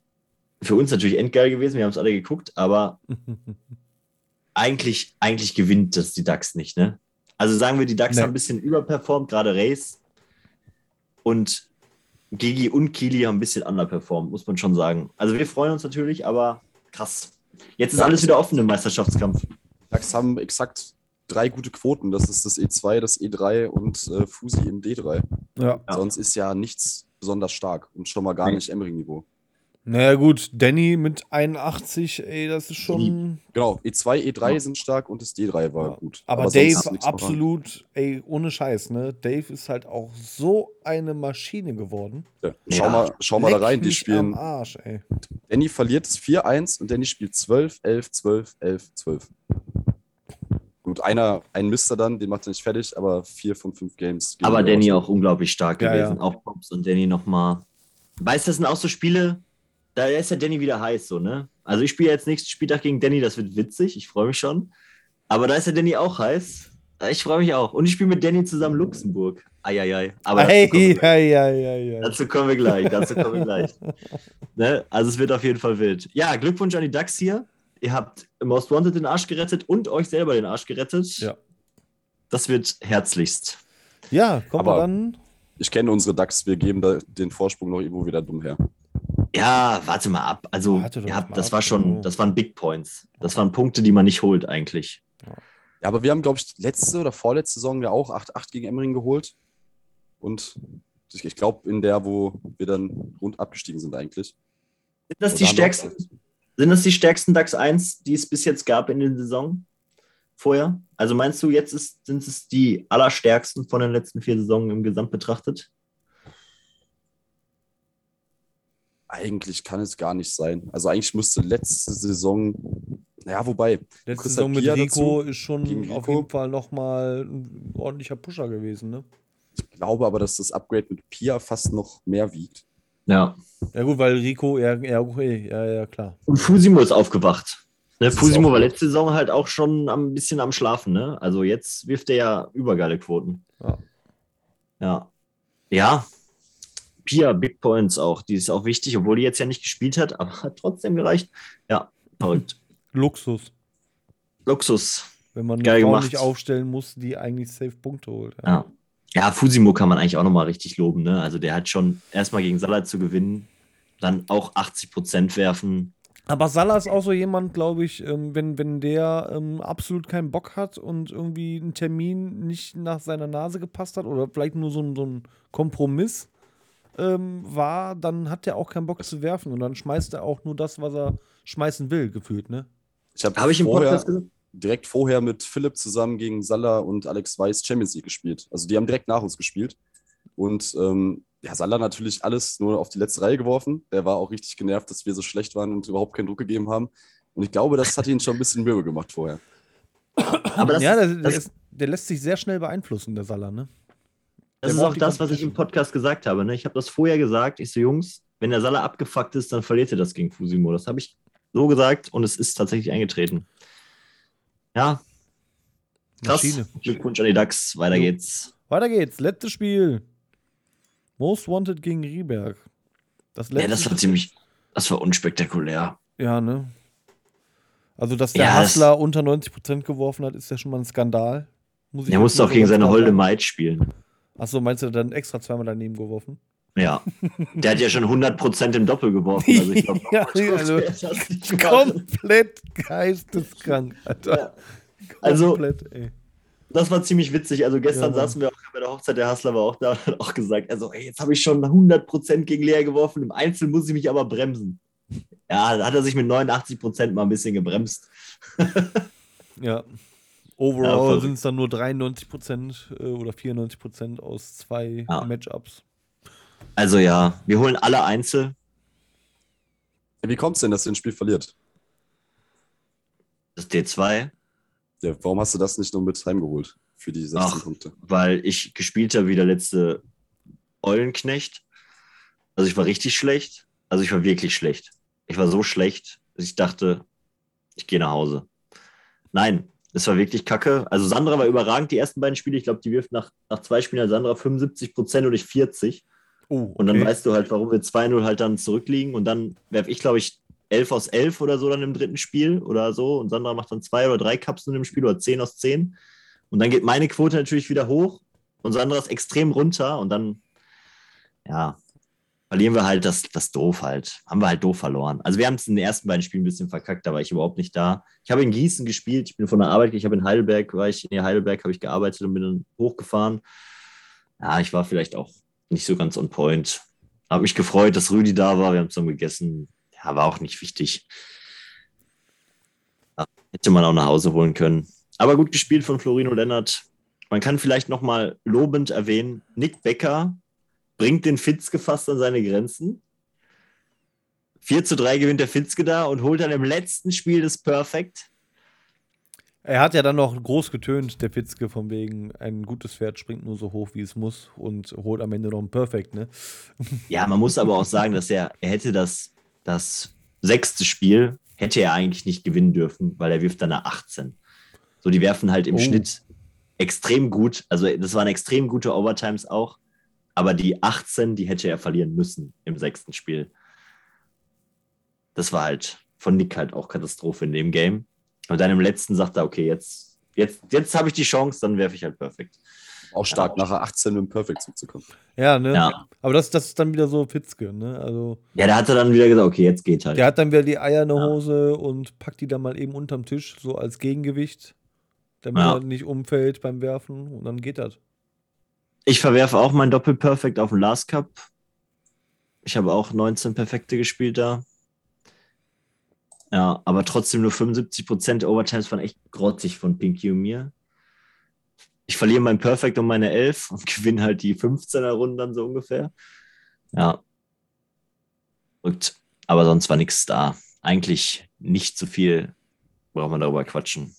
für uns natürlich endgeil gewesen, wir haben es alle geguckt, aber eigentlich, eigentlich gewinnt das die DAX nicht, ne? Also sagen wir, die DAX Nee. haben ein bisschen überperformt, gerade Race. Und Gigi und Kili haben ein bisschen underperformt, muss man schon sagen. Also wir freuen uns natürlich, aber krass. Jetzt ist Ja. alles wieder offen im Meisterschaftskampf. DAX haben exakt drei gute Quoten. Das ist das E2, das E3 und äh, Fusi im D3. ja. Ja. Sonst ist ja nichts besonders stark und schon mal gar Nee. nicht Emmering-Niveau. Naja, gut, Danny mit 81, ey, das ist schon. Genau, E2, E3 Ja. sind stark und das D3 war Ja. gut. Aber, sonst Dave, absolut, ey, ohne Scheiß, ne? Dave ist halt auch so eine Maschine geworden. Ja. Schau Ja. mal, schau mal da rein, die spielen. Am Arsch, ey. Danny verliert es 4-1 und Danny spielt 12, 11, 12, 11, 12. Gut, einer, ein Mister dann, den macht er nicht fertig, aber vier von fünf Games. Aber Danny raus. auch unglaublich stark Ja, gewesen. ja. Auch Pops und Danny nochmal. Weißt du, das sind auch so Spiele, da ist der Danny wieder heiß, so, ne? Also ich spiele jetzt nächsten Spieltag gegen Danny, das wird witzig, ich freue mich schon. Aber da ist der Danny auch heiß. Ich freue mich auch. Und ich spiele mit Danny zusammen Luxemburg. Eieiei. Aber dazu Hey, kommen wir ja, ja, ja, ja. Dazu kommen wir gleich, dazu kommen wir gleich. Ne? Also es wird auf jeden Fall wild. Ja, Glückwunsch an die DAX hier. Ihr habt Most Wanted den Arsch gerettet und euch selber den Arsch gerettet. Ja. Das wird herzlichst. Ja, kommen wir dann. Ich kenne unsere DAX, wir geben da den Vorsprung noch irgendwo wieder dumm her. Ja, warte mal ab. Also, ihr habt, das ab, war schon, genau. das waren Big Points. Das waren Punkte, die man nicht holt eigentlich. Ja, aber wir haben, glaube ich, letzte oder vorletzte Saison ja auch 8-8 gegen Emmering geholt. Und ich, ich glaube, in der, wo wir dann rund abgestiegen sind eigentlich. Sind das die stärksten, sind das die stärksten DAX 1, die es bis jetzt gab in der Saison? Vorher? Also meinst du, jetzt ist, sind es die allerstärksten von den letzten vier Saisonen im Gesamt betrachtet? Eigentlich kann es gar nicht sein. Also eigentlich müsste letzte Saison, naja, wobei, Letzte Chris Saison mit Pia Rico dazu, ist schon gegen auf Rico. jeden Fall nochmal ein ordentlicher Pusher gewesen, ne? ich glaube aber, dass das Upgrade mit Pia fast noch mehr wiegt. Ja. Ja gut, weil Rico, ja, ja, okay, ja, ja, klar. Und Fusimo ist aufgewacht. Ne, Fusimo war letzte Saison halt auch schon ein bisschen am Schlafen, ne? Also jetzt wirft er ja übergeile Quoten. Ja. Ja. Ja. Pia, Big Points auch. Die ist auch wichtig, obwohl die jetzt ja nicht gespielt hat, aber hat trotzdem gereicht. Ja, verrückt. Luxus. Luxus. Wenn man Geil gemacht. nicht aufstellen muss, die eigentlich safe Punkte holt. Ja. Ja, Fusimo kann man eigentlich auch nochmal richtig loben, ne? Also der hat schon erstmal gegen Salah zu gewinnen, dann auch 80 Prozent werfen. Aber Salah ist auch so jemand, glaube ich, ähm, wenn, wenn der ähm, absolut keinen Bock hat und irgendwie ein Termin nicht nach seiner Nase gepasst hat oder vielleicht nur so ein, so ein Kompromiss ähm, war, dann hat der auch keinen Bock zu werfen und dann schmeißt er auch nur das, was er schmeißen will, gefühlt, ne? Ich habe Habe ich im vorher, Podcast gesagt? direkt vorher mit Philipp zusammen gegen Salah und Alex Weiß Champions League gespielt. Also die haben direkt nach uns gespielt. Und ähm, ja, Salah natürlich alles nur auf die letzte Reihe geworfen. Der war auch richtig genervt, dass wir so schlecht waren und überhaupt keinen Druck gegeben haben. Und ich glaube, das hat ihn schon ein bisschen mürbe gemacht vorher. Aber das, ja, der, der, das, ist, der lässt sich sehr schnell beeinflussen, der Salah, ne? Das ist auch das, was ich im. Podcast gesagt habe. Ne? Ich habe das vorher gesagt. Ich so, Jungs, wenn der Salah abgefuckt ist, dann verliert er das gegen Fusimo. Das habe ich so gesagt und es ist tatsächlich eingetreten. Ja, krass. Maschine. Glückwunsch an die DAX. Weiter geht's. Weiter geht's. Letztes Spiel. Most Wanted gegen Rieberg. Das Ja, letzte das war ziemlich, das war unspektakulär. Ja, ne? Also, dass der Ja, Hassler unter 90% geworfen hat, ist ja schon mal ein Skandal. Muss ich Er musste auch gegen seine Holde. Maid spielen. Achso, meinst du dann extra zweimal daneben geworfen? Ja. Der hat ja schon 100% im Doppel geworfen. Also ich glaube, Ja, also Komplett geisteskrank, Alter. Also- Komplett, ey. Das war ziemlich witzig. Also gestern Ja, saßen wir auch bei der Hochzeit, der Hassler war auch da und hat auch gesagt, also ey, jetzt habe ich schon 100% gegen Leer geworfen, im Einzel muss ich mich aber bremsen. Ja, da hat er sich mit 89% mal ein bisschen gebremst. Ja. Ja, Overall verrückt. sind es dann nur 93% äh, oder 94% aus zwei Ja. Matchups. Also ja, wir holen alle Einzel. Wie kommt es denn, dass ihr ein Spiel verliert? Das D2, Ja, warum hast du das nicht nur mit heimgeholt für die 16 Ach. Punkte? weil ich gespielt habe wie der letzte Eulenknecht. Also ich war richtig schlecht. Also ich war wirklich schlecht. Ich war so schlecht, dass ich dachte, ich gehe nach Hause. Nein, es war wirklich kacke. Also Sandra war überragend, die ersten beiden Spiele. Ich glaube, die wirft nach, nach zwei Spielen hat Sandra 75 Prozent und ich 40. Oh, Und dann okay. weißt du halt, warum wir 2-0 halt dann zurückliegen. Und dann werfe ich, glaube ich, 11 aus 11 oder so dann im dritten Spiel oder so. Und Sandra macht dann zwei oder drei Kapseln im Spiel oder 10 aus 10. Und dann geht meine Quote natürlich wieder hoch und Sandra ist extrem runter. Und dann, ja, verlieren wir halt das, das doof halt. Haben wir halt doof verloren. Also wir haben es in den ersten beiden Spielen ein bisschen verkackt, da war ich überhaupt nicht da. Ich habe in Gießen gespielt, ich bin von der Arbeit, ich habe in Heidelberg, war ich, in Heidelberg habe ich gearbeitet und bin dann hochgefahren. Ja, ich war vielleicht auch nicht so ganz on point. Habe mich gefreut, dass Rüdi da war, wir haben zusammen gegessen. Ja, war auch nicht wichtig. Ja, hätte man auch nach Hause holen können. Aber gut gespielt von Florino Lennart. Man kann vielleicht nochmal lobend erwähnen, Nick Becker bringt den Fitzke fast an seine Grenzen. 4 zu 3 gewinnt der Fitzke da und holt dann im letzten Spiel das Perfect. Er hat ja dann noch groß getönt, der Pitzke, von wegen, ein gutes Pferd springt nur so hoch, wie es muss und holt am Ende noch ein Perfect, ne? Ja, man muss aber auch sagen, dass er, er hätte das, das sechste Spiel, hätte er eigentlich nicht gewinnen dürfen, weil er wirft dann eine 18. So, die werfen halt im Oh. Schnitt extrem gut. Also, das waren extrem gute Overtimes auch. Aber die 18, die hätte er verlieren müssen im sechsten Spiel. Das war halt von Nick halt auch Katastrophe in dem Game. Und dann im letzten sagt er, okay, jetzt, jetzt, jetzt habe ich die Chance, dann werfe ich halt perfekt. Auch stark, Ja. nachher 18 mit dem Perfect zurückzukommen. Ja, ne? Ja. Aber das, das ist dann wieder so Pitzke, ne? Also, Ja, da hat er dann wieder gesagt, okay, jetzt geht halt. der hat dann wieder die Eier in der Ja. Hose und packt die dann mal eben unterm Tisch, so als Gegengewicht, damit Ja. er nicht umfällt beim Werfen und dann geht das. Ich verwerfe auch mein Doppel-Perfect auf dem Last Cup. Ich habe auch 19 Perfekte gespielt da. Ja, aber trotzdem nur 75% Overtimes waren echt grotzig von Pinky und mir. Ich verliere mein Perfect um meine 11 und gewinne halt die 15er Runden dann so ungefähr. Ja. Und, aber sonst war nichts da. Eigentlich nicht so viel, braucht man darüber quatschen.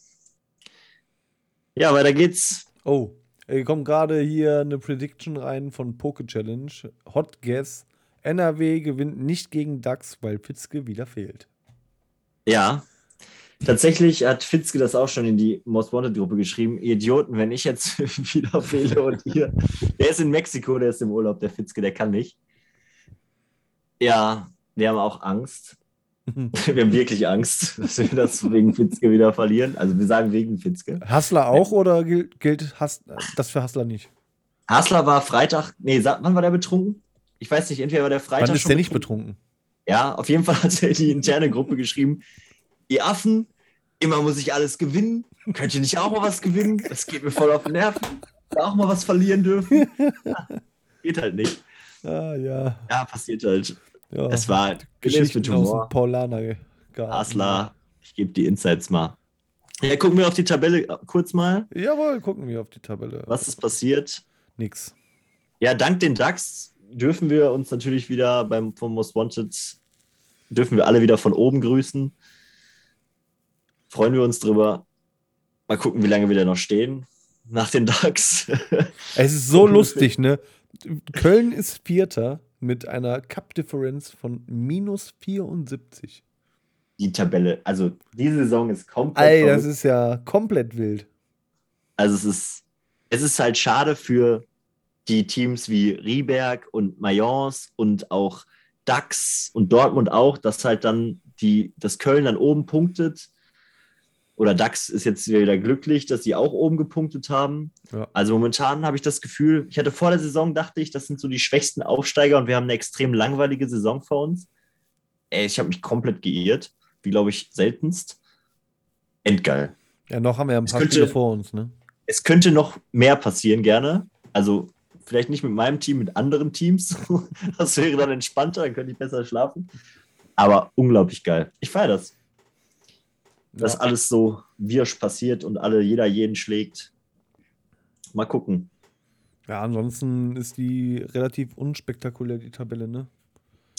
Ja, weiter geht's. Oh, hier kommt gerade hier eine Prediction rein von Poke Challenge. Hot Guess. NRW gewinnt nicht gegen DAX, weil Pitzke wieder fehlt. Ja, tatsächlich hat Fitzke das auch schon in die Most Wanted Gruppe geschrieben. Ihr Idioten, wenn ich jetzt wieder fehle und ihr. Der ist in Mexiko, der ist im Urlaub, der Fitzke, der kann nicht. Ja, wir haben auch Angst. Wir haben wirklich Angst, dass wir das wegen Fitzke wieder verlieren. Also wir sagen wegen Fitzke. Hassler auch oder gilt, gilt Hass, das für Hassler nicht? Hasler war Freitag, nee, wann war der betrunken? Ich weiß nicht, entweder war der Freitag Wann ist der nicht betrunken? Ja, auf jeden Fall hat er die interne Gruppe geschrieben, ihr Affen, immer muss ich alles gewinnen. Könnt ihr nicht auch mal was gewinnen? Das geht mir voll auf den Nerven. Auch mal was verlieren dürfen. Ja, geht halt nicht. Ah, ja. Ja, passiert halt. Ja. Es war Geschichten mit Humor. Paulaner. Asla, ich gebe die Insights mal. Ja, gucken wir auf die Tabelle kurz mal. Jawohl, gucken wir auf die Tabelle. Was ist passiert? Nix. Ja, dank den DAX dürfen wir uns natürlich wieder beim vom Most Wanted, dürfen wir alle wieder von oben grüßen. Freuen wir uns drüber. Mal gucken, wie lange wir da noch stehen. Nach den Ducks. Es ist so lustig, ne? Köln ist Vierter mit einer Cup-Differenz von minus 74. Die Tabelle, also diese Saison ist komplett. Ey, das ist ja komplett wild. Also es ist, es ist halt schade für die Teams wie Rieberg und Mayence und auch DAX und Dortmund auch, dass halt dann die, dass Köln dann oben punktet. Oder DAX ist jetzt wieder glücklich, dass sie auch oben gepunktet haben. Ja. Also momentan habe ich das Gefühl, ich hatte vor der Saison, dachte ich, das sind so die schwächsten Aufsteiger und wir haben eine extrem langweilige Saison vor uns. Ey, ich habe mich komplett geirrt, wie glaube ich seltenst. Endgeil. Ja, noch haben wir ja ein paar könnte- Spiele vor uns, ne? es könnte noch mehr passieren, gerne. Also vielleicht nicht mit meinem Team, mit anderen Teams. Das wäre dann entspannter, dann könnte ich besser schlafen. Aber unglaublich geil. Ich feiere das, dass Ja. alles so wirsch passiert und alle, jeder jeden schlägt. Mal gucken. ja, ansonsten ist die relativ unspektakulär, die Tabelle, ne?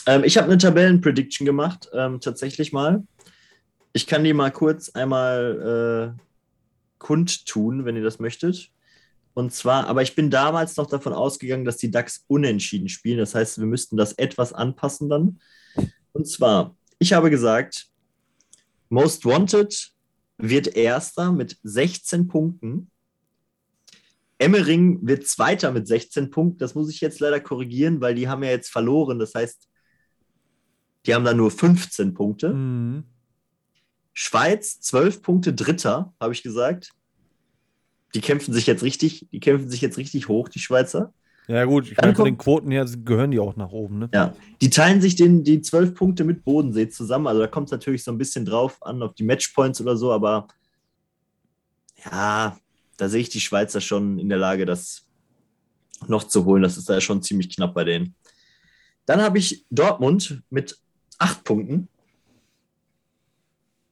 Ähm, ich habe eine Tabellenprediction gemacht, ähm, tatsächlich mal. Ich kann die mal kurz einmal äh, kundtun, wenn ihr das möchtet. Und zwar, aber ich bin damals noch davon ausgegangen, dass die DAX unentschieden spielen. Das heißt, wir müssten das etwas anpassen dann. Und zwar, ich habe gesagt, Most Wanted wird Erster mit 16 Punkten. Emmering wird Zweiter mit 16 Punkten. Das muss ich jetzt leider korrigieren, weil die haben ja jetzt verloren. Das heißt, die haben da nur 15 Punkte. Mhm. Schweiz 12 Punkte Dritter, habe ich gesagt. Die kämpfen sich jetzt richtig, die kämpfen sich jetzt richtig hoch, die Schweizer. Ja, gut, ich meine, von den Quoten her gehören die auch nach oben, ne? Ja, die teilen sich den, die 12 Punkte mit Bodensee zusammen. Also da kommt es natürlich so ein bisschen drauf an, auf die Matchpoints oder so, aber ja, da sehe ich die Schweizer schon in der Lage, das noch zu holen. Das ist da schon ziemlich knapp bei denen. Dann habe ich Dortmund mit 8 Punkten.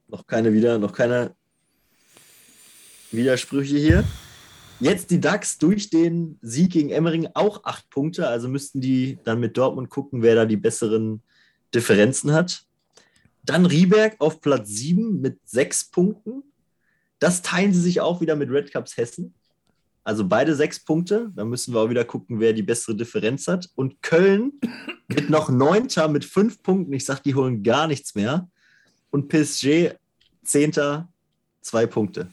Noch keine wieder, noch keine Widersprüche hier. Jetzt die DAX durch den Sieg gegen Emmering auch acht Punkte. Also müssten die dann mit Dortmund gucken, wer da die besseren Differenzen hat. Dann Rieberg auf Platz sieben mit sechs Punkten. Das teilen sie sich auch wieder mit Red Cups Hessen. Also beide sechs Punkte. Da müssen wir auch wieder gucken, wer die bessere Differenz hat. Und Köln wird noch Neunter mit fünf Punkten. Ich sage, die holen gar nichts mehr. Und PSG Zehnter, zwei Punkte.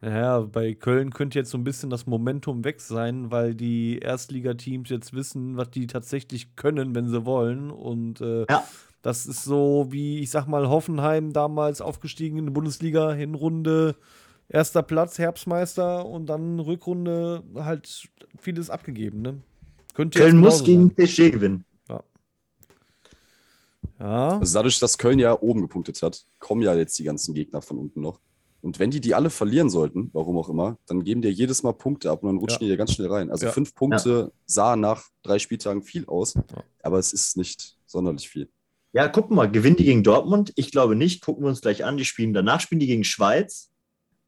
Ja, bei Köln könnte jetzt so ein bisschen das Momentum weg sein, weil die Erstligateams jetzt wissen, was die tatsächlich können, wenn sie wollen. Und äh, Ja. das ist so wie, ich sag mal, Hoffenheim damals aufgestiegen in die Bundesliga, Hinrunde, erster Platz, Herbstmeister und dann Rückrunde halt vieles abgegeben. Ne? Könnte Köln jetzt muss gegen. PSG gewinnen. Ja, Also dadurch, dass Köln ja oben gepunktet hat, kommen ja jetzt die ganzen Gegner von unten noch. Und wenn die die alle verlieren sollten, warum auch immer, dann geben die ja jedes Mal Punkte ab und dann rutschen Ja. die ja ganz schnell rein. Also Ja. fünf Punkte sah nach drei Spieltagen viel aus, aber es ist nicht sonderlich viel. Ja, gucken wir mal, gewinnen die gegen Dortmund? Ich glaube nicht. Gucken wir uns gleich an. Die spielen danach spielen die gegen Schweiz.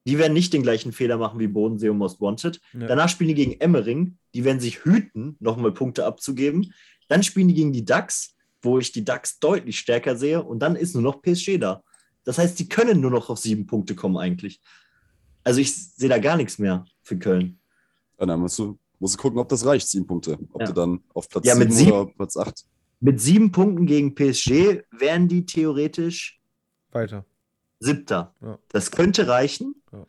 Die werden nicht den gleichen Fehler machen wie Bodensee und Most Wanted. Ja. Danach spielen die gegen Emmering. Die werden sich hüten, nochmal Punkte abzugeben. Dann spielen die gegen die DAX, wo ich die DAX deutlich stärker sehe. Und dann ist nur noch PSG da. Das heißt, die können nur noch auf sieben Punkte kommen eigentlich. Also ich sehe da gar nichts mehr für Köln. Und dann musst du, musst du gucken, ob das reicht, sieben Punkte. Ob Ja. du dann auf Platz Ja, mit sieben oder Platz acht. Mit sieben Punkten gegen PSG wären die theoretisch weiter. Siebter. Ja. Das könnte reichen. Ja.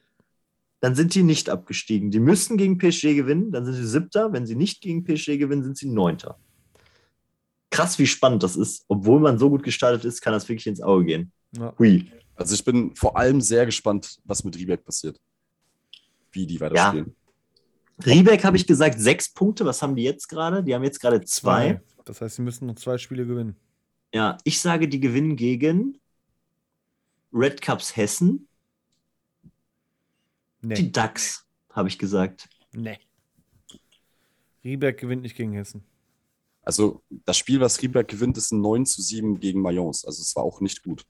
Dann sind die nicht abgestiegen. Die müssten gegen PSG gewinnen, dann sind sie Siebter. Wenn sie nicht gegen PSG gewinnen, sind sie Neunter. Krass, wie spannend das ist. Obwohl man so gut gestartet ist, kann das wirklich ins Auge gehen. Ja. Hui. Also ich bin vor allem sehr gespannt, was mit Rieberg passiert. Wie die weiterspielen. Riebeck habe ich gesagt, sechs Punkte. Was haben die jetzt gerade? Die haben jetzt gerade zwei. Das heißt, sie müssen noch zwei Spiele gewinnen. Ja, ich sage, die gewinnen gegen Red Cups Hessen. Nee. Die DAX, habe ich gesagt. Nee. Rieberg gewinnt nicht gegen Hessen. Also das Spiel, was Rieberg gewinnt, ist ein 9 zu 7 gegen Mayence. Also es war auch nicht gut.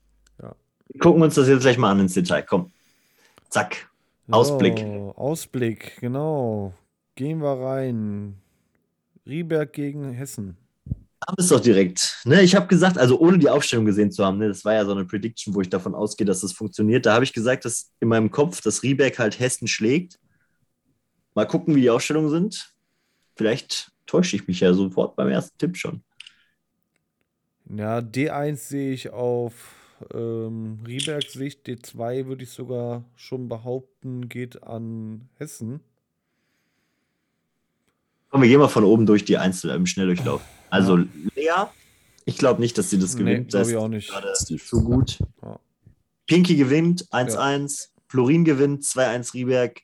Gucken wir uns das jetzt gleich mal an ins Detail. Komm. Zack. Ausblick. So, Ausblick, genau. Gehen wir rein. Rieberg gegen Hessen. Haben es doch direkt. Ne, ich habe gesagt, also ohne die Aufstellung gesehen zu haben, ne, das war ja so eine Prediction, wo ich davon ausgehe, dass das funktioniert. Da habe ich gesagt, dass in meinem Kopf, dass Rieberg halt Hessen schlägt. Mal gucken, wie die Aufstellungen sind. Vielleicht täusche ich mich ja sofort beim ersten Tipp schon. Ja, D1 sehe ich auf ähm, Riebergs Sicht. D2 würde ich sogar schon behaupten, geht an Hessen. Komm, wir gehen mal von oben durch die Einzel im Schnelldurchlauf. Also Lea, ich glaube nicht, dass sie das Nee, gewinnt. glaube das ich ist auch nicht. gerade zu gut. Ja. Pinky gewinnt 1-1, Florin gewinnt 2-1 Rieberg,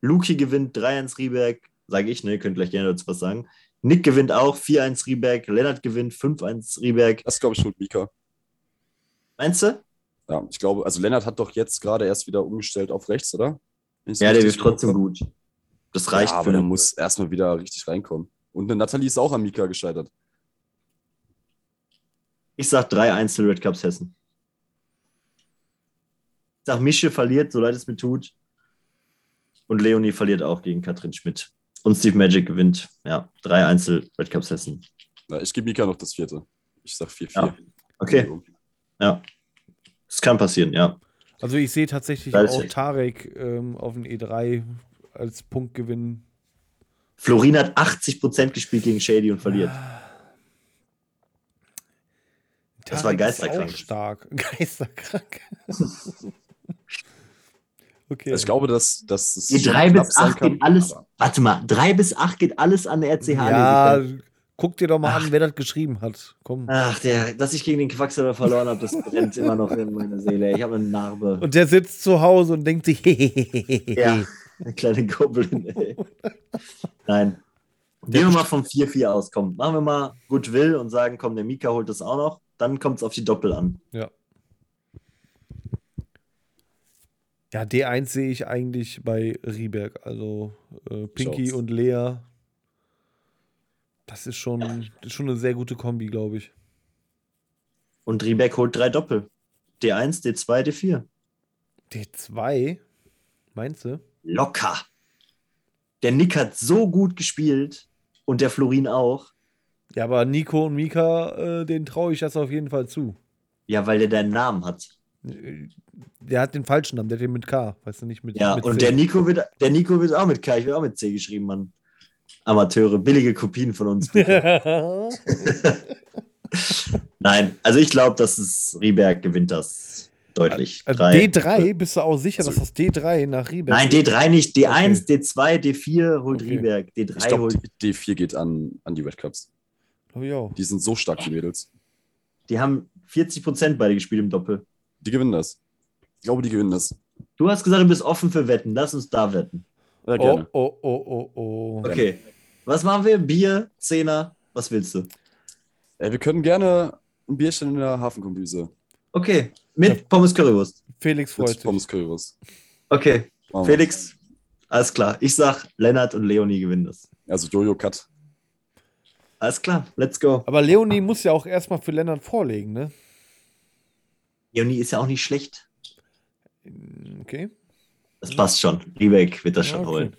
Luki gewinnt 3-1 Rieberg, sage ich, ne, ihr könnt gleich gerne dazu was sagen. Nick gewinnt auch 4-1 Rieberg, Lennart gewinnt 5-1 Rieberg. Das glaube ich schon Mika. Meinst du? Ja, ich glaube, also Lennart hat doch jetzt gerade erst wieder umgestellt auf rechts, oder? Ja, der wird trotzdem Kopf gut. Das hab. reicht ja, aber für der den muss erstmal wieder richtig reinkommen. Und eine Nathalie ist auch an Mika gescheitert. Ich sag 3-1 für Red Cups Hessen. Ich sag, Mische verliert, so leid es mir tut. Und Leonie verliert auch gegen Katrin Schmidt. Und Steve Magic gewinnt. Ja, 3-1 Red Cups Hessen. Ja, ich gebe Mika noch das vierte. Ich sag 4-4. Ja. Okay, ja. Das kann passieren, ja. Also ich sehe tatsächlich auch er. Tarek ähm, auf den E3 als Punktgewinn. Florin hat 80% gespielt gegen Shady und verliert. Das war Tarek ist geisterkrank. Auch stark. Geisterkrank. okay. Also ich glaube, dass, dass es Die schon 3 knapp bis sein 8 geht alles. Warte mal, 3 bis 8 geht alles an der RCH. ja, ich guck dir doch mal Ach. an, wer das geschrieben hat. Komm. Ach, der, dass ich gegen den Quacksalber verloren habe, das brennt immer noch in meiner Seele. Ich habe eine Narbe. Und der sitzt zu Hause und denkt sich, Ja, eine kleine Goblin, ey. Nein. Gehen wir mal vom 4-4 aus. Komm, machen wir mal Goodwill und sagen, komm, der Mika holt das auch noch. Dann kommt es auf die Doppel an. Ja. Ja, D1 sehe ich eigentlich bei Rieberg. Also äh, Pinky Schaut's. und Lea. Das ist schon, das ist schon eine sehr gute Kombi, glaube ich. Und Riebeck holt drei Doppel. D1, D2, D4. D2? Meinst du? Locker. Der Nick hat so gut gespielt und der Florin auch. Ja, aber Nico und Mika, äh, denen traue ich das auf jeden Fall zu. Ja, weil der deinen Namen hat. Äh, Der hat den falschen Namen, der hat den mit K, weißt du nicht mit Ja, mit und C. der Nico, wird, der Nico wird auch mit K, ich will auch mit C geschrieben, Mann. Amateure, billige Kopien von uns. bitte. Nein, also ich glaube, dass es Rieberg gewinnt das deutlich. Also Drei. D3, bist du auch sicher, Also- dass das D3 nach Rieberg Nein, geht? D3 nicht. D1, D2, D4 holt Okay. Rieberg. D3 Ich glaube, holt. D4 geht an, an die Red Cups. Glaub auch. Die sind so stark, die Mädels. Die haben 40% beide gespielt im Doppel. Die gewinnen das. Ich glaube, die gewinnen das. Du hast gesagt, du bist offen für Wetten. Lass uns da wetten. Ja, Oh, gerne. oh, oh, oh, oh. Okay. Was machen wir? Bier, Zehner. Was willst du? Ey, wir können gerne ein Bierchen in der Hafenkombüse. Okay. Mit Pommes Currywurst. Felix freut Mit sich. Pommes Currywurst. Okay. Machen wir. Felix, alles klar. Ich sag, Lennart und Leonie gewinnen das. Also Jojo Cut. Alles klar, let's go. Aber Leonie muss ja auch erstmal für Lennart vorlegen, ne? Leonie ist ja auch nicht schlecht. Okay. Das passt schon. Riebeck wird das schon Okay. holen.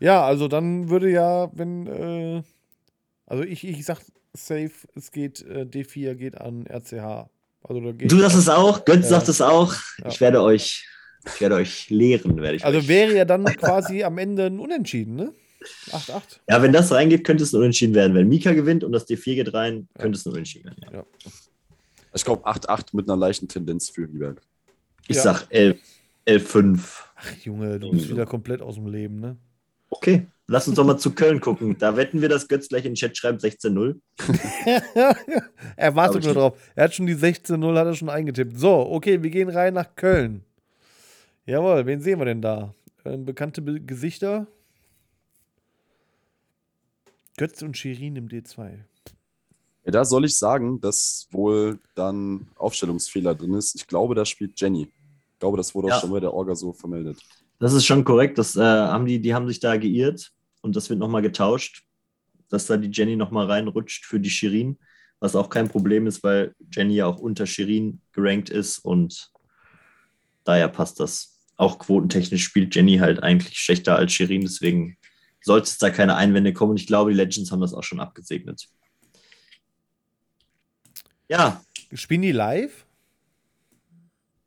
Ja, also dann würde ja, wenn, äh, also ich, ich sag safe, es geht, äh, D4 geht an RCH. Also da geht Du sagst es auch, Götz Ja. sagt es auch. Ja. Ich werde euch, ich werde euch lehren, werde ich Also euch. wäre ja dann quasi am Ende ein Unentschieden, ne? 8-8. Ja, wenn das reingeht, könnte es ein Unentschieden werden. Wenn Mika gewinnt und das D4 geht rein, könnte es ein Unentschieden werden. Ja. Ich glaube 8-8 mit einer leichten Tendenz für Rieberg. Ich Ja. sag 11, 11-5. Ach Junge, du bist wieder komplett aus dem Leben, ne? Okay, lass uns doch mal zu Köln gucken. Da wetten wir, dass Götz gleich in den Chat schreibt 16-0. er wartet nur drauf. Er hat schon die 16-0, hat er schon eingetippt. So, okay, wir gehen rein nach Köln. Jawohl, wen sehen wir denn da? Ähm, bekannte Be Gesichter. Götz und Shirin im D2. Ja, da soll ich sagen, dass wohl dann Aufstellungsfehler drin ist. Ich glaube, da spielt Jenny. Ich glaube, das wurde Ja. auch schon bei der Orga so vermeldet. Das ist schon korrekt. Das, äh, haben die, die haben sich da geirrt und das wird nochmal getauscht, dass da die Jenny nochmal reinrutscht für die Shirin, was auch kein Problem ist, weil Jenny ja auch unter Shirin gerankt ist und daher passt das. Auch quotentechnisch spielt Jenny halt eigentlich schlechter als Shirin, deswegen sollte es da keine Einwände kommen. Und ich glaube, die Legends haben das auch schon abgesegnet. Ja, Spielen die live?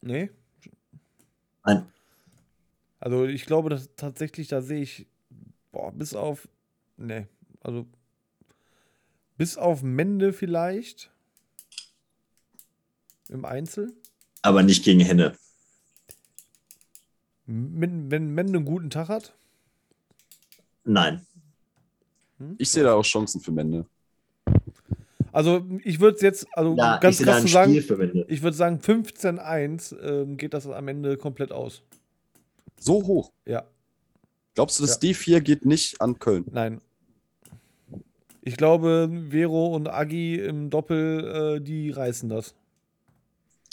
Nee. Nein. Also ich glaube, dass tatsächlich, da sehe ich, boah, bis auf, nee, also bis auf Mende vielleicht im Einzel. aber nicht gegen Henne. Wenn, wenn Mende einen guten Tag hat. Nein. Ich sehe da auch Chancen für Mende. Also ich würde es jetzt, also Ja, ganz krass zu sagen, ich würde sagen 15-1 ähm, geht das am Ende komplett aus. So hoch. Ja, Glaubst du, das D4 geht nicht an Köln? nein. Ich glaube, Vero und Agi im Doppel, äh, die reißen das.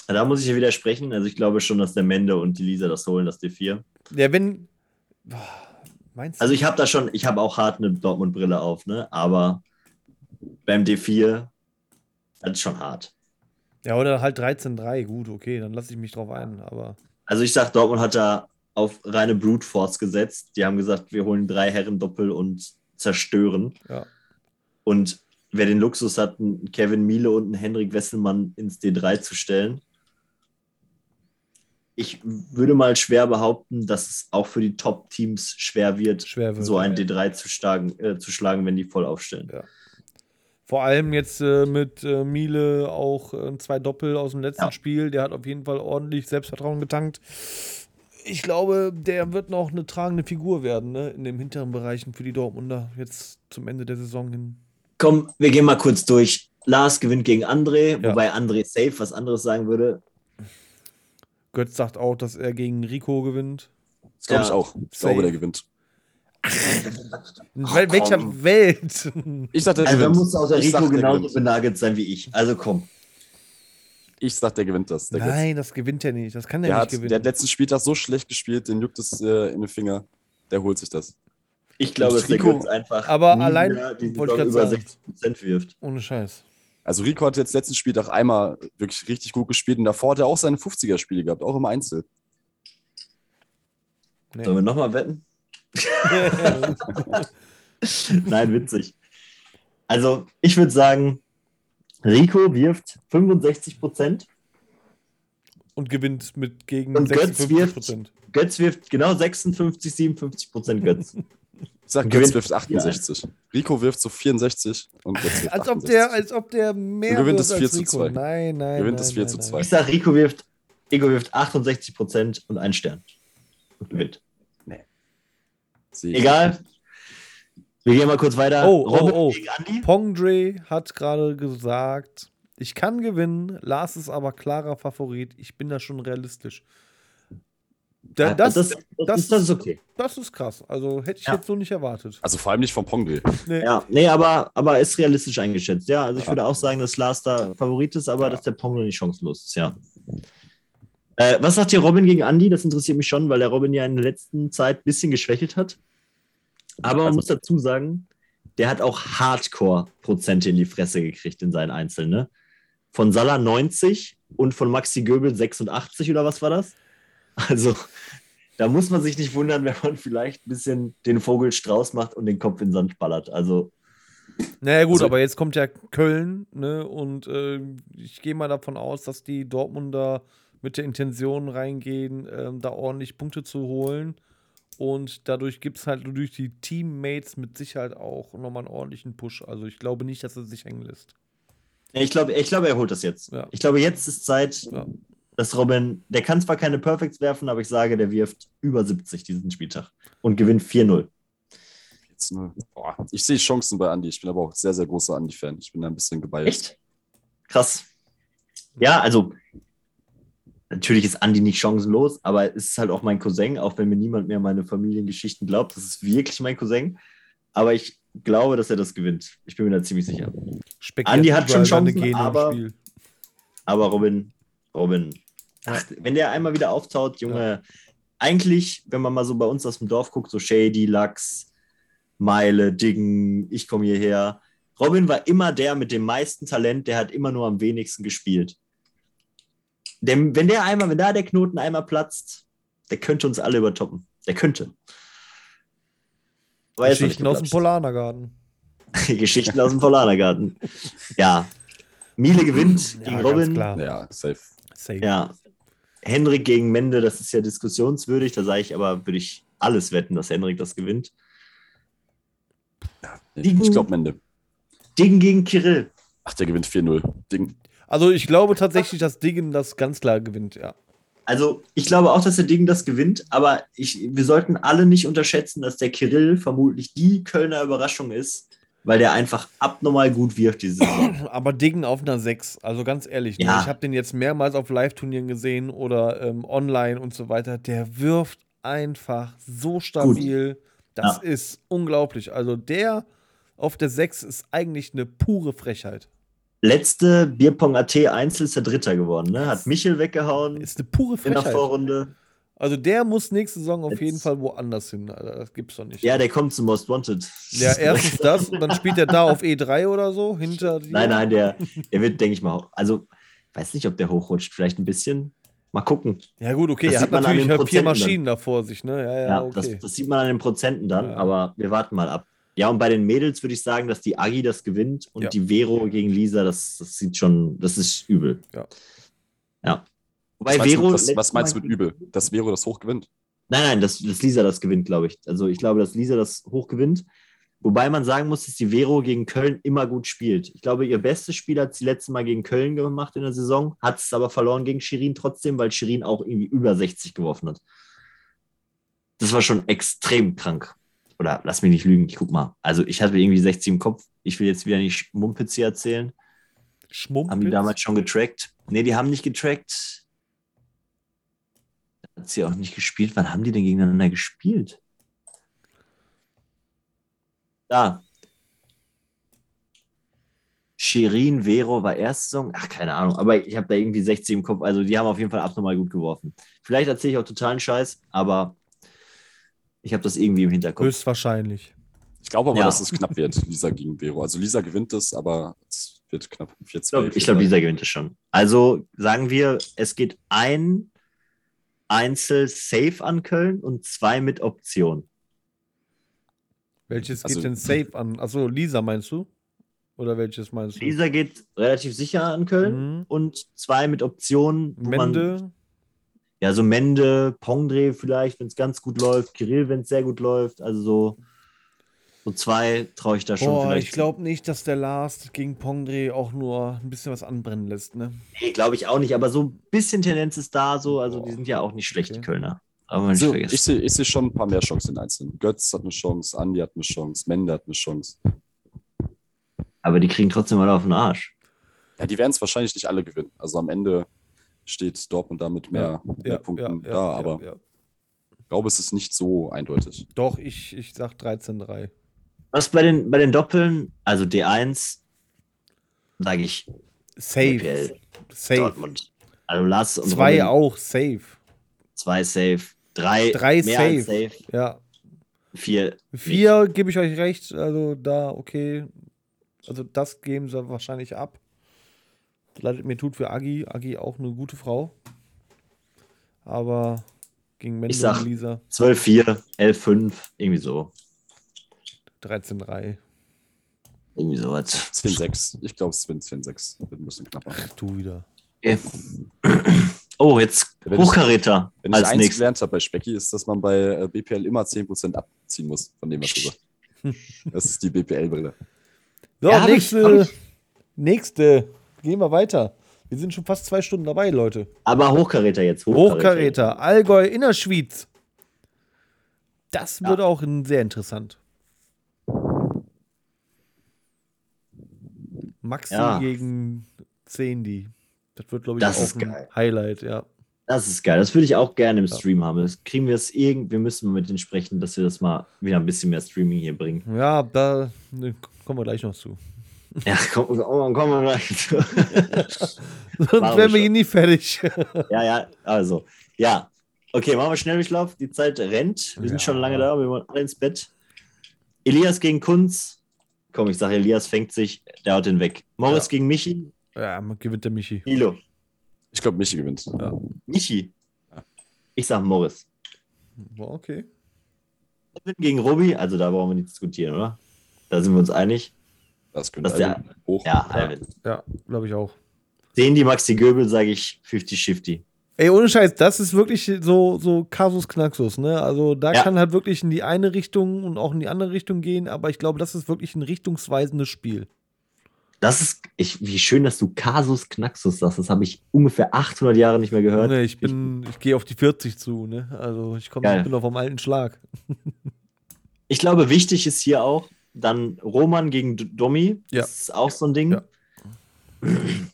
Da muss ich ja widersprechen. Also ich glaube schon, dass der Mende und die Lisa das holen, das D4. Ja, wenn. Boah, Meinst du? Also ich habe da schon, ich habe auch hart eine Dortmund-Brille auf, ne? Aber beim D4, das ist schon hart. ja, oder halt 13-3, gut, okay, dann lasse ich mich drauf ein, aber. Also ich sag, Dortmund hat da auf reine Brute Force gesetzt. Die haben gesagt, wir holen drei Herren Doppel und zerstören. Ja. Und wer den Luxus hat, einen Kevin Miele und einen Henrik Wesselmann ins D3 zu stellen, ich würde mal schwer behaupten, dass es auch für die Top-Teams schwer wird, Schwer wird, so ein ja. D3 zu, schlagen, äh, zu schlagen, wenn die voll aufstellen. Ja. Vor allem jetzt äh, mit äh, Miele auch äh, zwei Doppel aus dem letzten Ja. Spiel. Der hat auf jeden Fall ordentlich Selbstvertrauen getankt. Ich glaube, der wird noch eine tragende Figur werden, ne? In den hinteren Bereichen für die Dortmunder jetzt zum Ende der Saison hin. Komm, wir gehen mal kurz durch. Lars gewinnt gegen André, Ja. wobei André safe was anderes sagen würde. Götz sagt auch, dass er gegen Rico gewinnt. Das glaube Ja, ich auch. Ich safe. glaube, der gewinnt. In Ach, wel welcher komm. Welt? Ich sag, der Also da gewinnt. muss auch der Rico der genauso gewinnt. benagelt sein wie ich. Also komm. Ich sag, der gewinnt das. Der. Nein, das gewinnt er nicht. Das kann er Der nicht hat, gewinnen. der hat letzten Spieltag so schlecht gespielt, den juckt es äh, in den Finger. Der holt sich das. Ich glaube, dass der einfach Aber nie allein- wollte ich über sagen. 60 Prozent wirft. Ohne Scheiß. Also Rico hat jetzt letzten Spieltag einmal wirklich richtig gut gespielt und davor hat er auch seine 50er-Spiele gehabt, auch im Einzel. Nee. Sollen wir nochmal wetten? Nein, witzig. Also, ich würde sagen, Rico wirft 65 Prozent, Und gewinnt mit gegen Und Götz 56 wirft- Prozent. Götz wirft genau 56, 57 Prozent Götz. Ich sag, Götz gewinnt- wirft 68. Rico wirft so 64 und Götz wirft Als ob 68. der, als ob der mehr Und gewinnt es als 4 zu Rico. 2. Nein, nein. Gewinnt nein, es 4 nein, zu nein. 2. Ich sag, Rico wirft, Ego wirft 68 Prozent und einen Stern. Und gewinnt. Egal. Wir gehen mal kurz weiter. Oh, oh, Robin oh. Andi. Pongdre hat gerade gesagt, ich kann gewinnen, Lars ist aber klarer Favorit. Ich bin da schon realistisch. Da, das, das, das, das, ist, das ist okay. ist krass. Also hätte ich Ja. jetzt so nicht erwartet. Also vor allem nicht vom Pongdre. Nee. Ja, nee, aber, aber ist realistisch eingeschätzt. Ja, also ich Ja. würde auch sagen, dass Lars da Favorit ist, aber Ja. dass der Pongo nicht chancenlos ist, ja. Äh, was sagt hier Robin gegen Andi? Das interessiert mich schon, weil der Robin ja in der letzten Zeit ein bisschen geschwächelt hat. Aber man Also- muss dazu sagen, der hat auch Hardcore-Prozente in die Fresse gekriegt in seinen Einzelnen. Ne? Von Salah 90 und von Maxi Göbel 86 oder was war das? Also, da muss man sich nicht wundern, wenn man vielleicht ein bisschen den Vogel Strauß macht und den Kopf in den Sand ballert. Also, Naja, gut, Also- aber jetzt kommt ja Köln, ne? Und äh, ich gehe mal davon aus, dass die Dortmunder mit der Intention reingehen, ähm, da ordentlich Punkte zu holen. Und dadurch gibt es halt durch die Teammates mit Sicherheit auch nochmal einen ordentlichen Push. Also ich glaube nicht, dass er sich hängen lässt. Ich glaube, ich glaube, er holt das jetzt. Ja. Ich glaube, jetzt ist Zeit, Ja. dass Robin, der kann zwar keine Perfects werfen, aber ich sage, der wirft über 70 diesen Spieltag und gewinnt 4-0. Jetzt nur- Boah, ich sehe Chancen bei Andi. Ich bin aber auch sehr, sehr großer Andi-Fan. Ich bin da ein bisschen geballt. Echt? Krass. Ja, also natürlich ist Andi nicht chancenlos, aber es ist halt auch mein Cousin, auch wenn mir niemand mehr meine Familiengeschichten glaubt. Das ist wirklich mein Cousin. Aber ich glaube, dass er das gewinnt. Ich bin mir da ziemlich sicher. Speck Andi hat schon Chancen, aber- Spiel. Aber Robin, Robin, ach, wenn der einmal wieder auftaut, Junge, eigentlich, wenn man mal so bei uns aus dem Dorf guckt, so Shady, Lachs, Meile, Diggen, ich komme hierher. Robin war immer der mit dem meisten Talent, der hat immer nur am wenigsten gespielt. Denn wenn der einmal, wenn da der Knoten einmal platzt, der könnte uns alle übertoppen. Der könnte. Geschichten aus dem. Polanergarten. Geschichten aus dem Polanergarten. Ja. Miele gewinnt Ja, gegen Robin. klar. Ja, safe. Safe. Ja. Henrik gegen Mende, das ist ja diskussionswürdig. Da sage ich aber, würde ich alles wetten, dass Henrik das gewinnt. Die- Ich glaube Mende. Ding gegen Kirill. Ach, der gewinnt 4-0. Ding. Also ich glaube tatsächlich, dass Dingen das ganz klar gewinnt, ja. Also, ich glaube auch, dass der Ding das gewinnt, aber ich, wir sollten alle nicht unterschätzen, dass der Kirill vermutlich die Kölner Überraschung ist, weil der einfach abnormal gut wirft diese Saison. Aber Dingen auf einer 6, also ganz ehrlich, ne? Ja. ich habe den jetzt mehrmals auf Live-Turnieren gesehen oder ähm, online und so weiter. Der wirft einfach so stabil. Das Ja. ist unglaublich. Also der auf der 6 ist eigentlich eine pure Frechheit. Letzte Bierpong AT Einzel ist der Dritter geworden, ne? Hat Michel weggehauen Ist eine pure in der Frechheit. Vorrunde. Also der muss nächste Saison auf Jetzt- jeden Fall woanders hin. Alter. Das gibt's doch nicht. Ja, der kommt zum Most Wanted. Ja, erstens das und dann spielt er da auf E3 oder so hinter dir. Nein, nein, der, der wird, denke ich mal, also weiß nicht, ob der hochrutscht, vielleicht ein bisschen. Mal gucken. Ja, gut, okay, Das er hat natürlich vier Maschinen da vor sich, ne? Ja, ja, Ja, okay. das, das sieht man an den Prozenten dann, Ja. aber wir warten mal ab. Ja, und bei den Mädels würde ich sagen, dass die Agi das gewinnt und Ja. die Vero gegen Lisa, das, das sieht schon, das ist übel. Ja. Ja. Wobei Was meinst, Vero. du, was, was meinst du mit übel? Dass Vero das hoch gewinnt? Nein, nein, dass, dass Lisa das gewinnt, glaube ich. Also ich glaube, dass Lisa das hoch gewinnt. Wobei man sagen muss, dass die Vero gegen Köln immer gut spielt. Ich glaube, ihr bestes Spiel hat sie letztes Mal gegen Köln gemacht in der Saison, hat es aber verloren gegen Shirin trotzdem, weil Shirin auch irgendwie über 60 geworfen hat. Das war schon extrem krank. Oder lass mich nicht lügen, ich guck mal. Also ich hatte irgendwie 60 im Kopf. Ich will jetzt wieder nicht Mumpitz hier erzählen. Schmumpitz? Haben die damals schon getrackt? Nee, die haben nicht getrackt. Hat sie auch nicht gespielt. Wann haben die denn gegeneinander gespielt? Da. Shirin, Vero war erste Saison. Ach, keine Ahnung. Aber ich habe da irgendwie 60 im Kopf. Also die haben auf jeden Fall abnormal gut geworfen. Vielleicht erzähle ich auch totalen Scheiß, aber ich habe das irgendwie im Hinterkopf. Höchstwahrscheinlich. Ich glaube aber, Ja. dass es knapp wird, Lisa gegen Vero. Also Lisa gewinnt es, aber es wird knapp. 4 Ich glaube, glaub, Lisa gewinnt es schon. Also sagen wir, es geht ein Einzel safe an Köln und zwei mit Option. Welches Also- geht denn safe an? Achso, Lisa meinst du? Oder welches meinst du? Lisa geht relativ sicher an Köln Mhm. und zwei mit Option. wo Man, Mende. Ja, so Mende, Pongdre vielleicht, wenn es ganz gut läuft, Kirill, wenn es sehr gut läuft. Also so, so zwei traue ich da schon Boah, vielleicht. ich glaube nicht, dass der Last gegen Pongdre auch nur ein bisschen was anbrennen lässt, ne? Nee, glaube ich auch nicht, aber so ein bisschen Tendenz ist da so. Also die Boah, sind ja auch nicht schlecht, die okay. Kölner. Aber man nicht Also, vergessen. ich sehe ich seh schon ein paar mehr Chancen in Einzelnen. Götz hat eine Chance, Andi hat eine Chance, Mende hat eine Chance. Aber die kriegen trotzdem mal auf den Arsch. Ja, die werden es wahrscheinlich nicht alle gewinnen. Also am Ende steht Dortmund da mit mehr, mehr Punkten da, aber ja. ich glaube, es ist nicht so eindeutig. Doch, ich, ich sag 13-3. Was bei den, bei den Doppeln, also D1, sage ich Safe. BPL, Safe. Dortmund. Also Lars und Zwei Robin, auch, safe. Zwei safe. Drei, Drei mehr safe. als safe. Ja. Vier. Vier gebe ich euch recht. Also da, okay. Also das geben sie wahrscheinlich ab. Leidet mir tut für Agi. Agi auch eine gute Frau. Aber gegen Mendo Ich sag- und Lisa 12, 4, 11, 5, irgendwie so. 13-3. Irgendwie sowas. 10-6. Ich glaube, es wird 10-6. Wird ein bisschen knapper. Du wieder. Okay. Oh, jetzt Wenn ich- Hochkaräter Wenn ich als eins nächstes. gelernt habe bei Specki, ist, dass man bei äh, BPL immer 10% abziehen muss von dem, was du sagst. Das ist die BPL-Brille. So, Ja, ich- nächste. hab ich- Nächste. Gehen wir weiter. Wir sind schon fast zwei Stunden dabei, Leute. Aber Hochkaräter jetzt. Hochkaräter, Allgäu, Innerschwyz. Das Ja. wird auch ein- sehr interessant. Maxi Ja. gegen Zendi. Das wird, glaube ich, Das auch ein geil. Highlight, ja. Das ist geil. Das würde ich auch gerne im Ja. Stream haben. Das kriegen wir es irgend. Wir müssen mit denen sprechen, dass wir das mal wieder ein bisschen mehr Streaming hier bringen. Ja, da ne, kommen wir gleich noch zu. Ja, komm, komm, komm mal gleich. zu. Sonst wären wir hier nie fertig. ja, ja, also. Ja. Okay, machen wir Schnelldurchlauf. Die Zeit rennt. Wir sind Ja. schon lange da. Wir wollen alle ins Bett. Elias gegen Kunz. Komm, ich sage, Elias fängt sich. Der haut den weg. Morris Ja. gegen Michi. ja, man gewinnt der Michi. Milo. Ich glaube, Michi gewinnt. Ja. Michi. Ich sag Morris. Okay. Kevin gegen Robi. Also da brauchen wir nicht diskutieren, oder? Da sind wir uns einig. Das könnte Das ist Alvin hoch. Ja, Alvin. Ja, glaube ich auch. Sehen die Maxi Göbel, sage ich 50-50. Ey, ohne Scheiß, das ist wirklich so, so Kasus Knaxus, ne? Also da Ja. kann halt wirklich in die eine Richtung und auch in die andere Richtung gehen, aber ich glaube, das ist wirklich ein richtungsweisendes Spiel. Das ist, ich, wie schön, dass du Kasus Knaxus sagst. Das habe ich ungefähr 800 Jahre nicht mehr gehört. Ne, ich bin, ich gehe auf die 40 zu, ne? Also ich komme, ich bin auf dem alten Schlag. Ich glaube, wichtig ist hier auch dann Roman gegen Domi. Ja. Das ist auch so ein Ding. Ja.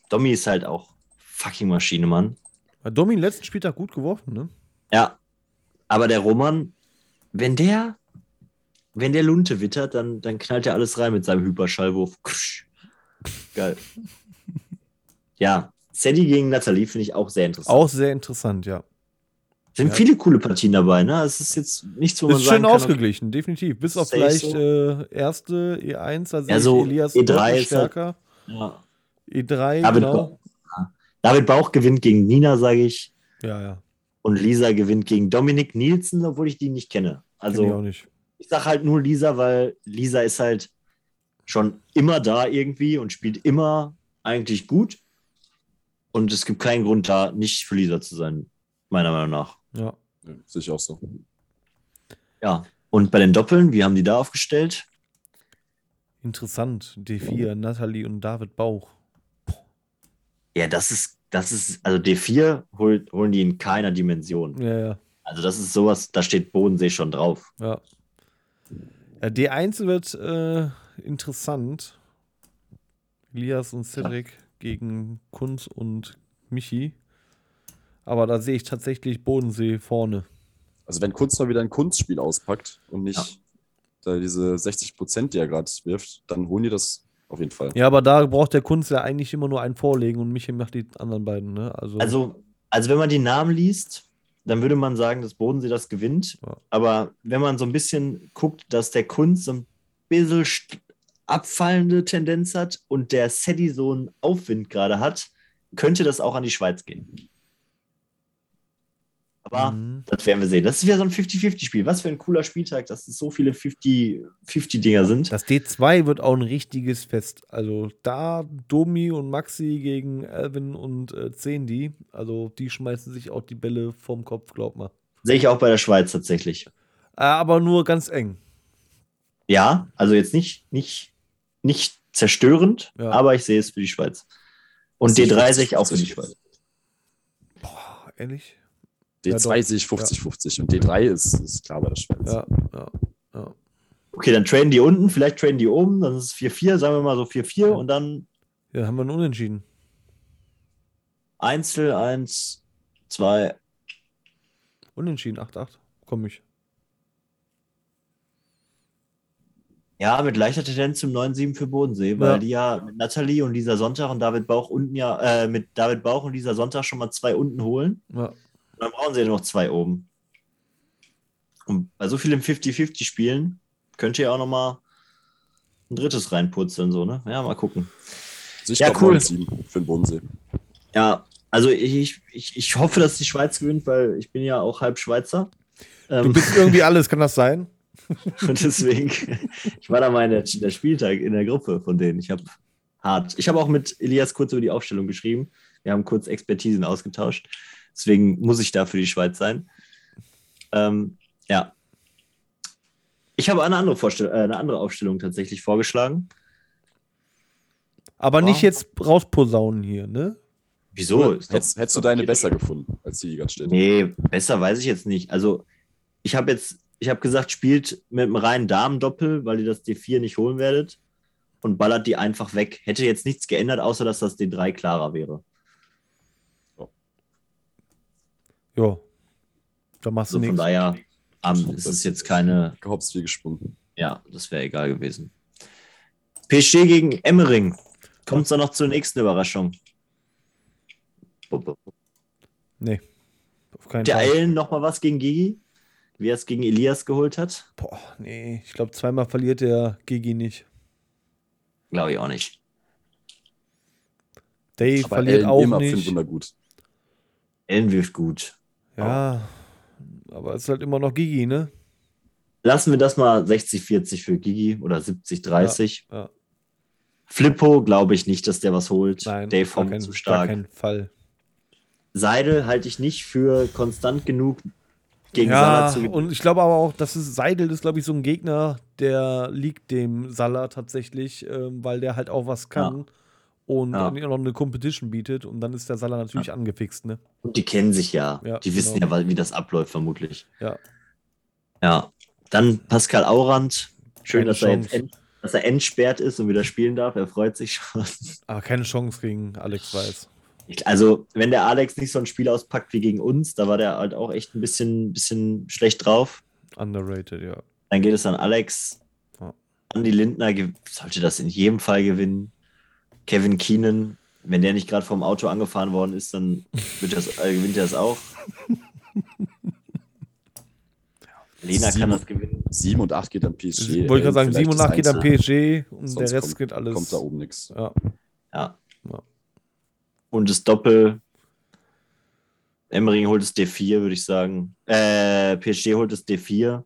Domi ist halt auch fucking Maschine, Mann. Hat Domi den letzten Spieltag gut geworfen, ne? Ja. Aber der Roman, wenn der, wenn der Lunte wittert, dann, dann knallt er alles rein mit seinem Hyperschallwurf. Geil. ja. Sadie gegen Nathalie finde ich auch sehr interessant. Auch sehr interessant, ja. Sind ja. viele coole Partien dabei, ne? Es ist jetzt nichts, wo man Ist sagen schön kann, ausgeglichen, definitiv. Bis auf vielleicht so. äh, erste E1, da sehe Ja, ich so Elias E3 deutlich ist halt- stärker. Ja. E3, David, genau. Bauch, David Bauch gewinnt gegen Nina, sage ich. Ja, ja. Und Lisa gewinnt gegen Dominik Nielsen, obwohl ich die nicht kenne. Also, ich auch Also nicht. ich sage halt nur Lisa, weil Lisa ist halt schon immer da irgendwie und spielt immer eigentlich gut. Und es gibt keinen Grund da, nicht für Lisa zu sein, meiner Meinung nach. Ja. Ja, sehe ich auch so. Ja. Und bei den Doppeln, wie haben die da aufgestellt? Interessant. D4, Nathalie und David Bauch. Ja, das ist, das ist, also D4 holt, holen die in keiner Dimension. Ja, ja. Also das ist sowas, da steht Bodensee schon drauf. Ja. ja D1 wird äh, interessant. Elias und Cedric gegen Kunz und Michi. Aber da sehe ich tatsächlich Bodensee vorne. Also wenn Kunst mal wieder ein Kunstspiel auspackt und nicht Ja. da diese 60 Prozent, die er gerade wirft, dann holen die das auf jeden Fall. Ja, aber da braucht der Kunz ja eigentlich immer nur einen vorlegen und Michi macht die anderen beiden, ne? Also, Also, also wenn man die Namen liest, dann würde man sagen, dass Bodensee das gewinnt. Ja. Aber wenn man so ein bisschen guckt, dass der Kunst so ein bisschen abfallende Tendenz hat und der Sedi so einen Aufwind gerade hat, könnte das auch an die Schweiz gehen. Aber Mhm. das werden wir sehen. Das ist wieder so ein 50-50-Spiel. Was für ein cooler Spieltag, dass es so viele 50-50-Dinger sind. Das D2 wird auch ein richtiges Fest. Also da Domi und Maxi gegen Alvin und äh, Zendi. Also die schmeißen sich auch die Bälle vom Kopf, glaub mal. Sehe ich auch bei der Schweiz tatsächlich. Äh, aber nur ganz eng. Ja, also jetzt nicht, nicht, nicht zerstörend, Ja. aber ich sehe es für die Schweiz. Und Das sehe ich D3 sehe ich auch für die 50-50. Schweiz. Boah, ehrlich? D2 Ja, sehe ich 50-50 und D3 ist, ist klar bei der Schweiz. Ja, ja, ja. Okay, dann traden die unten, vielleicht traden die oben, dann ist es 4-4, sagen wir mal so 4-4 Ja. und dann Ja, haben wir einen Unentschieden. Einzel, 1, 2. Unentschieden, 8-8. Komm ich. Ja, mit leichter Tendenz zum 9-7 für Bodensee, weil Ja. die ja mit Nathalie und Lisa Sonntag und David Bauch unten ja, äh, mit David Bauch und Lisa Sonntag schon mal zwei unten holen. Ja. Und dann brauchen sie ja noch zwei oben. Und bei so vielen 50-50 Könnt ihr auch noch mal ein drittes reinputzeln, so, ne? Ja, mal gucken. Also ich Ja, cool. 9-7 für den Bodensee. Ja, also ich, ich, ich hoffe, dass die Schweiz gewinnt, weil ich bin ja auch halb Schweizer. Du Ähm, bist irgendwie alles, kann das sein? und deswegen, ich war da mal in der, der Spieltag in der Gruppe von denen. Ich habe hart. Ich habe auch mit Elias kurz über die Aufstellung geschrieben. Wir haben kurz Expertisen ausgetauscht. Deswegen muss ich da für die Schweiz sein. Ähm, ja. Ich habe eine andere, Vorstell äh, eine andere Aufstellung tatsächlich vorgeschlagen. Aber Wow. nicht jetzt rausposaunen hier, ne? Wieso? Hättest, hättest du deine besser gefunden, als die, die gerade steht? Nee, besser weiß ich jetzt nicht. Also, ich habe jetzt, ich habe gesagt, spielt mit einem reinen Damen-Doppel, weil ihr das D4 nicht holen werdet und ballert die einfach weg. Hätte jetzt nichts geändert, außer dass das D3 klarer wäre. Ja. Da machst du Also von nichts. daher ähm, es ist jetzt keine, Gehopst wie gesprungen. ja, das wäre egal gewesen. PSG gegen Emmering. Kommt es dann noch zur nächsten Überraschung? Nee. Auf keinen Der Fall. Eilen noch mal was gegen Gigi? Wie er es gegen Elias geholt hat? Boah, nee. Ich glaube, zweimal verliert der Gigi nicht. Glaube ich auch nicht. Dave Aber verliert Ellen auch immer nicht. 500 gut. Ellen wirft gut. Ja. Aber es ist halt immer noch Gigi, ne? Lassen wir das mal 60-40 für Gigi oder 70-30. Ja. Flippo glaube ich nicht, dass der was holt. Nein, Dave kein, zu gar stark. keinen Fall. Seidel halte ich nicht für konstant genug gegen Ja, Salah zu und ich glaube aber auch, dass es Seidel ist, glaube ich, so ein Gegner, der liegt dem Salah tatsächlich, ähm, weil der halt auch was kann und Ja. dann noch eine Competition bietet und dann ist der Salah natürlich angefixt, ne? Und die kennen sich ja. Ja, die wissen genau. ja, wie das abläuft, vermutlich. Ja. Ja. Dann Pascal Aurand. Schön, dass er, end, dass er entsperrt ist und wieder spielen darf. Er freut sich schon. Aber keine Chance gegen Alex Weiß. Ich, also, wenn der Alex nicht so ein Spiel auspackt wie gegen uns, da war der halt auch echt ein bisschen, bisschen schlecht drauf. Underrated, ja. Dann geht es an Alex. Ja. Andi Lindner sollte das in jedem Fall gewinnen. Kevin Keenan, wenn der nicht gerade vom Auto angefahren worden ist, dann wird das, äh, gewinnt er das auch. Lena Sieben- kann das gewinnen. 7 und 8 geht an PSG. Ich wollte gerade sagen, Vielleicht 7 und das 8 geht an PSG und Sonst der Rest kommt- geht alles. Kommt da oben nichts. Ja. Ja. Ja. Und das Doppel. Emmering holt das D4, würde ich sagen. Äh, PSG holt das D4.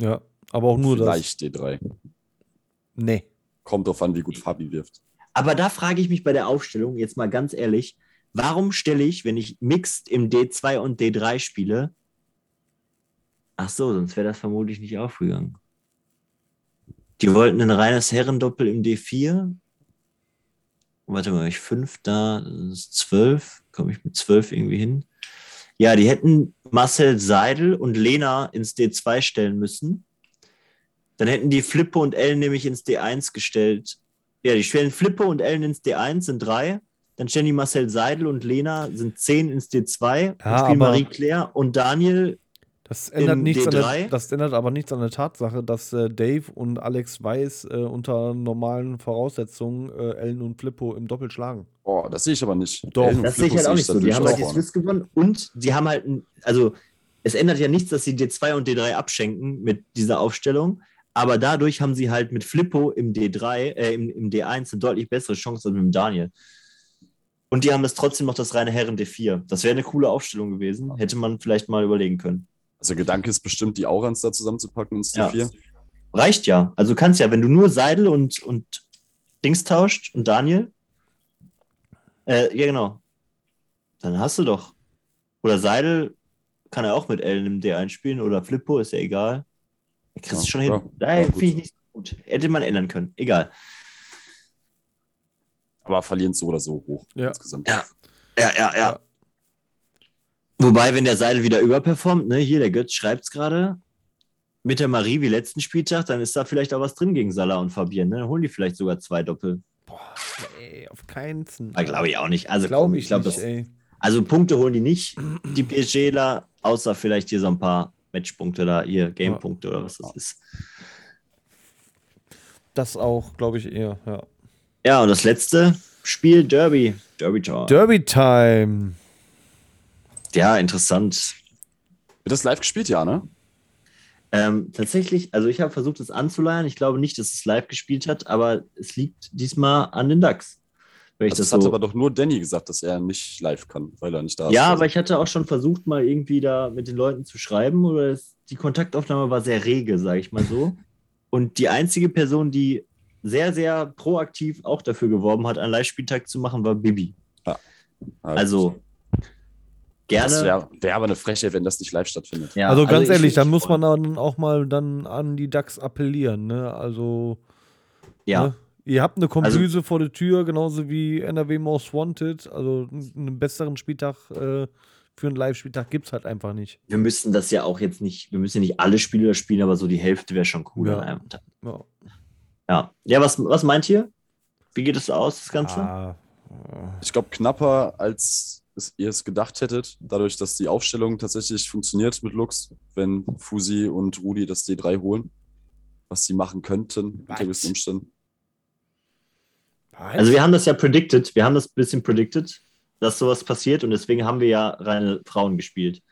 ja, aber auch nur Vielleicht D3. das. Nee. Kommt drauf an, wie gut Fabi wirft. Aber da frage ich mich bei der Aufstellung jetzt mal ganz ehrlich, warum stelle ich, wenn ich Mixed im D2 und D3 spiele, ach so, sonst wäre das vermutlich nicht aufgegangen. Die wollten ein reines Herrendoppel im D4. Warte mal, ich 5 da, das ist 12. Komme ich mit 12 irgendwie hin? Ja, die hätten Marcel Seidel und Lena ins D2 stellen müssen. Dann hätten die Flippo und Ellen nämlich ins D1 gestellt. Ja, die stellen Flippo und Ellen ins D1, sind drei. Dann stellen die Marcel Seidel und Lena, sind zehn ins D2. Dann Ja, spielen aber- Marie-Claire und Daniel. Das ändert, nichts an D3? der, das ändert aber nichts an der Tatsache, dass äh, Dave und Alex Weiß äh, unter normalen Voraussetzungen äh, Ellen und Flippo im Doppel schlagen. Oh, das sehe ich aber nicht. Doch. Ellen Das sehe ich halt auch nicht so. Die natürlich haben halt die. Swiss gewonnen und sie haben halt, also es ändert ja nichts, dass sie D2 und D3 abschenken mit dieser Aufstellung. Aber dadurch haben sie halt mit Flippo im D3, äh, im, im D1 eine deutlich bessere Chance als mit dem Daniel. Und die haben das trotzdem noch das reine Herren D4. Das wäre eine coole Aufstellung gewesen. Hätte man vielleicht mal überlegen können. Also der Gedanke ist bestimmt, die Aurans da zusammenzupacken ins Ja. D4. Reicht ja. Also du kannst ja, wenn du nur Seidel und, und Dings tauscht und Daniel, äh, ja genau, dann hast du doch. Oder Seidel kann er auch mit Ellen im D1 spielen oder Flippo, ist ja egal. Kriegst Ja, schon hin. ja. Daher Ja, gut. finde ich nicht so gut. Hätte man ändern können. Egal. Aber verlieren so oder so hoch Ja. insgesamt. Ja. Ja, ja, ja. Ja. Wobei, wenn der Seidel wieder überperformt, ne, hier, der Götz schreibt es gerade, mit der Marie wie letzten Spieltag, dann ist da vielleicht auch was drin gegen Salah und Fabian. Ne? Dann holen die vielleicht sogar zwei Doppel. Boah, ey, auf keinen Fall. Glaube ich auch nicht. Also, Glaube komm, ich, glaub, nicht, das, ey. also Punkte holen die nicht, die PSGler, außer vielleicht hier so ein paar Matchpunkte da, hier Gamepunkte oder was das ist. Das auch, glaube ich, eher, ja. Ja, und das letzte Spiel, Derby. Derby Tower. Derby Time. ja, interessant. Wird das live gespielt, ja, ne? Ähm, tatsächlich, also ich habe versucht, es anzuleiern. Ich glaube nicht, dass es live gespielt hat, aber es liegt diesmal an den DAX. Wenn ich Also das das hat so aber doch nur Danny gesagt, dass er nicht live kann, weil er nicht da ist. Ja, Also, aber ich hatte auch schon versucht, mal irgendwie da mit den Leuten zu schreiben. Oder es, die Kontaktaufnahme war sehr rege, sage ich mal so. Und die einzige Person, die sehr, sehr proaktiv auch dafür geworben hat, einen Live-Spieltag zu machen, war Bibi. halt, Also das gerne. wäre wär aber eine Frechheit, wenn das nicht live stattfindet. Ja, also ganz ich- ehrlich, ich da muss man dann auch mal dann an die DAX appellieren, ne? Also, Ja, ne? Ihr habt eine Kombüse vor der Tür, genauso wie NRW Most Wanted. Also einen besseren Spieltag äh, für einen Live-Spieltag gibt es halt einfach nicht. wir müssen das ja auch jetzt nicht, wir müssen ja nicht alle Spiele spielen, aber so die Hälfte wäre schon cool. Ja. an einem Tag. Ja. Ja, ja was, was meint ihr? Wie geht es aus, das Ganze? Ah, Ich glaube, knapper, als ihr es gedacht hättet, dadurch, dass die Aufstellung tatsächlich funktioniert mit Lux, wenn Fusi und Rudi das D3 holen, was sie machen könnten unter gewissen Umständen. Also wir haben das ja predicted, wir haben das ein bisschen predicted, dass sowas passiert und deswegen haben wir ja reine Frauen gespielt.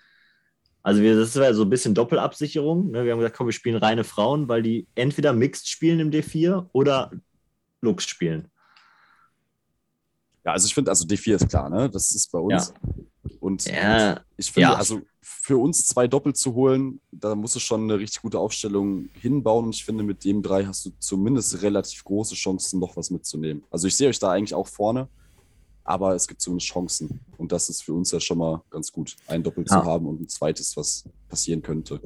Also wir, das war so ein bisschen Doppelabsicherung. Ne? Wir haben gesagt, komm, wir spielen reine Frauen, weil die entweder Mixed spielen im D4 oder Lux spielen. Ja, also ich finde, also D4 ist klar, ne? Das ist bei uns. Und Ja, ich finde, Ja. also für uns zwei Doppel zu holen, da musst du schon eine richtig gute Aufstellung hinbauen. Und ich finde, mit dem drei hast du zumindest relativ große Chancen, noch was mitzunehmen. Also ich sehe euch da eigentlich auch vorne, aber es gibt zumindest Chancen. Und das ist für uns ja schon mal ganz gut, ein Doppel Ja. zu haben und ein zweites, was passieren könnte.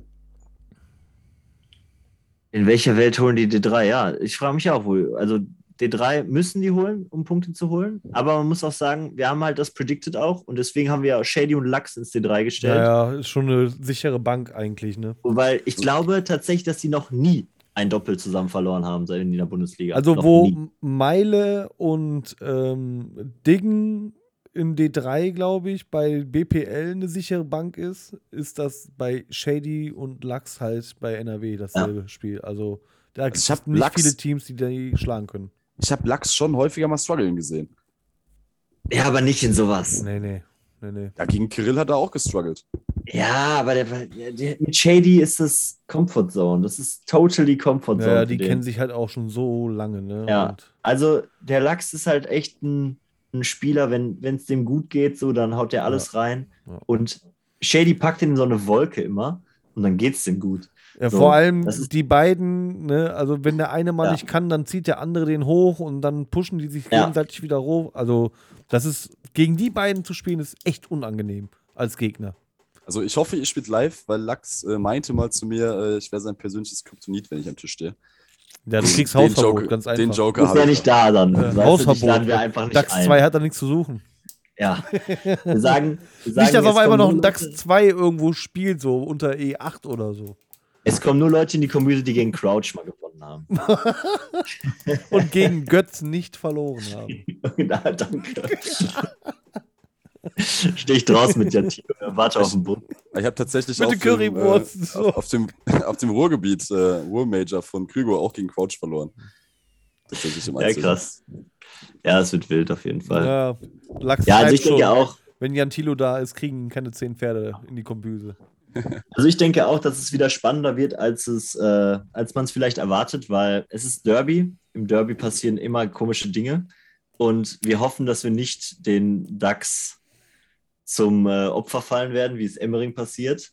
In welcher Welt holen die D3? Ja, ich frage mich auch wohl. Also D3 müssen die holen, um Punkte zu holen. Aber man muss auch sagen, wir haben halt das predicted auch und deswegen haben wir ja Shady und Lux ins D3 gestellt. Ja, ja, ist schon eine sichere Bank eigentlich, ne? Weil ich glaube tatsächlich, dass die noch nie ein Doppel zusammen verloren haben seit in der Bundesliga. Also noch wo nie. Meile und ähm, Diggen in D3, glaube ich, bei BPL eine sichere Bank ist, ist das bei Shady und Lux halt bei NRW dasselbe Spiel. Also da gibt ich es nicht Lachs- viele Teams, die die schlagen können. Ich habe Lachs schon häufiger mal strugglen gesehen. Ja, aber nicht in sowas. Nee, nee, nee, nee. Ja, gegen Kirill hat er auch gestruggelt. Ja, aber der, der, der, mit Shady ist das Comfort Zone. Das ist totally Comfort Zone. Ja, die kennen sich halt auch schon so lange, ne? Ja. Und Also der Lachs ist halt echt ein, ein Spieler, wenn es dem gut geht, so, dann haut der alles rein. Ja. Und Shady packt ihn in so eine Wolke immer und dann geht's dem gut. Ja, So, vor allem ist- die beiden, ne, also wenn der eine mal Ja. nicht kann, dann zieht der andere den hoch und dann pushen die sich Ja. gegenseitig wieder hoch. Also, das ist, gegen die beiden zu spielen, ist echt unangenehm als Gegner. Also ich hoffe, ihr spielt live, weil Lachs äh, meinte mal zu mir, äh, ich wäre sein persönliches Kryptonit, wenn ich am Tisch stehe. Ja, du kriegst Den Hausverbot, Joker- ganz einfach. Den Joker habe ja ich nicht da dann. Äh, Hausverbot. laden wir einfach nicht DAX ein. 2 hat da nichts zu suchen. Ja. Wir sagen, wir sagen Nicht, dass auf einmal noch ein DAX Leute- 2 irgendwo spielt, so unter E8 oder so. Es kommen nur Leute in die Community, die gegen Crouch mal gewonnen haben. Und gegen Götz nicht verloren haben. Na, danke. Steh ich draußen mit der Tür, warte auf den Bund. Ich habe tatsächlich auf dem, äh, so. auf, auf dem, auf dem Ruhrgebiet, äh, Ruhrmajor von Krüger auch gegen Crouch verloren. Tatsächlich im Ja, krass. Ja, es wird wild auf jeden Fall. Ja, Ja, Lachs also schreibt ich denke auch, wenn Jan Thilo da ist, kriegen keine zehn Pferde in die Kombüse. Also ich denke auch, dass es wieder spannender wird, als es, äh, als man es vielleicht erwartet, weil es ist Derby. Im Derby passieren immer komische Dinge. Und wir hoffen, dass wir nicht den DAX zum äh, Opfer fallen werden, wie es Emmering passiert.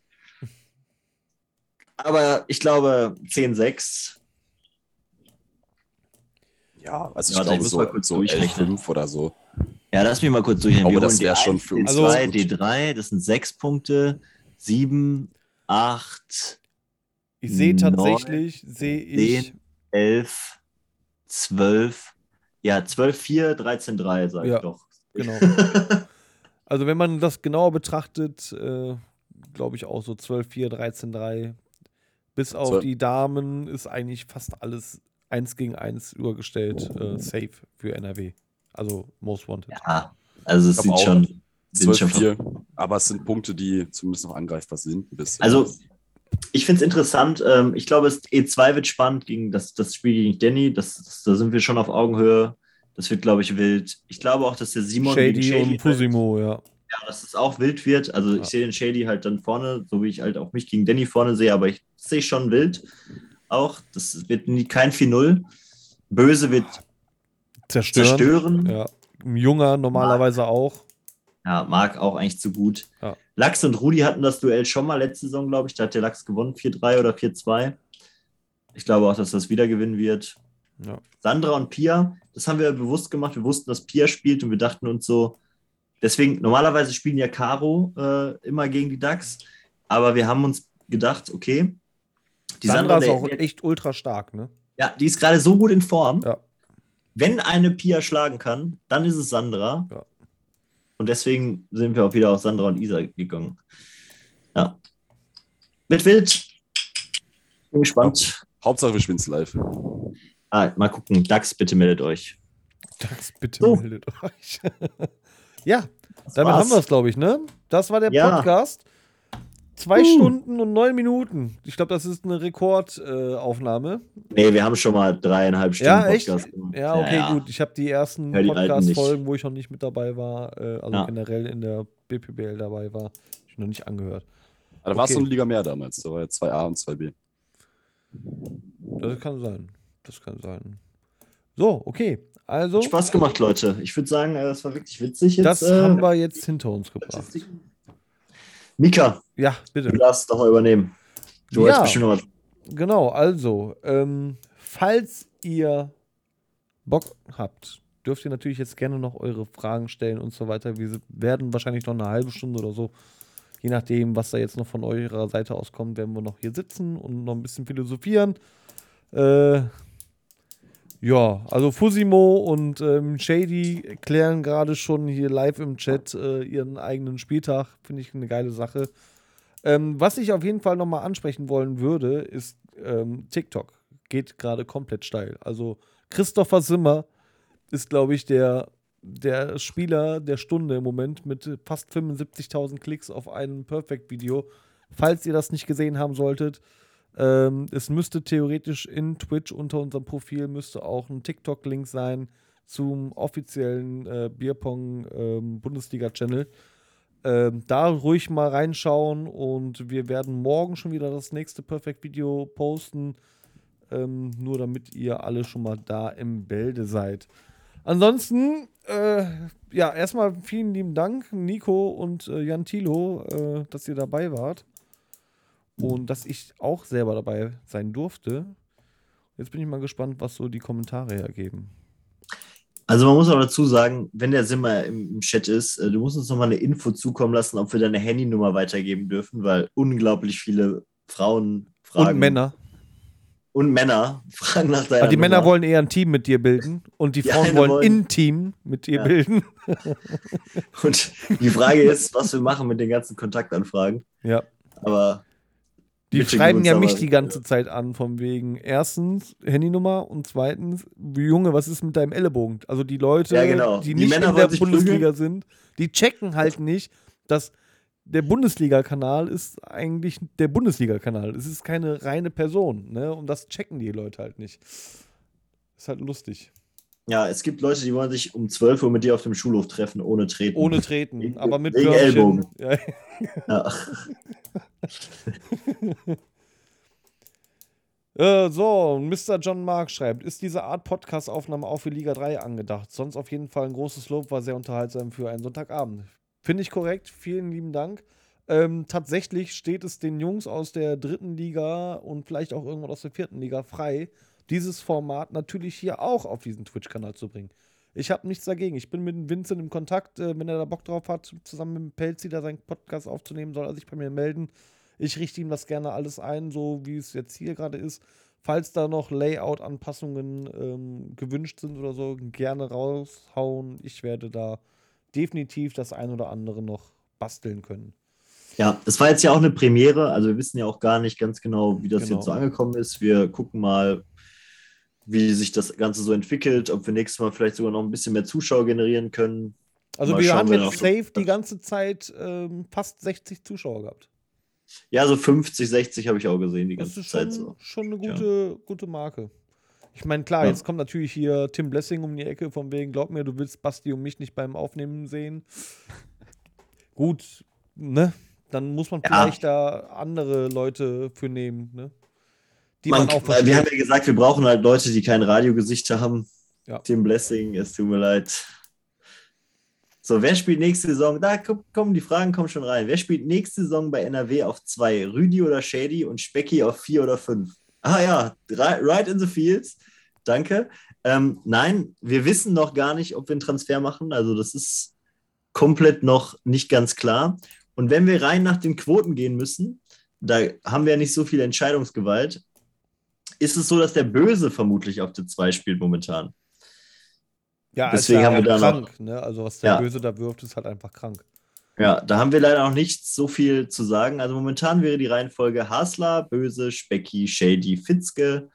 Aber ich glaube, 10-6 Ja, also ich Ja, da glaube so, man kurz so durchrechnen. L5 oder so. Ja, lass mich mal kurz durchgehen. Aber Wir das holen wär D1, schon für uns D2, Also- D3, das sind sechs Punkte, sieben, acht, Ich sehe Neun, tatsächlich, sehe ich, zehn, elf, zwölf, ja, zwölf, vier, 13, drei, sag Ja. ich doch. genau. Also wenn man das genauer betrachtet, äh, glaube ich auch so 12, 4, 13, 3. Bis auf Zwölf. die Damen ist eigentlich fast alles 1 gegen 1 übergestellt, äh, safe für NRW. Also Most Wanted. Ja, also es sieht auch. schon. Sind schon 12-4. Aber es sind Punkte, die zumindest noch angreifbar sind. Ein bisschen. Also, ich finde es interessant. Ähm, ich glaube, es E2 wird spannend gegen das, das Spiel gegen Danny. Das, das, da sind wir schon auf Augenhöhe. Das wird, glaube ich, wild. Ich glaube auch, dass der Simon Shady, gegen und Pusimo, ja. Ja, dass es auch wild wird. Also Ja. ich sehe den Shady halt dann vorne, so wie ich halt auch mich gegen Danny vorne sehe, aber ich sehe schon wild auch. Das wird nie, kein 4-0. Böse wird Zerstören. zerstören. Ja. Ein Junger normalerweise auch. Ja, mag auch eigentlich zu gut. Ja. Lachs und Rudi hatten das Duell schon mal letzte Saison, glaube ich. Da hat der Lachs gewonnen, 4-3 oder 4-2. Ich glaube auch, dass das wieder gewinnen wird. Ja. Sandra und Pia, das haben wir bewusst gemacht. Wir wussten, dass Pia spielt und wir dachten uns so, deswegen, normalerweise spielen ja Caro äh, immer gegen die DAX, aber wir haben uns gedacht, okay, die Sandra ist der- auch echt ultra stark, ne? ja, die ist gerade so gut in Form. Ja. Wenn eine Pia schlagen kann, dann ist es Sandra. Ja. Und deswegen sind wir auch wieder auf Sandra und Isa gegangen. Ja. Mit Wild. Bin gespannt. Hauptsache, wir spielen es live. Ah, mal gucken. DAX, bitte meldet euch. DAX, bitte So. meldet euch. ja, Das damit war's. haben wir es, glaube ich, ne? Das war der Ja. Podcast. Zwei Uh. Stunden und neun Minuten. Ich glaube, das ist eine Rekordaufnahme. Äh. Nee, wir haben schon mal dreieinhalb Stunden Ja, echt? Podcast gemacht. Ja, okay, gut. Ich habe die ersten Podcast-Folgen, wo ich noch nicht mit dabei war, äh, also Ja. generell in der BPBL dabei war, ich noch nicht angehört. Aber da war es Okay. so eine Liga mehr damals. Da war ja 2A und 2B. Das kann sein. Das kann sein. So, okay. Also, Hat Spaß gemacht, Leute. Ich würde sagen, äh, es war wirklich witzig jetzt. das äh, haben wir jetzt hinter uns gebracht. Statistiken. Mika, Ja, bitte. du darfst doch mal übernehmen. Du Ja. hast bestimmt noch was. Genau, also, ähm, falls ihr Bock habt, dürft ihr natürlich jetzt gerne noch eure Fragen stellen und so weiter. Wir werden wahrscheinlich noch eine halbe Stunde oder so, je nachdem, was da jetzt noch von eurer Seite aus kommt, werden wir noch hier sitzen und noch ein bisschen philosophieren. Äh, ja, also Fusimo und ähm, Shady klären gerade schon hier live im Chat äh, ihren eigenen Spieltag. Finde ich eine geile Sache. Ähm, was ich auf jeden Fall nochmal ansprechen wollen würde, ist ähm, TikTok. Geht gerade komplett steil. Also Christopher Simmer ist, glaube ich, der, der Spieler der Stunde im Moment mit fast 75.000 Klicks auf einem Perfect-Video. Falls ihr das nicht gesehen haben solltet, ähm, es müsste theoretisch in Twitch unter unserem Profil müsste auch ein TikTok-Link sein zum offiziellen äh, Bierpong-Bundesliga-Channel. Ähm, da ruhig mal reinschauen und wir werden morgen schon wieder das nächste Perfect-Video posten. Ähm, nur damit ihr alle schon mal da im Bälde seid. Ansonsten, äh, ja, erstmal vielen lieben Dank, Nico und äh, Jan Thilo, äh, dass ihr dabei wart. Und dass ich auch selber dabei sein durfte. Jetzt bin ich mal gespannt, was so die Kommentare hergeben. Also man muss auch dazu sagen, wenn der Simmer im Chat ist, äh, du musst uns nochmal eine Info zukommen lassen, ob wir deine Handynummer weitergeben dürfen, weil unglaublich viele Frauen fragen. Und Männer. Und Männer fragen nach deiner Weil die Männer Nummer. wollen eher ein Team mit dir bilden und die Die Frauen wollen wollen- ein Team mit dir Ja. bilden. Und die Frage ist, was wir machen mit den ganzen Kontaktanfragen. Ja. Aber Die gib schreiben ja mich die ganze Zeit an, von wegen erstens Handynummer und zweitens, Junge, was ist mit deinem Ellenbogen? Also die Leute, Ja, genau. die Die nicht Männer in der Bundesliga sind, die checken halt nicht, dass der Bundesliga-Kanal ist eigentlich der Bundesliga-Kanal. Es ist keine reine Person, ne? Und das checken die Leute halt nicht. Ist halt lustig. Ja, es gibt Leute, die wollen sich um 12 Uhr mit dir auf dem Schulhof treffen, ohne Treten. Ohne Treten, Wegen- aber mit wegen Körbchen. Ellbogen. Ja. Ja. Äh, so, Mr. John Mark schreibt, ist diese Art Podcast-Aufnahme auch für Liga 3 angedacht? Sonst auf jeden Fall ein großes Lob, war sehr unterhaltsam für einen Sonntagabend. Finde ich korrekt, vielen lieben Dank. Ähm, tatsächlich steht es den Jungs aus der dritten Liga und vielleicht auch irgendwann aus der vierten Liga frei, dieses Format natürlich hier auch auf diesen Twitch-Kanal zu bringen. Ich habe nichts dagegen. Ich bin mit Vincent im Kontakt. Äh, wenn er da Bock drauf hat, zusammen mit Pelzi da seinen Podcast aufzunehmen, soll er sich bei mir melden. Ich richte ihm das gerne alles ein, so wie es jetzt hier gerade ist. Falls da noch Layout-Anpassungen ähm, gewünscht sind oder so, gerne raushauen. Ich werde da definitiv das ein oder andere noch basteln können. Ja, das war jetzt ja auch eine Premiere, also wir wissen ja auch gar nicht ganz genau, wie das Genau. jetzt so angekommen ist. Wir gucken mal, wie sich das Ganze so entwickelt, ob wir nächstes Mal vielleicht sogar noch ein bisschen mehr Zuschauer generieren können. Also Mal wir haben jetzt safe die ganze Zeit ähm, fast 60 Zuschauer gehabt. Ja, so 50, 60 habe ich auch gesehen die Das ganze ist schon, Zeit so. schon eine Ja. gute, gute Marke. Ich meine, klar, Ja. jetzt kommt natürlich hier Tim Blessing um die Ecke, von wegen, glaub mir, du willst Basti und mich nicht beim Aufnehmen sehen. Gut, ne? Dann muss man Ja. vielleicht da andere Leute für nehmen, ne? Die man, Man, auch weil wir haben versteht. ja gesagt, wir brauchen halt Leute, die kein Radiogesicht haben. Ja. Tim Blessing, es tut mir leid. So, wer spielt nächste Saison? Da komm- kommen die Fragen kommen schon rein. Wer spielt nächste Saison bei NRW auf 2? Rüdi oder Shady und Specky auf 4 oder 5? Ah ja, ri- right in the fields. Danke. Ähm, nein, wir wissen noch gar nicht, ob wir einen Transfer machen. Also das ist komplett noch nicht ganz klar. Und wenn wir rein nach den Quoten gehen müssen, da haben wir ja nicht so viel Entscheidungsgewalt, ist es so, dass der Böse vermutlich auf der 2 spielt momentan. Ja, deswegen ist ja haben wir da noch- krank, ne? Also was der Ja. Böse da wirft, ist halt einfach krank. Ja, da haben wir leider noch nicht so viel zu sagen. Also momentan wäre die Reihenfolge Hasler, Böse, Specki, Shady, Fitzke,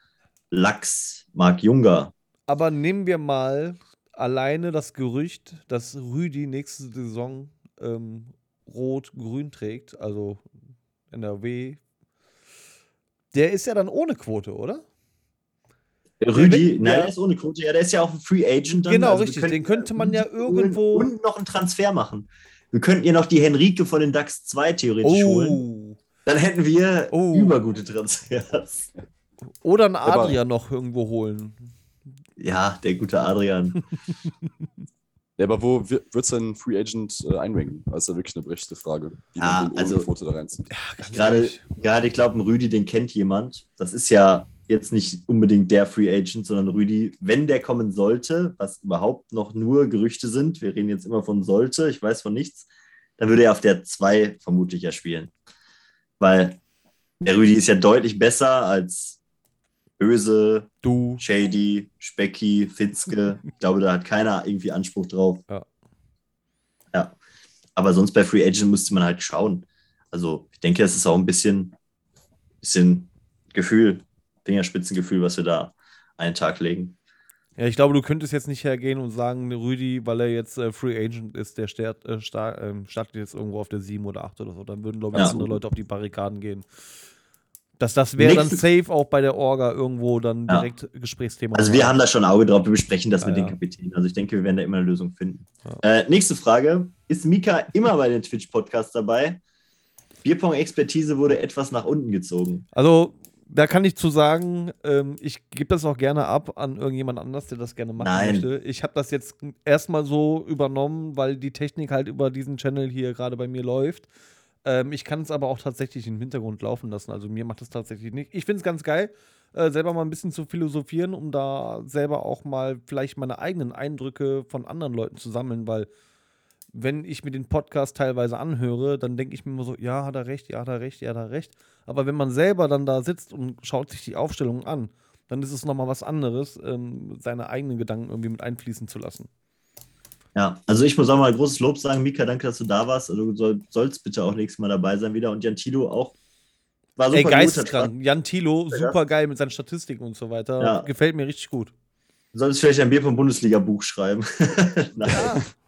Lachs, Mark Junger. Aber nehmen wir mal alleine das Gerücht, dass Rüdi nächste Saison ähm, rot-grün trägt, also NRW. Der ist ja dann ohne Quote, oder? Rüdi, wenn- nein, ja. der ist ohne Quote. Ja, der ist ja auch ein Free Agent. Dann. Genau, Also richtig. könnten Den könnte man ja holen irgendwo- Und noch einen Transfer machen. Wir könnten ihr noch die Henrike von den DAX 2 theoretisch holen. Oh. Dann hätten wir Oh. übergute Transfers. Oder einen Aber- Adrian noch irgendwo holen. Ja, der gute Adrian. Ja, aber wo wird es denn Free Agent äh, einranken? Das ist ja wirklich eine berechtigte Frage, wie Ja, man den also- Foto da reinzieht. Gerade, gerade ich glaube, ein Rüdi, den kennt jemand. Das ist ja jetzt nicht unbedingt der Free Agent, sondern Rüdi, wenn der kommen sollte, was überhaupt noch nur Gerüchte sind, wir reden jetzt immer von sollte, ich weiß von nichts, dann würde er auf der 2 vermutlich ja spielen. Weil der Rüdi ist ja deutlich besser als Böse, Du. Shady, Specky, Fitzke. Ich glaube, da hat keiner irgendwie Anspruch drauf. Ja. Ja. Aber sonst bei Free Agent müsste man halt schauen. Also, ich denke, es ist auch ein bisschen, bisschen Gefühl, Fingerspitzengefühl, was wir da einen Tag legen. Ja, ich glaube, du könntest jetzt nicht hergehen und sagen, Rüdi, weil er jetzt äh, Free Agent ist, der start, äh, ähm, startet jetzt irgendwo auf der 7 oder 8 oder so. Dann würden, glaube ich, Ja. andere Leute auf die Barrikaden gehen. Das, das wäre dann safe auch bei der Orga irgendwo dann Ja. direkt Gesprächsthema. Also, wir haben da schon ein Auge drauf, wir besprechen das Ja, mit den ja. Kapitänen. Also, ich denke, wir werden da immer eine Lösung finden. Ja. Äh, nächste Frage: Ist Mika immer bei den Twitch-Podcasts dabei? Bierpong-Expertise wurde etwas nach unten gezogen. Also, da kann ich zu sagen, ähm, ich gebe das auch gerne ab an irgendjemand anders, der das gerne machen Nein. möchte. Ich habe das jetzt erstmal so übernommen, weil die Technik halt über diesen Channel hier gerade bei mir läuft. Ähm, ich kann es aber auch tatsächlich im Hintergrund laufen lassen. Also mir macht es tatsächlich nicht. Ich finde es ganz geil, äh, selber mal ein bisschen zu philosophieren, um da selber auch mal vielleicht meine eigenen Eindrücke von anderen Leuten zu sammeln, weil wenn ich mir den Podcast teilweise anhöre, dann denke ich mir immer so, ja, hat er recht, ja, hat er recht, ja, hat er recht. Aber wenn man selber dann da sitzt und schaut sich die Aufstellung an, dann ist es nochmal was anderes, ähm, seine eigenen Gedanken irgendwie mit einfließen zu lassen. Ja, also ich muss auch mal großes Lob sagen, Mika, danke, dass du da warst. Also du soll, sollst bitte auch nächstes Mal dabei sein wieder. Und Jan Tilo auch. War Ey, gut, hat geisteskrank. Jan Thilo, Ja. super geil mit seinen Statistiken und so weiter. Ja. Gefällt mir richtig gut. Du solltest vielleicht ein Bier vom Bundesliga-Buch schreiben. Nein.